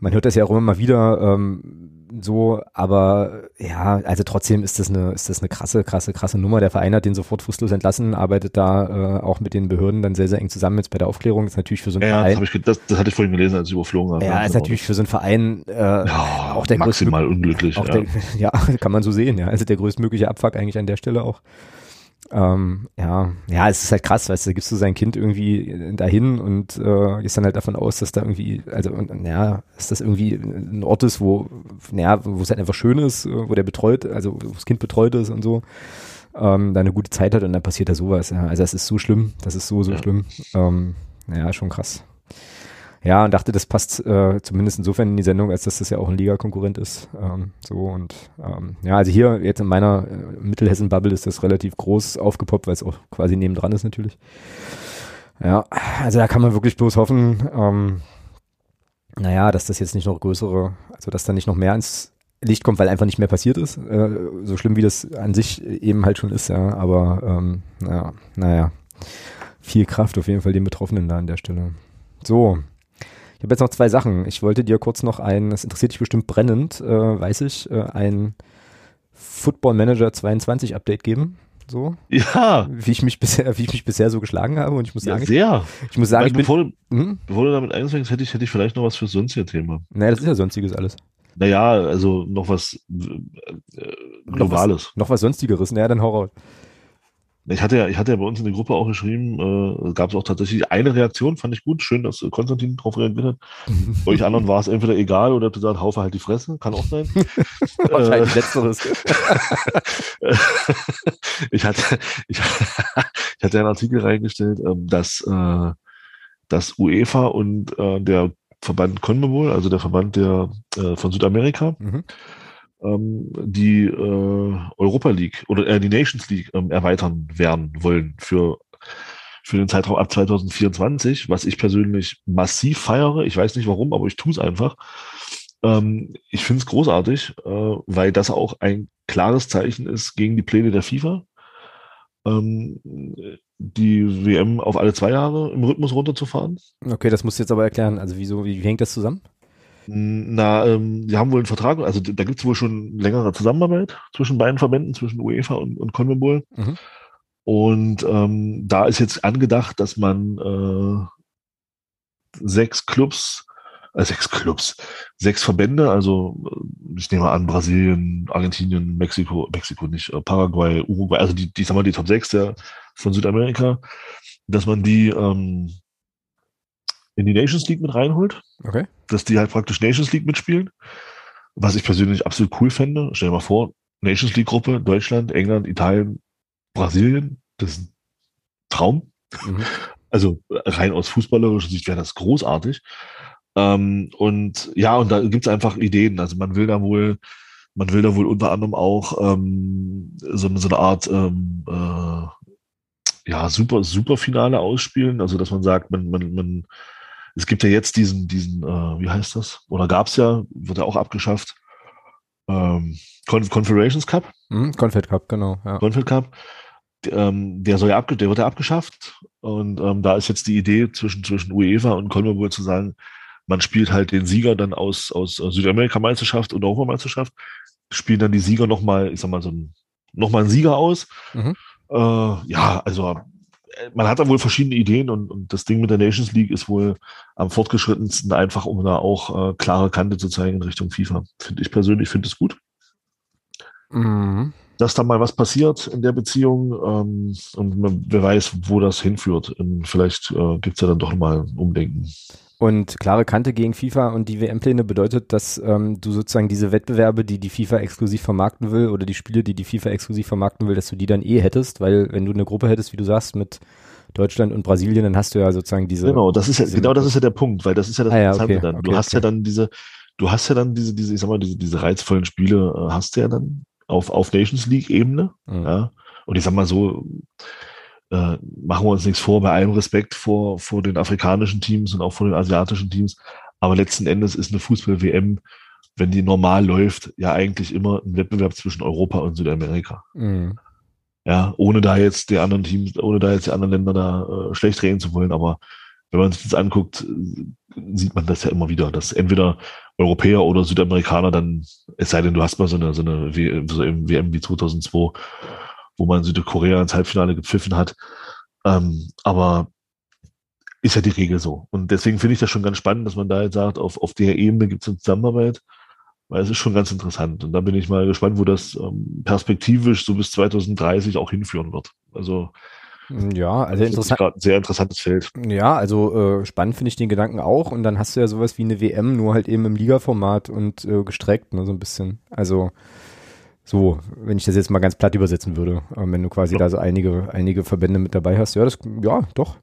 man hört das ja auch immer mal wieder ähm, so, aber ja, also trotzdem ist das eine, ist das eine krasse, krasse, krasse Nummer. Der Verein hat den sofort fristlos entlassen, arbeitet da äh, auch mit den Behörden dann sehr, sehr eng zusammen jetzt bei der Aufklärung. Ist natürlich für so einen Ja, das, Verein. hab ich, das, das hatte ich vorhin gelesen, als ich überflogen habe. Ja, ist natürlich für so einen Verein äh, ja, auch der größte maximal unglücklich. auch ja. der, ja, kann man so sehen, ja. Also der größtmögliche Abfuck eigentlich an der Stelle auch. Ähm, ja, ja, es ist halt krass, weißt du, da gibst du sein Kind irgendwie dahin und äh, gehst dann halt davon aus, dass da irgendwie, also und, und, ja, dass das irgendwie ein Ort ist, wo, naja, wo es halt einfach schön ist, äh, wo der betreut, also wo das Kind betreut ist und so, ähm, da eine gute Zeit hat und dann passiert da sowas, ja. Also das ist so schlimm, das ist so, so Ja. schlimm. Ähm, ja, schon krass. Ja, und dachte, das passt äh, zumindest insofern in die Sendung, als dass das ja auch ein Liga-Konkurrent ist. Ähm, so und ähm, ja, also hier jetzt in meiner äh, Mittelhessen-Bubble ist das relativ groß aufgepoppt, weil es auch quasi nebendran ist natürlich. Ja, also da kann man wirklich bloß hoffen, ähm, naja, dass das jetzt nicht noch größere, also dass da nicht noch mehr ins Licht kommt, weil einfach nicht mehr passiert ist. Äh, so schlimm wie das an sich eben halt schon ist, ja. Aber ähm, ja, naja, viel Kraft auf jeden Fall den Betroffenen da an der Stelle. So. Ich habe jetzt noch zwei Sachen. Ich wollte dir kurz noch ein, das interessiert dich bestimmt brennend, äh, weiß ich, äh, ein Football Manager 22 Update geben. So. Ja. Wie ich mich bisher, wie ich mich bisher so geschlagen habe. Und ich muss Ja, sagen, sehr. ich muss sagen, Weil ich bin, bevor, du, hm? bevor du damit einfängst, hätte ich, hätte ich vielleicht noch was für sonstige Thema. Naja, das ist ja sonstiges alles. Naja, also noch was äh, Globales. Noch was sonstigeres. Naja, dann hau raus. Ich hatte ja, ich hatte ja bei uns in der Gruppe auch geschrieben, äh, gab es auch tatsächlich eine Reaktion, fand ich gut, schön, dass äh, Konstantin darauf reagiert hat. Bei euch anderen war es entweder egal oder gesagt, haufe halt die Fresse, kann auch sein. Wahrscheinlich letzteres. ich hatte, ich, ich hatte einen Artikel reingestellt, ähm, dass, äh, dass UEFA und äh, der Verband CONMEBOL, also der Verband der äh, von Südamerika, Mhm. Ähm, die äh, Europa League oder äh, die Nations League ähm, erweitern werden wollen für für den Zeitraum ab 2024, was ich persönlich massiv feiere. Ich weiß nicht warum, aber ich tue es einfach. Ähm, ich finde es großartig, äh, weil das auch ein klares Zeichen ist gegen die Pläne der FIFA, ähm, die WM auf alle zwei Jahre im Rhythmus runterzufahren. Okay, das musst du jetzt aber erklären. Also wieso, wie, wie hängt das zusammen? Na, ähm, die haben wohl einen Vertrag, also da gibt es wohl schon längere Zusammenarbeit zwischen beiden Verbänden, zwischen UEFA und, und CONMEBOL. Mhm. Und ähm, da ist jetzt angedacht, dass man äh, sechs Clubs, äh, sechs Clubs, sechs Verbände, also äh, ich nehme an Brasilien, Argentinien, Mexiko, Mexiko nicht, äh, Paraguay, Uruguay, also die, die, sagen wir, die Top 6 der, von Südamerika, dass man die ähm, in die Nations League mit reinholt Okay. Dass die halt praktisch Nations League mitspielen. Was ich persönlich absolut cool fände. Stell dir mal vor, Nations League Gruppe, Deutschland, England, Italien, Brasilien, das ist ein Traum. Mhm. Also rein aus fußballerischer Sicht wäre das großartig. Ähm, und ja, und da gibt's einfach Ideen. Also man will da wohl, man will da wohl unter anderem auch ähm, so, eine- so eine Art ähm, äh, ja, super, super Finale ausspielen. Also dass man sagt, man, man, man, es gibt ja jetzt diesen, diesen, äh, wie heißt das? Oder gab's ja, wird ja auch abgeschafft. Ähm, Con Confederations Cup. Mhm. Confed Cup, genau. Ja. Confed Cup, der, ähm, der soll ja abge der wird ja abgeschafft. Und ähm, da ist jetzt die Idee zwischen, zwischen UEFA und CONMEBOL zu sagen, man spielt halt den Sieger dann aus, aus Südamerika-Meisterschaft und Europameisterschaft, spielen dann die Sieger nochmal, ich sag mal, so ein, nochmal einen Sieger aus. Mhm. Äh, ja, also man hat da wohl verschiedene Ideen und, und das Ding mit der Nations League ist wohl am fortgeschrittensten, einfach um da auch äh, klare Kante zu zeigen in Richtung FIFA. Finde ich persönlich, finde es gut Mhm. dass da mal was passiert in der Beziehung ähm, und man, wer weiß, wo das hinführt. Und vielleicht äh, gibt's ja dann doch mal ein Umdenken. Und klare Kante gegen FIFA und die WM-Pläne bedeutet, dass ähm, du sozusagen diese Wettbewerbe, die die FIFA exklusiv vermarkten will, oder die Spiele, die die FIFA exklusiv vermarkten will, dass du die dann eh hättest, weil wenn du eine Gruppe hättest, wie du sagst, mit Deutschland und Brasilien, dann hast du ja sozusagen diese. Genau, das ist ja, genau das ist ja der Punkt, weil das ist ja das Ah ja, okay, dann. Du okay, hast ja okay. dann diese, du hast ja dann diese, diese, ich sag mal, diese, diese reizvollen Spiele äh, hast du ja dann auf, auf Nations League Ebene. Mhm. Ja. Und ich sag mal so, äh, machen wir uns nichts vor, bei allem Respekt vor, vor den afrikanischen Teams und auch vor den asiatischen Teams. Aber letzten Endes ist eine Fußball-WM, wenn die normal läuft, ja eigentlich immer ein Wettbewerb zwischen Europa und Südamerika. Mhm. Ja, ohne da jetzt die anderen Teams, ohne da jetzt die anderen Länder da äh, schlecht reden zu wollen, aber wenn man sich das anguckt, äh, sieht man das ja immer wieder, dass entweder Europäer oder Südamerikaner dann, es sei denn, du hast mal so eine, so eine WM wie 2002, wo man Südkorea ins Halbfinale gepfiffen hat. Ähm, aber ist ja die Regel so. Und deswegen finde ich das schon ganz spannend, dass man da jetzt sagt, auf, auf der Ebene gibt es eine Zusammenarbeit, weil es ist schon ganz interessant. Und da bin ich mal gespannt, wo das ähm, perspektivisch so bis 2030 auch hinführen wird. Also Ja, also das ist interessant. ein sehr interessantes Feld. Ja, also äh, spannend finde ich den Gedanken auch. Und dann hast du ja sowas wie eine WM, nur halt eben im Ligaformat und äh, gestreckt, ne, so ein bisschen. Also so, wenn ich das jetzt mal ganz platt übersetzen würde, ähm, wenn du quasi Ja. da so einige, einige Verbände mit dabei hast. Ja, das, ja, doch.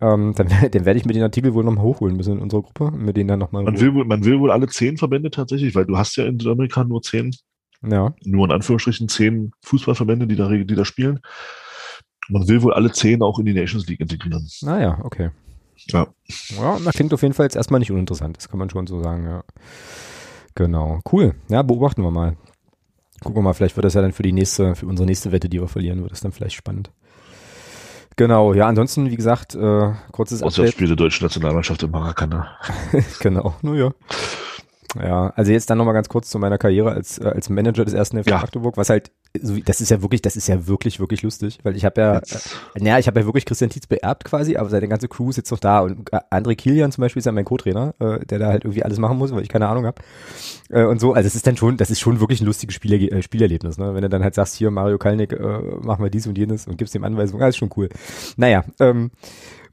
Ähm, dann, dann werde ich mir den Artikel wohl nochmal hochholen müssen in unserer Gruppe, und mir den dann nochmal. Man will, wohl, man will wohl alle zehn Verbände tatsächlich, weil du hast ja in Südamerika nur zehn, Ja, nur in Anführungsstrichen zehn Fußballverbände, die da, die da spielen. Man will wohl alle zehn auch in die Nations League integrieren. naja, okay. Ja. Ja, das klingt auf jeden Fall jetzt erstmal nicht uninteressant, das kann man schon so sagen, ja. Genau. Cool. Ja, beobachten wir mal. Gucken wir mal, vielleicht wird das ja dann für die nächste, für unsere nächste Wette, die wir verlieren, wird das dann vielleicht spannend. Genau, ja, ansonsten, wie gesagt, äh, kurzes Auswärtsspiel der deutschen Nationalmannschaft im Maracana. genau, nur ja. Also jetzt dann nochmal ganz kurz zu meiner Karriere als, äh, als Manager des ersten FC ja. Magdeburg, was halt, das ist ja wirklich, das ist ja wirklich, wirklich lustig, weil ich habe ja, äh, naja, ich habe ja wirklich Christian Tietz beerbt quasi, aber seine ganze Crew ist jetzt noch da und äh, André Kilian zum Beispiel ist ja mein Co-Trainer, äh, der da halt irgendwie alles machen muss, weil ich keine Ahnung habe äh, und so, also es ist dann schon, das ist schon wirklich ein lustiges Spieler, äh, Spielerlebnis, ne, wenn du dann halt sagst, hier Mario Kalnick, äh, machen wir dies und jenes und gibst ihm Anweisungen, alles schon cool. Naja, ähm,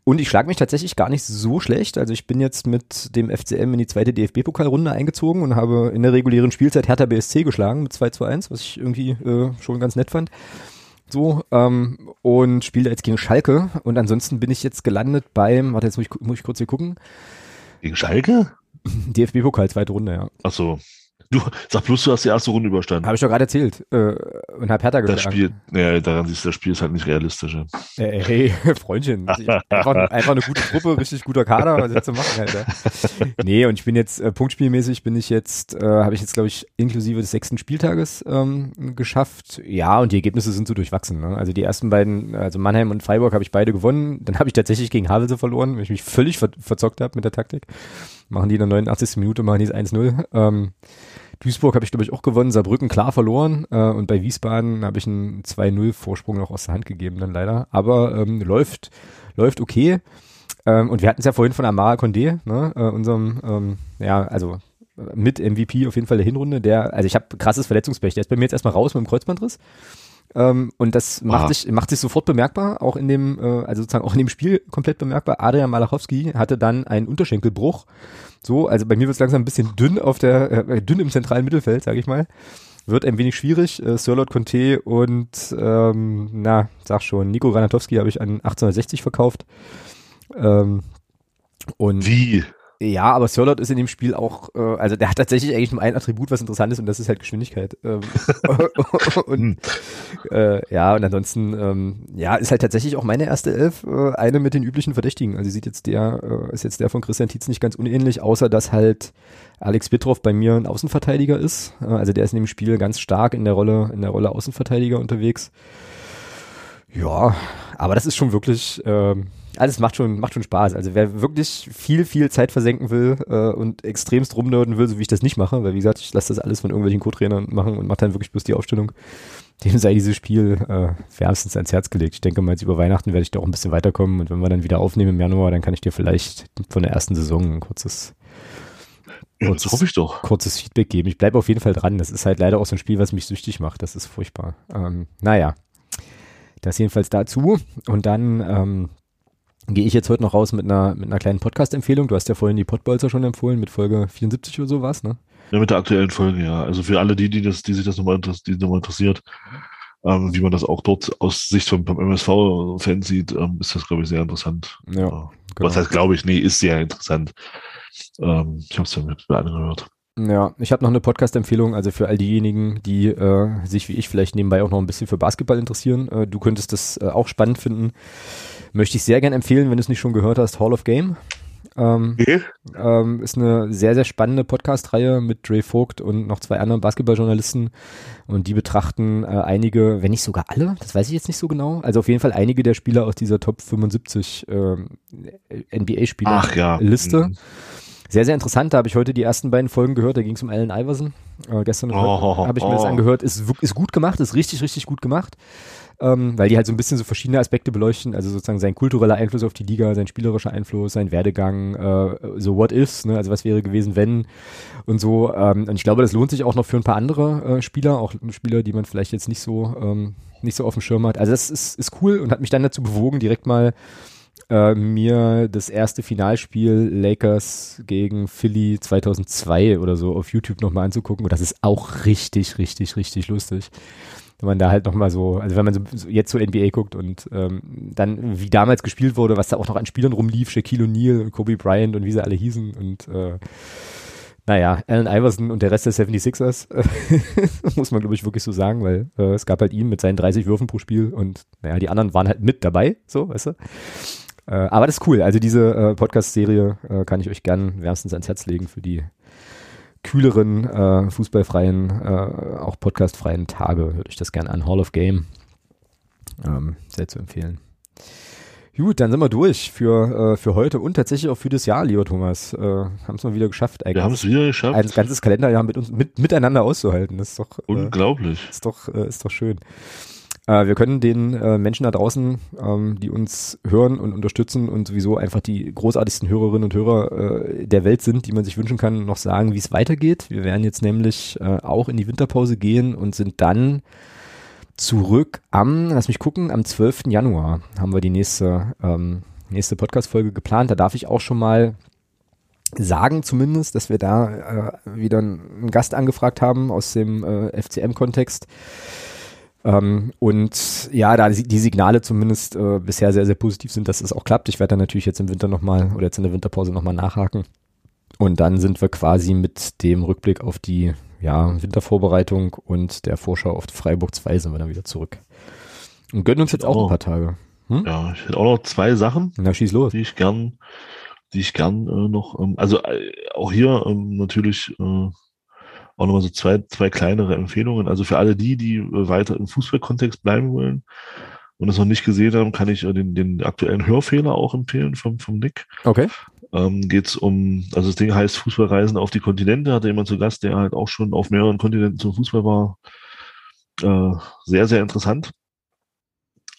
und ich schlage mich tatsächlich gar nicht so schlecht. Also ich bin jetzt mit dem FCM in die zweite DFB-Pokalrunde eingezogen und habe in der regulären Spielzeit Hertha BSC geschlagen mit 2 zu 1, was ich irgendwie äh, schon ganz nett fand. So, ähm, und spiele jetzt gegen Schalke. Und ansonsten bin ich jetzt gelandet beim, warte, jetzt muss ich, muss ich kurz hier gucken. Gegen Schalke? DFB-Pokal, zweite Runde, ja. Ach so. Du, sag bloß, du hast die erste Runde überstanden. Habe ich doch gerade erzählt. Äh, und hab Hertha Das Spiel, ja, daran siehst du, das Spiel ist halt nicht realistisch. Ja. Äh, hey, Freundchen. einfach, einfach eine gute Truppe, richtig guter Kader, was jetzt zu machen, Alter. Nee, und ich bin jetzt, äh, punktspielmäßig bin ich jetzt, äh, habe ich jetzt, glaube ich, inklusive des sechsten Spieltages ähm, geschafft. Ja, und die Ergebnisse sind so durchwachsen. Ne? Also die ersten beiden, also Mannheim und Freiburg habe ich beide gewonnen. Dann habe ich tatsächlich gegen Havelse verloren, weil ich mich völlig ver verzockt habe mit der Taktik. Machen die in der 89. Minute, machen die es 1-0. Ähm, Duisburg habe ich, glaube ich, auch gewonnen, Saarbrücken klar verloren äh, und bei Wiesbaden habe ich einen 2-0-Vorsprung noch aus der Hand gegeben dann leider. Aber ähm, läuft, läuft okay. Ähm, und wir hatten es ja vorhin von Amara Condé, ne, äh, unserem, ähm, ja, also mit MVP auf jeden Fall der Hinrunde, der, also ich habe krasses Verletzungspech, der ist bei mir jetzt erstmal raus mit dem Kreuzbandriss. Ähm, und das macht sich, macht sich sofort bemerkbar, auch in dem, äh, also sozusagen auch in dem Spiel komplett bemerkbar. Adrian Malachowski hatte dann einen Unterschenkelbruch. So, also bei mir wird es langsam ein bisschen dünn auf der, äh, dünn im zentralen Mittelfeld, sage ich mal. Wird ein wenig schwierig. Äh, Sirlot Conte und, ähm, na, sag schon, Nico Granatowski habe ich an 1860 verkauft. Ähm, und Wie? Ja, aber Sirlot ist in dem Spiel auch, äh, also der hat tatsächlich eigentlich nur ein Attribut, was interessant ist, und das ist halt Geschwindigkeit. Ähm, und hm. äh, ja, und ansonsten, ähm, ja, ist halt tatsächlich auch meine erste Elf äh, eine mit den üblichen Verdächtigen. Also sieht jetzt der, äh, ist jetzt der von Christian Tietz nicht ganz unähnlich, außer dass halt Alex Bitroff bei mir ein Außenverteidiger ist. Äh, also der ist in dem Spiel ganz stark in der Rolle, in der Rolle Außenverteidiger unterwegs. Ja, aber das ist schon wirklich, ähm, alles macht schon, macht schon Spaß. Also wer wirklich viel, viel Zeit versenken will äh, und extremst rumnörden will, so wie ich das nicht mache, weil wie gesagt, ich lasse das alles von irgendwelchen Co-Trainern machen und mache dann wirklich bloß die Aufstellung, dem sei dieses Spiel äh, wärmstens ans Herz gelegt. Ich denke mal, jetzt über Weihnachten werde ich da auch ein bisschen weiterkommen und wenn wir dann wieder aufnehmen im Januar, dann kann ich dir vielleicht von der ersten Saison ein kurzes ja, kurzes, hoffe ich doch. kurzes Feedback geben. Ich bleibe auf jeden Fall dran. Das ist halt leider auch so ein Spiel, was mich süchtig macht. Das ist furchtbar. Ähm, naja, das jedenfalls dazu. Und dann ähm, gehe ich jetzt heute noch raus mit einer, mit einer kleinen Podcast-Empfehlung. Du hast ja vorhin die Podbolzer schon empfohlen, mit Folge 74 oder sowas, ne? Ja, mit der aktuellen Folge, ja. Also für alle die, die, das, die sich das nochmal, die nochmal interessiert, ähm, wie man das auch dort aus Sicht vom, vom MSV-Fan sieht, ähm, ist das, glaube ich, sehr interessant. Ja, genau. Was heißt, glaube ich, nee, ist sehr interessant. Ähm, ich habe es ja mit, mit angehört. Ja, ich habe noch eine Podcast-Empfehlung, also für all diejenigen, die äh, sich wie ich vielleicht nebenbei auch noch ein bisschen für Basketball interessieren. Äh, du könntest das äh, auch spannend finden. Möchte ich sehr gern empfehlen, wenn du es nicht schon gehört hast, Hall of Game. Ähm, okay. ähm, ist eine sehr, sehr spannende Podcast-Reihe mit Dre Vogt und noch zwei anderen Basketballjournalisten. Und die betrachten äh, einige, wenn nicht sogar alle, das weiß ich jetzt nicht so genau, also auf jeden Fall einige der Spieler aus dieser Top 75 äh, NBA-Spieler-Liste. Ja. Mhm. Sehr, sehr interessant. Da habe ich heute die ersten beiden Folgen gehört. Da ging es um Allen Iverson. Äh, gestern oh, habe ich mir oh. das angehört. Ist, ist gut gemacht, ist richtig, richtig gut gemacht ähm, weil die halt so ein bisschen so verschiedene Aspekte beleuchten, also sozusagen sein kultureller Einfluss auf die Liga, sein spielerischer Einfluss, sein Werdegang, äh, so what ifs, ne? also was wäre gewesen, wenn und so. Ähm, und ich glaube, das lohnt sich auch noch für ein paar andere äh, Spieler, auch Spieler, die man vielleicht jetzt nicht so ähm, nicht so auf dem Schirm hat. Also das ist, ist cool und hat mich dann dazu bewogen, direkt mal äh, mir das erste Finalspiel Lakers gegen Philly 2002 oder so auf YouTube nochmal anzugucken. Und das ist auch richtig, richtig, richtig lustig wenn man da halt nochmal so, also wenn man so, jetzt so NBA guckt und ähm, dann, wie damals gespielt wurde, was da auch noch an Spielern rumlief, Shaquille O'Neal und Kobe Bryant und wie sie alle hießen und äh, naja, Allen Iverson und der Rest der 76ers, muss man glaube ich wirklich so sagen, weil äh, es gab halt ihn mit seinen 30 Würfen pro Spiel und naja, die anderen waren halt mit dabei, so, weißt du. Äh, aber das ist cool, also diese äh, Podcast-Serie äh, kann ich euch gern wärmstens ans Herz legen für die kühleren, äh, fußballfreien, äh, auch podcastfreien Tage würde ich das gerne an. Hall of Game. Ähm, sehr zu empfehlen. Gut, dann sind wir durch für, äh, für heute und tatsächlich auch für das Jahr, lieber Thomas. Äh, haben es mal wieder geschafft. Wir haben es wieder geschafft. Ein ganzes Kalenderjahr mit uns mit, miteinander auszuhalten. Das ist doch äh, unglaublich. Ist doch, äh, ist doch schön. Äh, wir können den äh, Menschen da draußen, ähm, die uns hören und unterstützen und sowieso einfach die großartigsten Hörerinnen und Hörer äh, der Welt sind, die man sich wünschen kann, noch sagen, wie es weitergeht. Wir werden jetzt nämlich äh, auch in die Winterpause gehen und sind dann zurück am, lass mich gucken, am 12. Januar haben wir die nächste, ähm, nächste Podcast-Folge geplant. Da darf ich auch schon mal sagen zumindest, dass wir da äh, wieder einen Gast angefragt haben aus dem äh, FCM-Kontext. Ähm, und ja, da die Signale zumindest äh, bisher sehr, sehr positiv sind, dass es auch klappt. Ich werde dann natürlich jetzt im Winter nochmal oder jetzt in der Winterpause nochmal nachhaken. Und dann sind wir quasi mit dem Rückblick auf die ja, Wintervorbereitung und der Vorschau auf Freiburg 2 sind wir dann wieder zurück. Und gönnen uns jetzt auch, auch ein paar Tage. Hm? Ja, ich hätte auch noch zwei Sachen. Na, schieß los. Die ich gern, die ich gern äh, noch, ähm, also äh, auch hier ähm, natürlich äh, auch nochmal so zwei, zwei kleinere Empfehlungen. Also für alle die, die äh, weiter im Fußballkontext bleiben wollen und es noch nicht gesehen haben, kann ich äh, den, den aktuellen Hörfehler auch empfehlen vom, vom Nick. Okay ähm, geht es um, also das Ding heißt Fußballreisen auf die Kontinente, hatte jemand zu Gast, der halt auch schon auf mehreren Kontinenten zum Fußball war. Äh, sehr, sehr interessant.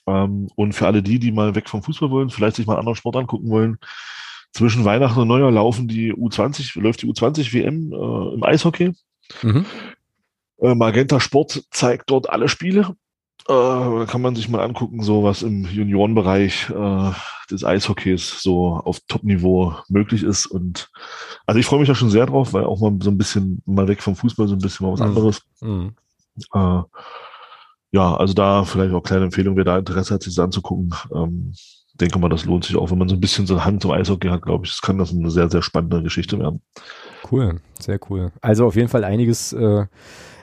Ähm, und für alle die, die mal weg vom Fußball wollen, vielleicht sich mal einen anderen Sport angucken wollen, zwischen Weihnachten und Neujahr laufen die U20, läuft die U20 WM äh, im Eishockey. Mhm. Äh, Magenta Sport zeigt dort alle Spiele äh, kann man sich mal angucken, so was im Juniorenbereich äh, des Eishockeys so auf Top-Niveau möglich ist. Und also ich freue mich da schon sehr drauf, weil auch mal so ein bisschen mal weg vom Fußball, so ein bisschen mal was mhm. anderes. Mhm. Äh, ja, also da vielleicht auch kleine Empfehlung, wer da Interesse hat, sich das anzugucken. Ähm, denke mal, das lohnt sich auch, wenn man so ein bisschen so eine Hand zum Eishockey hat, glaube ich. Das kann das eine sehr, sehr spannende Geschichte werden. Cool, sehr cool. Also auf jeden Fall einiges äh,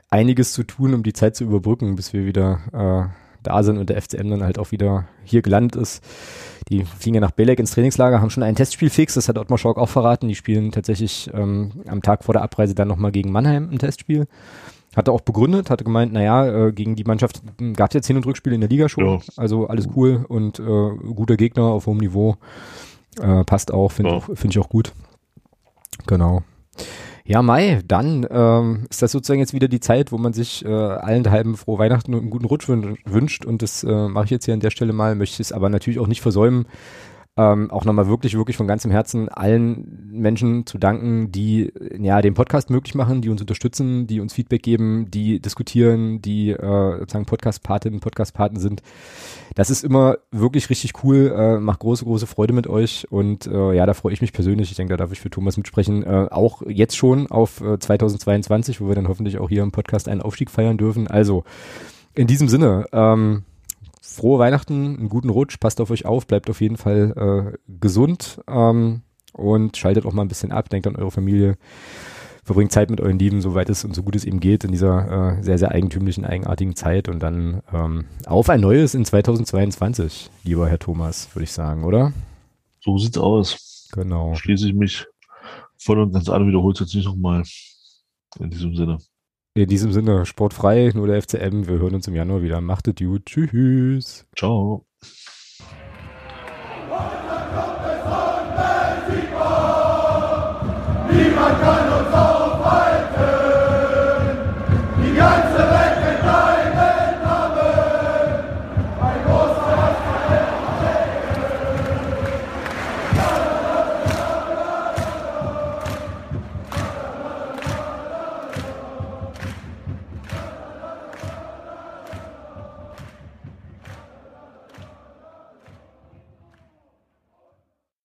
einiges zu tun, um die Zeit zu überbrücken, bis wir wieder äh, da sind und der FCM dann halt auch wieder hier gelandet ist. Die fliegen ja nach Belek ins Trainingslager, haben schon ein Testspiel fix, das hat Ottmar Schork auch verraten. Die spielen tatsächlich ähm, am Tag vor der Abreise dann nochmal gegen Mannheim ein Testspiel. Hatte auch begründet, hatte gemeint, naja, äh, gegen die Mannschaft gab es jetzt Hin- und Rückspiele in der Liga schon. Ja. Also alles cool und äh, guter Gegner auf hohem Niveau. Äh, passt auch, finde ja. find ich auch gut. Genau. Ja, Mai, dann ähm, ist das sozusagen jetzt wieder die Zeit, wo man sich äh, allen halben frohe Weihnachten und einen guten Rutsch wünscht. Und das äh, mache ich jetzt hier an der Stelle mal, möchte es aber natürlich auch nicht versäumen, ähm, auch nochmal wirklich, wirklich von ganzem Herzen allen Menschen zu danken, die ja den Podcast möglich machen, die uns unterstützen, die uns Feedback geben, die diskutieren, die äh, sozusagen Podcast-Patinnen, Podcast-Paten sind. Das ist immer wirklich richtig cool, äh, macht große, große Freude mit euch und äh, ja, da freue ich mich persönlich, ich denke, da darf ich für Thomas mitsprechen, äh, auch jetzt schon auf äh, 2022, wo wir dann hoffentlich auch hier im Podcast einen Aufstieg feiern dürfen. Also in diesem Sinne, ähm, frohe Weihnachten, einen guten Rutsch, passt auf euch auf, bleibt auf jeden Fall äh, gesund ähm, und schaltet auch mal ein bisschen ab, denkt an eure Familie, verbringt Zeit mit euren Lieben, soweit es und so gut es eben geht in dieser äh, sehr, sehr eigentümlichen, eigenartigen Zeit und dann ähm, auf ein neues in 2022, lieber Herr Thomas, würde ich sagen, oder? So sieht's aus. Genau. Schließe ich mich voll und ganz an, wiederholt jetzt nicht nochmal in diesem Sinne. In diesem Sinne, sportfrei, nur der FCM. Wir hören uns im Januar wieder. Macht es gut. Tschüss. Ciao. Niemand kann uns